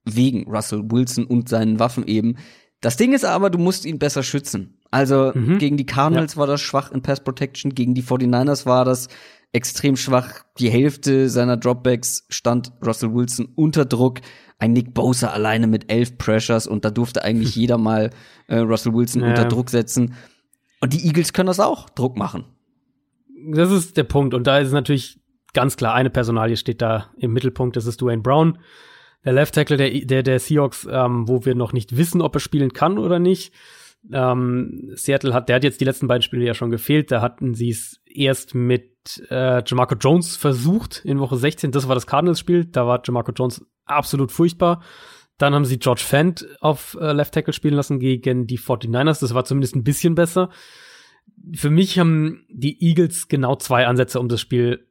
wegen Russell Wilson und seinen Waffen eben. Das Ding ist aber, du musst ihn besser schützen. Also mhm. gegen die Cardinals ja. war das schwach in Pass Protection, gegen die 49ers war das extrem schwach. Die Hälfte seiner Dropbacks stand Russell Wilson unter Druck ein Nick Bosa alleine mit elf Pressures und da durfte eigentlich jeder mal äh, Russell Wilson ja. unter Druck setzen. Und die Eagles können das auch, Druck machen. Das ist der Punkt. Und da ist natürlich ganz klar, eine Personalie steht da im Mittelpunkt, das ist Dwayne Brown. Der Left Tackle der, der, der Seahawks, ähm, wo wir noch nicht wissen, ob er spielen kann oder nicht. Ähm, Seattle hat, der hat jetzt die letzten beiden Spiele ja schon gefehlt. Da hatten sie es erst mit äh, Jamarco Jones versucht in Woche 16. Das war das Cardinals-Spiel. Da war Jamarco Jones absolut furchtbar. Dann haben sie George Fent auf äh, Left Tackle spielen lassen gegen die 49ers. Das war zumindest ein bisschen besser. Für mich haben die Eagles genau zwei Ansätze, um das Spiel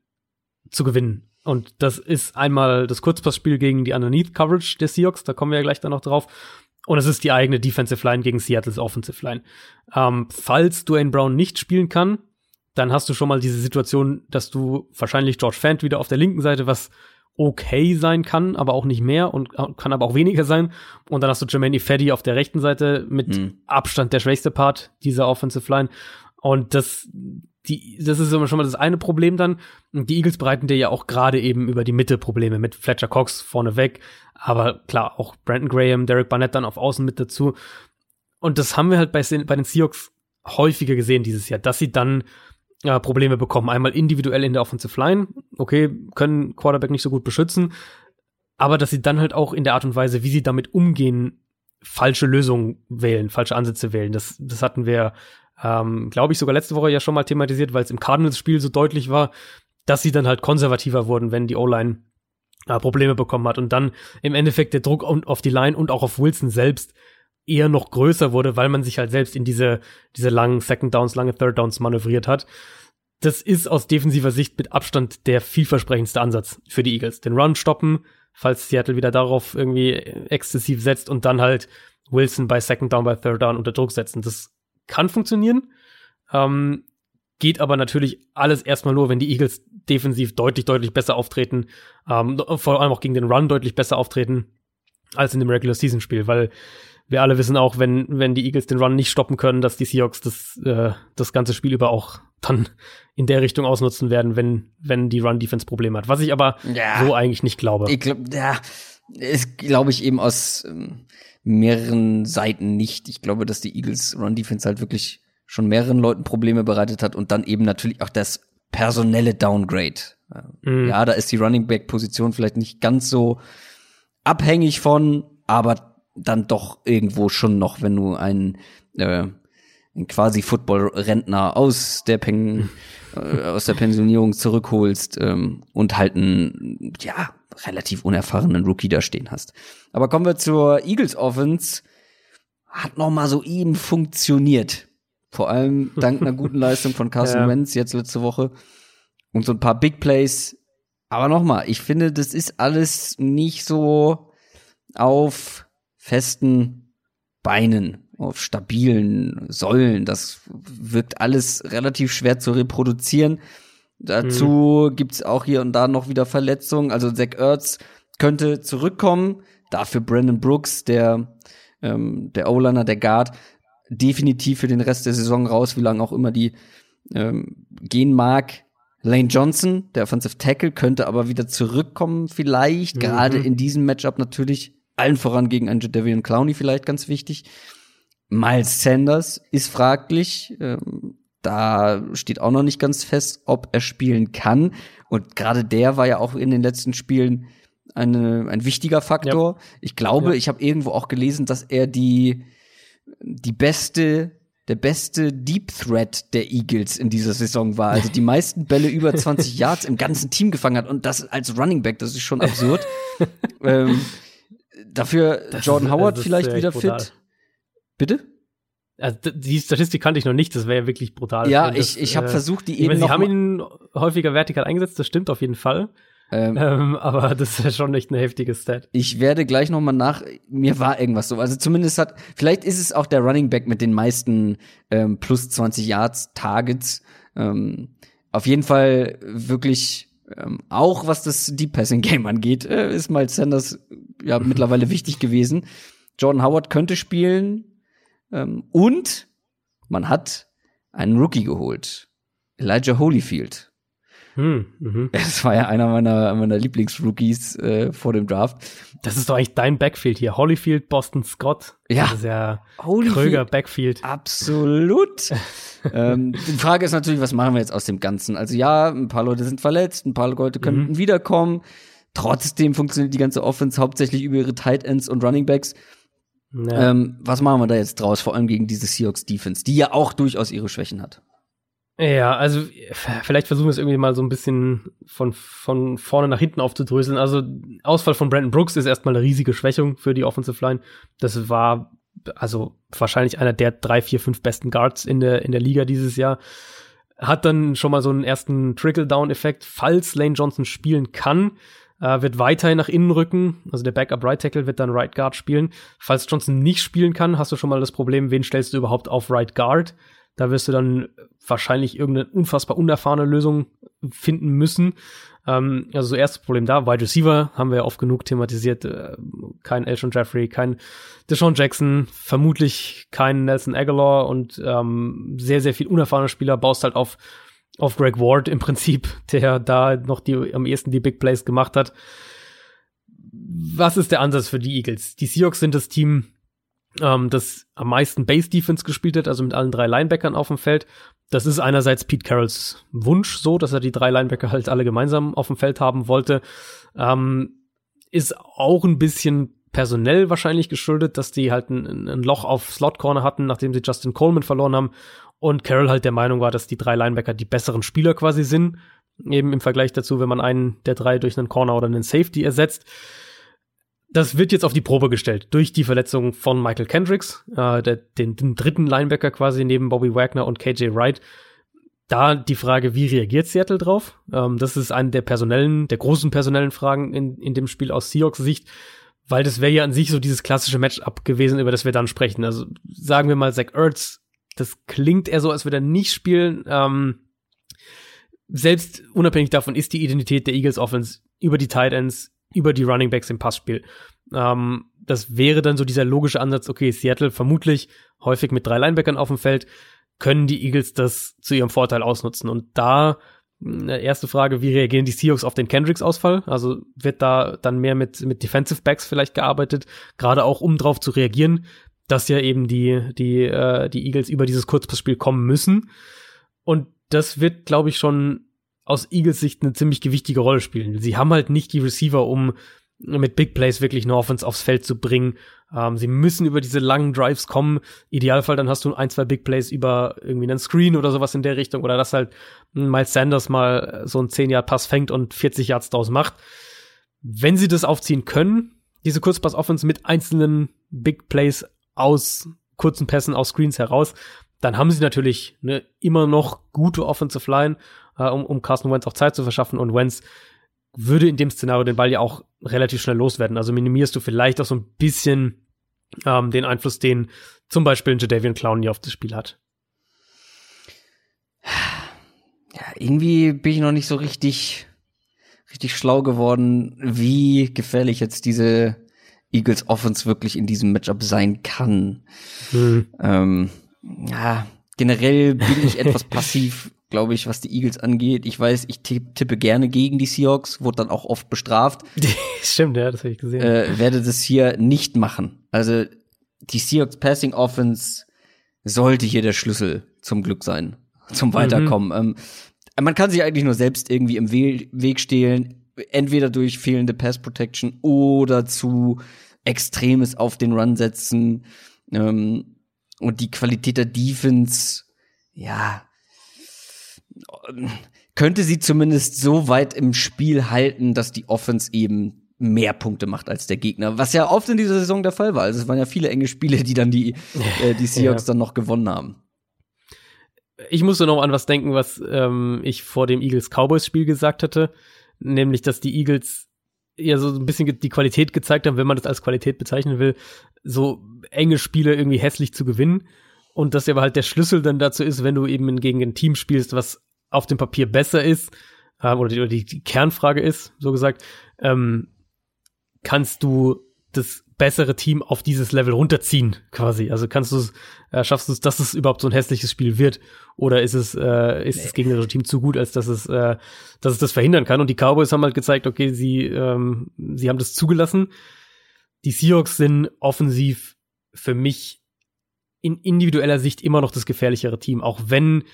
zu gewinnen. Und das ist einmal das Kurzpassspiel gegen die Underneath Coverage der Seahawks. Da kommen wir ja gleich dann noch drauf. Und es ist die eigene Defensive Line gegen Seattle's Offensive Line. Ähm, falls Dwayne Brown nicht spielen kann, dann hast du schon mal diese Situation, dass du wahrscheinlich George Fant wieder auf der linken Seite, was okay sein kann, aber auch nicht mehr und kann aber auch weniger sein. Und dann hast du Jermaine Ifedi auf der rechten Seite mit mhm. Abstand der schwächste Part dieser Offensive Line. Und das, die, das ist immer schon mal das eine Problem dann. Die Eagles bereiten dir ja auch gerade eben über die Mitte Probleme mit Fletcher Cox vorneweg. Aber klar, auch Brandon Graham, Derek Barnett dann auf Außen mit dazu. Und das haben wir halt bei, bei den Seahawks häufiger gesehen dieses Jahr, dass sie dann äh, Probleme bekommen. Einmal individuell in der Offensive Line. Okay, können Quarterback nicht so gut beschützen. Aber dass sie dann halt auch in der Art und Weise, wie sie damit umgehen, falsche Lösungen wählen, falsche Ansätze wählen. Das, das hatten wir, ähm, glaube ich, sogar letzte Woche ja schon mal thematisiert, weil es im Cardinals-Spiel so deutlich war, dass sie dann halt konservativer wurden, wenn die O-Line äh, Probleme bekommen hat. Und dann im Endeffekt der Druck auf die Line und auch auf Wilson selbst eher noch größer wurde, weil man sich halt selbst in diese, diese langen Second Downs, lange Third Downs manövriert hat. Das ist aus defensiver Sicht mit Abstand der vielversprechendste Ansatz für die Eagles. Den Run stoppen, falls Seattle wieder darauf irgendwie exzessiv setzt und dann halt Wilson bei Second Down, bei Third Down unter Druck setzen. Das kann funktionieren. Ähm, geht aber natürlich alles erstmal nur, wenn die Eagles defensiv deutlich, deutlich besser auftreten, ähm, vor allem auch gegen den Run deutlich besser auftreten als in dem Regular Season Spiel, weil wir alle wissen auch, wenn, wenn die Eagles den Run nicht stoppen können, dass die Seahawks das, äh, das ganze Spiel über auch dann in der Richtung ausnutzen werden, wenn, wenn die Run-Defense Probleme hat. Was ich aber ja, so eigentlich nicht glaube. Ich glaube, ja, ist, glaube ich, eben aus ähm, mehreren Seiten nicht. Ich glaube, dass die Eagles Run-Defense halt wirklich schon mehreren Leuten Probleme bereitet hat und dann eben natürlich auch das personelle Downgrade. Mhm. Ja, da ist die Running Back-Position vielleicht nicht ganz so abhängig von, aber dann doch irgendwo schon noch, wenn du einen, äh, einen quasi Football-Rentner aus der Pen äh, aus der Pensionierung zurückholst ähm, und halt einen ja relativ unerfahrenen Rookie da stehen hast. Aber kommen wir zur Eagles Offense. Hat noch mal so eben funktioniert. Vor allem dank einer guten Leistung von Carson ja. Wentz jetzt letzte Woche und so ein paar Big Plays. Aber noch mal, ich finde, das ist alles nicht so auf festen Beinen, auf stabilen Säulen. Das wirkt alles relativ schwer zu reproduzieren. Dazu mhm. gibt's auch hier und da noch wieder Verletzungen. Also Zach Ertz könnte zurückkommen. Dafür Brandon Brooks, der ähm, der O-Liner, der Guard, definitiv für den Rest der Saison raus, wie lange auch immer die ähm, gehen mag. Lane Johnson, der Offensive Tackle, könnte aber wieder zurückkommen, vielleicht. Mhm. Gerade in diesem Matchup natürlich. Allen voran gegen einen Jadavian Clowney vielleicht ganz wichtig. Miles Sanders ist fraglich. Ähm, da steht auch noch nicht ganz fest, ob er spielen kann. Und gerade der war ja auch in den letzten Spielen eine, ein wichtiger Faktor. Ja. Ich glaube, ja. ich habe irgendwo auch gelesen, dass er die, die beste, der beste Deep Threat der Eagles in dieser Saison war. Also die meisten Bälle über 20 Yards im ganzen Team gefangen hat. Und das als Running Back, das ist schon absurd. ähm, dafür das Jordan ist, Howard vielleicht wieder brutal. fit. Bitte? Also die Statistik kannte ich noch nicht, das wäre ja wirklich brutal. Ja, das, ich, ich habe äh, versucht, die eben. Meine, sie haben ihn häufiger vertikal eingesetzt, das stimmt auf jeden Fall. Ähm, ähm, aber das ist ja schon echt eine heftige Stat. Ich werde gleich noch mal nach. Mir war irgendwas so. Also zumindest hat. Vielleicht ist es auch der Running Back mit den meisten ähm, plus 20 Yards Targets. Ähm, auf jeden Fall wirklich. Ähm, auch was das Deep Passing Game angeht, äh, ist Miles Sanders ja mittlerweile wichtig gewesen. Jordan Howard könnte spielen und man hat einen Rookie geholt, Elijah Holyfield hm, mhm. Das war ja einer meiner, meiner Lieblingsrookies äh, vor dem Draft. Das ist doch eigentlich dein Backfield hier. Holyfield, Boston Scott. Ja. Das ist ja Holyfield, Kröger Backfield. Absolut. ähm, die Frage ist natürlich, was machen wir jetzt aus dem Ganzen? Also ja, ein paar Leute sind verletzt, ein paar Leute könnten mhm. wiederkommen. Trotzdem funktioniert die ganze Offense hauptsächlich über ihre Tight Ends und Running Backs. Ja. Ähm, was machen wir da jetzt draus, vor allem gegen diese Seahawks Defense, die ja auch durchaus ihre Schwächen hat? Ja, also vielleicht versuchen wir es irgendwie mal so ein bisschen von, von vorne nach hinten aufzudröseln. Also Ausfall von Brandon Brooks ist erstmal eine riesige Schwächung für die Offensive Line. Das war also wahrscheinlich einer der drei, vier, fünf besten Guards in der, in der Liga dieses Jahr. Hat dann schon mal so einen ersten Trickle-Down-Effekt. Falls Lane Johnson spielen kann, äh, wird weiterhin nach innen rücken. Also der Backup Right Tackle wird dann Right Guard spielen. Falls Johnson nicht spielen kann, hast du schon mal das Problem, wen stellst du überhaupt auf Right Guard? Da wirst du dann wahrscheinlich irgendeine unfassbar unerfahrene Lösung finden müssen. Ähm, also so erstes Problem da, Wide Receiver haben wir ja oft genug thematisiert. Äh, kein Elshon Jeffrey, kein Deshaun Jackson, vermutlich kein Nelson Aguilar und ähm, sehr, sehr viel unerfahrene Spieler baust halt auf auf Greg Ward im Prinzip, der da noch die am ehesten die Big Plays gemacht hat. Was ist der Ansatz für die Eagles? Die Seahawks sind das Team, ähm, das am meisten Base Defense gespielt hat, also mit allen drei Linebackern auf dem Feld. Das ist einerseits Pete Carrolls Wunsch so, dass er die drei Linebacker halt alle gemeinsam auf dem Feld haben wollte. Ähm, ist auch ein bisschen personell wahrscheinlich geschuldet, dass die halt ein, ein Loch auf Slot Corner hatten, nachdem sie Justin Coleman verloren haben. Und Carroll halt der Meinung war, dass die drei Linebacker die besseren Spieler quasi sind. Eben im Vergleich dazu, wenn man einen der drei durch einen Corner oder einen Safety ersetzt das wird jetzt auf die Probe gestellt durch die Verletzung von Michael Kendricks, äh, der, den, den dritten Linebacker quasi neben Bobby Wagner und KJ Wright. Da die Frage, wie reagiert Seattle drauf? Ähm, das ist eine der personellen, der großen personellen Fragen in, in dem Spiel aus Seahawks Sicht, weil das wäre ja an sich so dieses klassische Matchup gewesen, über das wir dann sprechen. Also sagen wir mal Zach Ertz, das klingt eher so, als würde er nicht spielen. Ähm, selbst unabhängig davon ist die Identität der Eagles Offense über die Tight Ends über die Running Backs im Passspiel. Ähm, das wäre dann so dieser logische Ansatz, okay, Seattle vermutlich häufig mit drei Linebackern auf dem Feld, können die Eagles das zu ihrem Vorteil ausnutzen. Und da hm, erste Frage, wie reagieren die Seahawks auf den Kendricks-Ausfall? Also wird da dann mehr mit, mit Defensive Backs vielleicht gearbeitet, gerade auch um drauf zu reagieren, dass ja eben die, die, äh, die Eagles über dieses Kurzpassspiel kommen müssen. Und das wird, glaube ich, schon aus Eagles Sicht eine ziemlich gewichtige Rolle spielen. Sie haben halt nicht die Receiver, um mit Big Plays wirklich eine Offense aufs Feld zu bringen. Ähm, sie müssen über diese langen Drives kommen. Idealfall dann hast du ein, zwei Big Plays über irgendwie einen Screen oder sowas in der Richtung oder dass halt Miles Sanders mal so einen 10 Yard Pass fängt und 40 Yards draus macht. wenn sie das aufziehen können, diese Kurzpass-Offense mit einzelnen Big Plays aus kurzen Pässen, aus Screens heraus, dann haben sie natürlich ne, immer noch gute Offensive Line, äh, um, um Carson Wentz auch Zeit zu verschaffen. Und Wentz würde in dem Szenario den Ball ja auch relativ schnell loswerden. Also minimierst du vielleicht auch so ein bisschen ähm, den Einfluss, den zum Beispiel Jadavian Clowney auf das Spiel hat. Ja, irgendwie bin ich noch nicht so richtig, richtig schlau geworden, wie gefährlich jetzt diese Eagles Offense wirklich in diesem Matchup sein kann. Hm. Ähm, ja, generell bin ich etwas passiv, glaube ich, was die Eagles angeht. Ich weiß, ich tippe gerne gegen die Seahawks, wurde dann auch oft bestraft. Stimmt, ja, das habe ich gesehen. Äh, werde das hier nicht machen. Also die Seahawks Passing Offense sollte hier der Schlüssel zum Glück sein, zum Weiterkommen. Mhm. Ähm, man kann sich eigentlich nur selbst irgendwie im We Weg stehlen, entweder durch fehlende Pass Protection oder zu Extremes auf den Run setzen. Ähm, und die Qualität der Defense, ja, könnte sie zumindest so weit im Spiel halten, dass die Offense eben mehr Punkte macht als der Gegner, was ja oft in dieser Saison der Fall war. Also es waren ja viele enge Spiele, die dann die, äh, die Seahawks ja. dann noch gewonnen haben. Ich musste noch an was denken, was ähm, ich vor dem Eagles-Cowboys-Spiel gesagt hatte, nämlich, dass die Eagles ja so ein bisschen die Qualität gezeigt haben, wenn man das als Qualität bezeichnen will, so enge Spiele irgendwie hässlich zu gewinnen. Und dass aber halt der Schlüssel dann dazu ist, wenn du eben gegen ein Team spielst, was auf dem Papier besser ist, äh, oder, die, oder die, Kernfrage ist, so gesagt, ähm, kannst du das bessere Team auf dieses Level runterziehen, quasi. Also kannst du es, äh, schaffst du es, dass es überhaupt so ein hässliches Spiel wird? Oder ist es, äh, ist nee. das gegnerische Team zu gut, als dass es, äh, dass es das verhindern kann? Und die Cowboys haben halt gezeigt, okay, sie, ähm, sie haben das zugelassen. Die Seahawks sind offensiv für mich in individueller Sicht immer noch das gefährlichere Team, auch wenn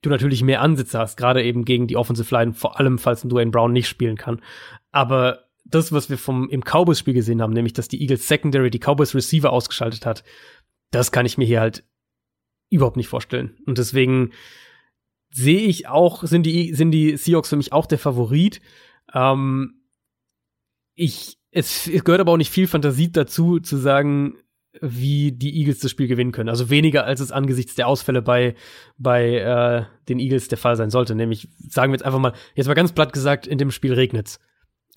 du natürlich mehr Ansätze hast, gerade eben gegen die Offensive Line, vor allem falls ein Dwayne Brown nicht spielen kann. Aber das, was wir vom im Cowboys-Spiel gesehen haben, nämlich dass die Eagles Secondary die Cowboys Receiver ausgeschaltet hat, das kann ich mir hier halt überhaupt nicht vorstellen. Und deswegen sehe ich auch, sind die, sind die Seahawks für mich auch der Favorit. Ähm, ich, es, es gehört aber auch nicht viel Fantasie dazu, zu sagen, wie die Eagles das Spiel gewinnen können. Also weniger, als es angesichts der Ausfälle bei, bei äh, den Eagles der Fall sein sollte. Nämlich, sagen wir jetzt einfach mal, jetzt mal ganz platt gesagt, in dem Spiel regnet's.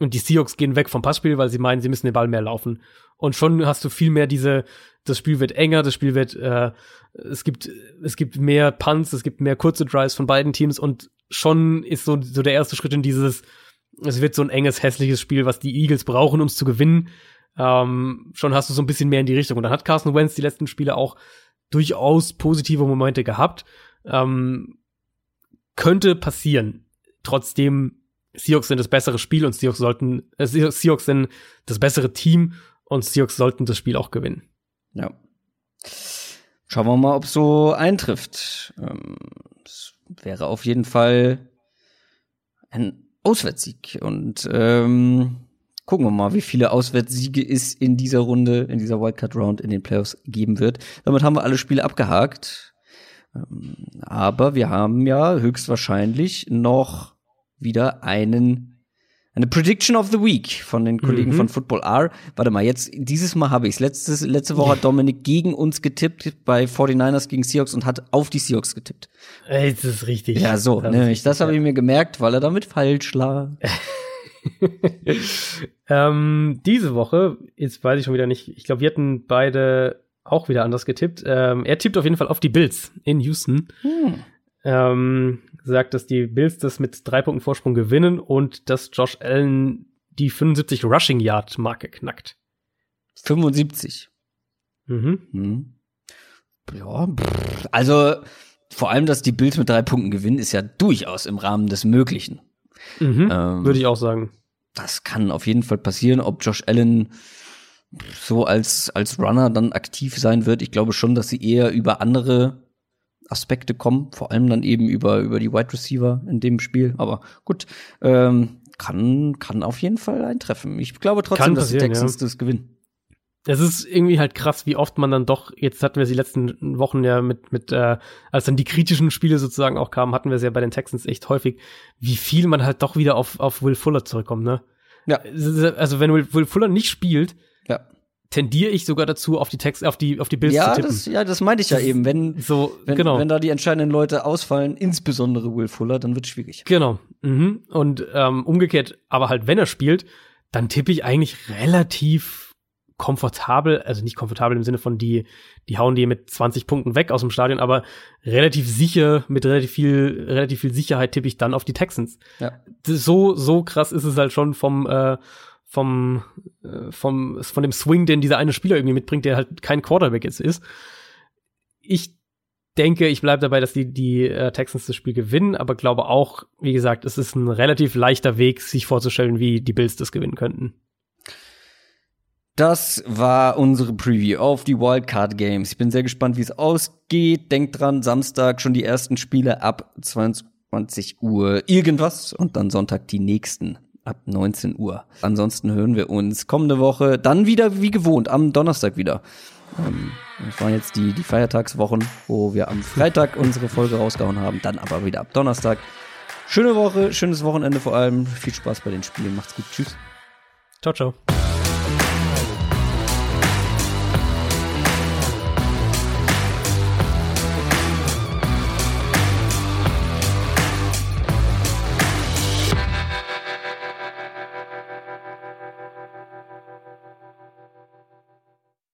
Und die Seahawks gehen weg vom Passspiel, weil sie meinen, sie müssen den Ball mehr laufen. Und schon hast du viel mehr diese, das Spiel wird enger, das Spiel wird, äh, es gibt, es gibt mehr Punts, es gibt mehr kurze Drives von beiden Teams und schon ist so, so der erste Schritt in dieses, es wird so ein enges, hässliches Spiel, was die Eagles brauchen, um es zu gewinnen. Ähm, schon hast du so ein bisschen mehr in die Richtung. Und dann hat Carson Wentz die letzten Spiele auch durchaus positive Momente gehabt. Ähm, könnte passieren. Trotzdem Seahawks sind das bessere Spiel und Seahawks sollten, äh, Seahawks sind das bessere Team und Seahawks sollten das Spiel auch gewinnen. Ja. Schauen wir mal, ob so eintrifft. Ähm, es wäre auf jeden Fall ein Auswärtssieg und ähm, gucken wir mal, wie viele Auswärtssiege es in dieser Runde, in dieser Wildcard Round in den Playoffs geben wird. Damit haben wir alle Spiele abgehakt. Ähm, aber wir haben ja höchstwahrscheinlich noch wieder einen eine Prediction of the Week von den Kollegen mhm. von Football R. Warte mal, jetzt, dieses Mal habe ich es. Letzte Woche hat Dominik gegen uns getippt bei 49ers gegen Seahawks und hat auf die Seahawks getippt. Ey, das ist richtig. Ja, so, das nämlich. Das habe ich mir gemerkt, weil er damit falsch lag. ähm, diese Woche, jetzt weiß ich schon wieder nicht, ich glaube, wir hatten beide auch wieder anders getippt. Ähm, er tippt auf jeden Fall auf die Bills in Houston. Hm. Ähm, sagt, dass die Bills das mit drei Punkten Vorsprung gewinnen und dass Josh Allen die 75 Rushing Yard Marke knackt. 75. Mhm. mhm. Ja, also vor allem, dass die Bills mit drei Punkten gewinnen, ist ja durchaus im Rahmen des Möglichen. Mhm, ähm, Würde ich auch sagen. Das kann auf jeden Fall passieren. Ob Josh Allen so als, als Runner dann aktiv sein wird, ich glaube schon, dass sie eher über andere Aspekte kommen, vor allem dann eben über, über die Wide Receiver in dem Spiel. Aber gut, ähm, kann, kann auf jeden Fall eintreffen. Ich glaube trotzdem, dass die Texans ja. das gewinnen. Es ist irgendwie halt krass, wie oft man dann doch, jetzt hatten wir die letzten Wochen ja mit, mit, äh, als dann die kritischen Spiele sozusagen auch kamen, hatten wir es ja bei den Texans echt häufig, wie viel man halt doch wieder auf, auf Will Fuller zurückkommt, ne? Ja. Also wenn Will Fuller nicht spielt. Tendiere ich sogar dazu, auf die Text, auf die, auf die Bills Ja, zu tippen. das, ja, das meinte ich ja eben. Wenn, so, wenn, genau. wenn da die entscheidenden Leute ausfallen, insbesondere Will Fuller, dann wird es schwierig. Genau. Mhm. Und ähm, umgekehrt, aber halt, wenn er spielt, dann tippe ich eigentlich relativ komfortabel, also nicht komfortabel im Sinne von die, die hauen die mit 20 Punkten weg aus dem Stadion, aber relativ sicher, mit relativ viel, relativ viel Sicherheit tippe ich dann auf die Texans. Ja. So, so krass ist es halt schon vom, äh, vom, äh, vom, von dem Swing, den dieser eine Spieler irgendwie mitbringt, der halt kein Quarterback jetzt ist. Ich denke, ich bleibe dabei, dass die, die äh, Texans das Spiel gewinnen, aber glaube auch, wie gesagt, es ist ein relativ leichter Weg, sich vorzustellen, wie die Bills das gewinnen könnten. Das war unsere Preview auf die Wildcard Games. Ich bin sehr gespannt, wie es ausgeht. Denkt dran, Samstag schon die ersten Spiele ab 22 Uhr irgendwas und dann Sonntag die nächsten ab 19 Uhr. Ansonsten hören wir uns kommende Woche dann wieder wie gewohnt am Donnerstag wieder. Ähm, das waren jetzt die, die Feiertagswochen, wo wir am Freitag unsere Folge rausgehauen haben, dann aber wieder ab Donnerstag. Schöne Woche, schönes Wochenende vor allem. Viel Spaß bei den Spielen. Macht's gut. Tschüss. Ciao, ciao.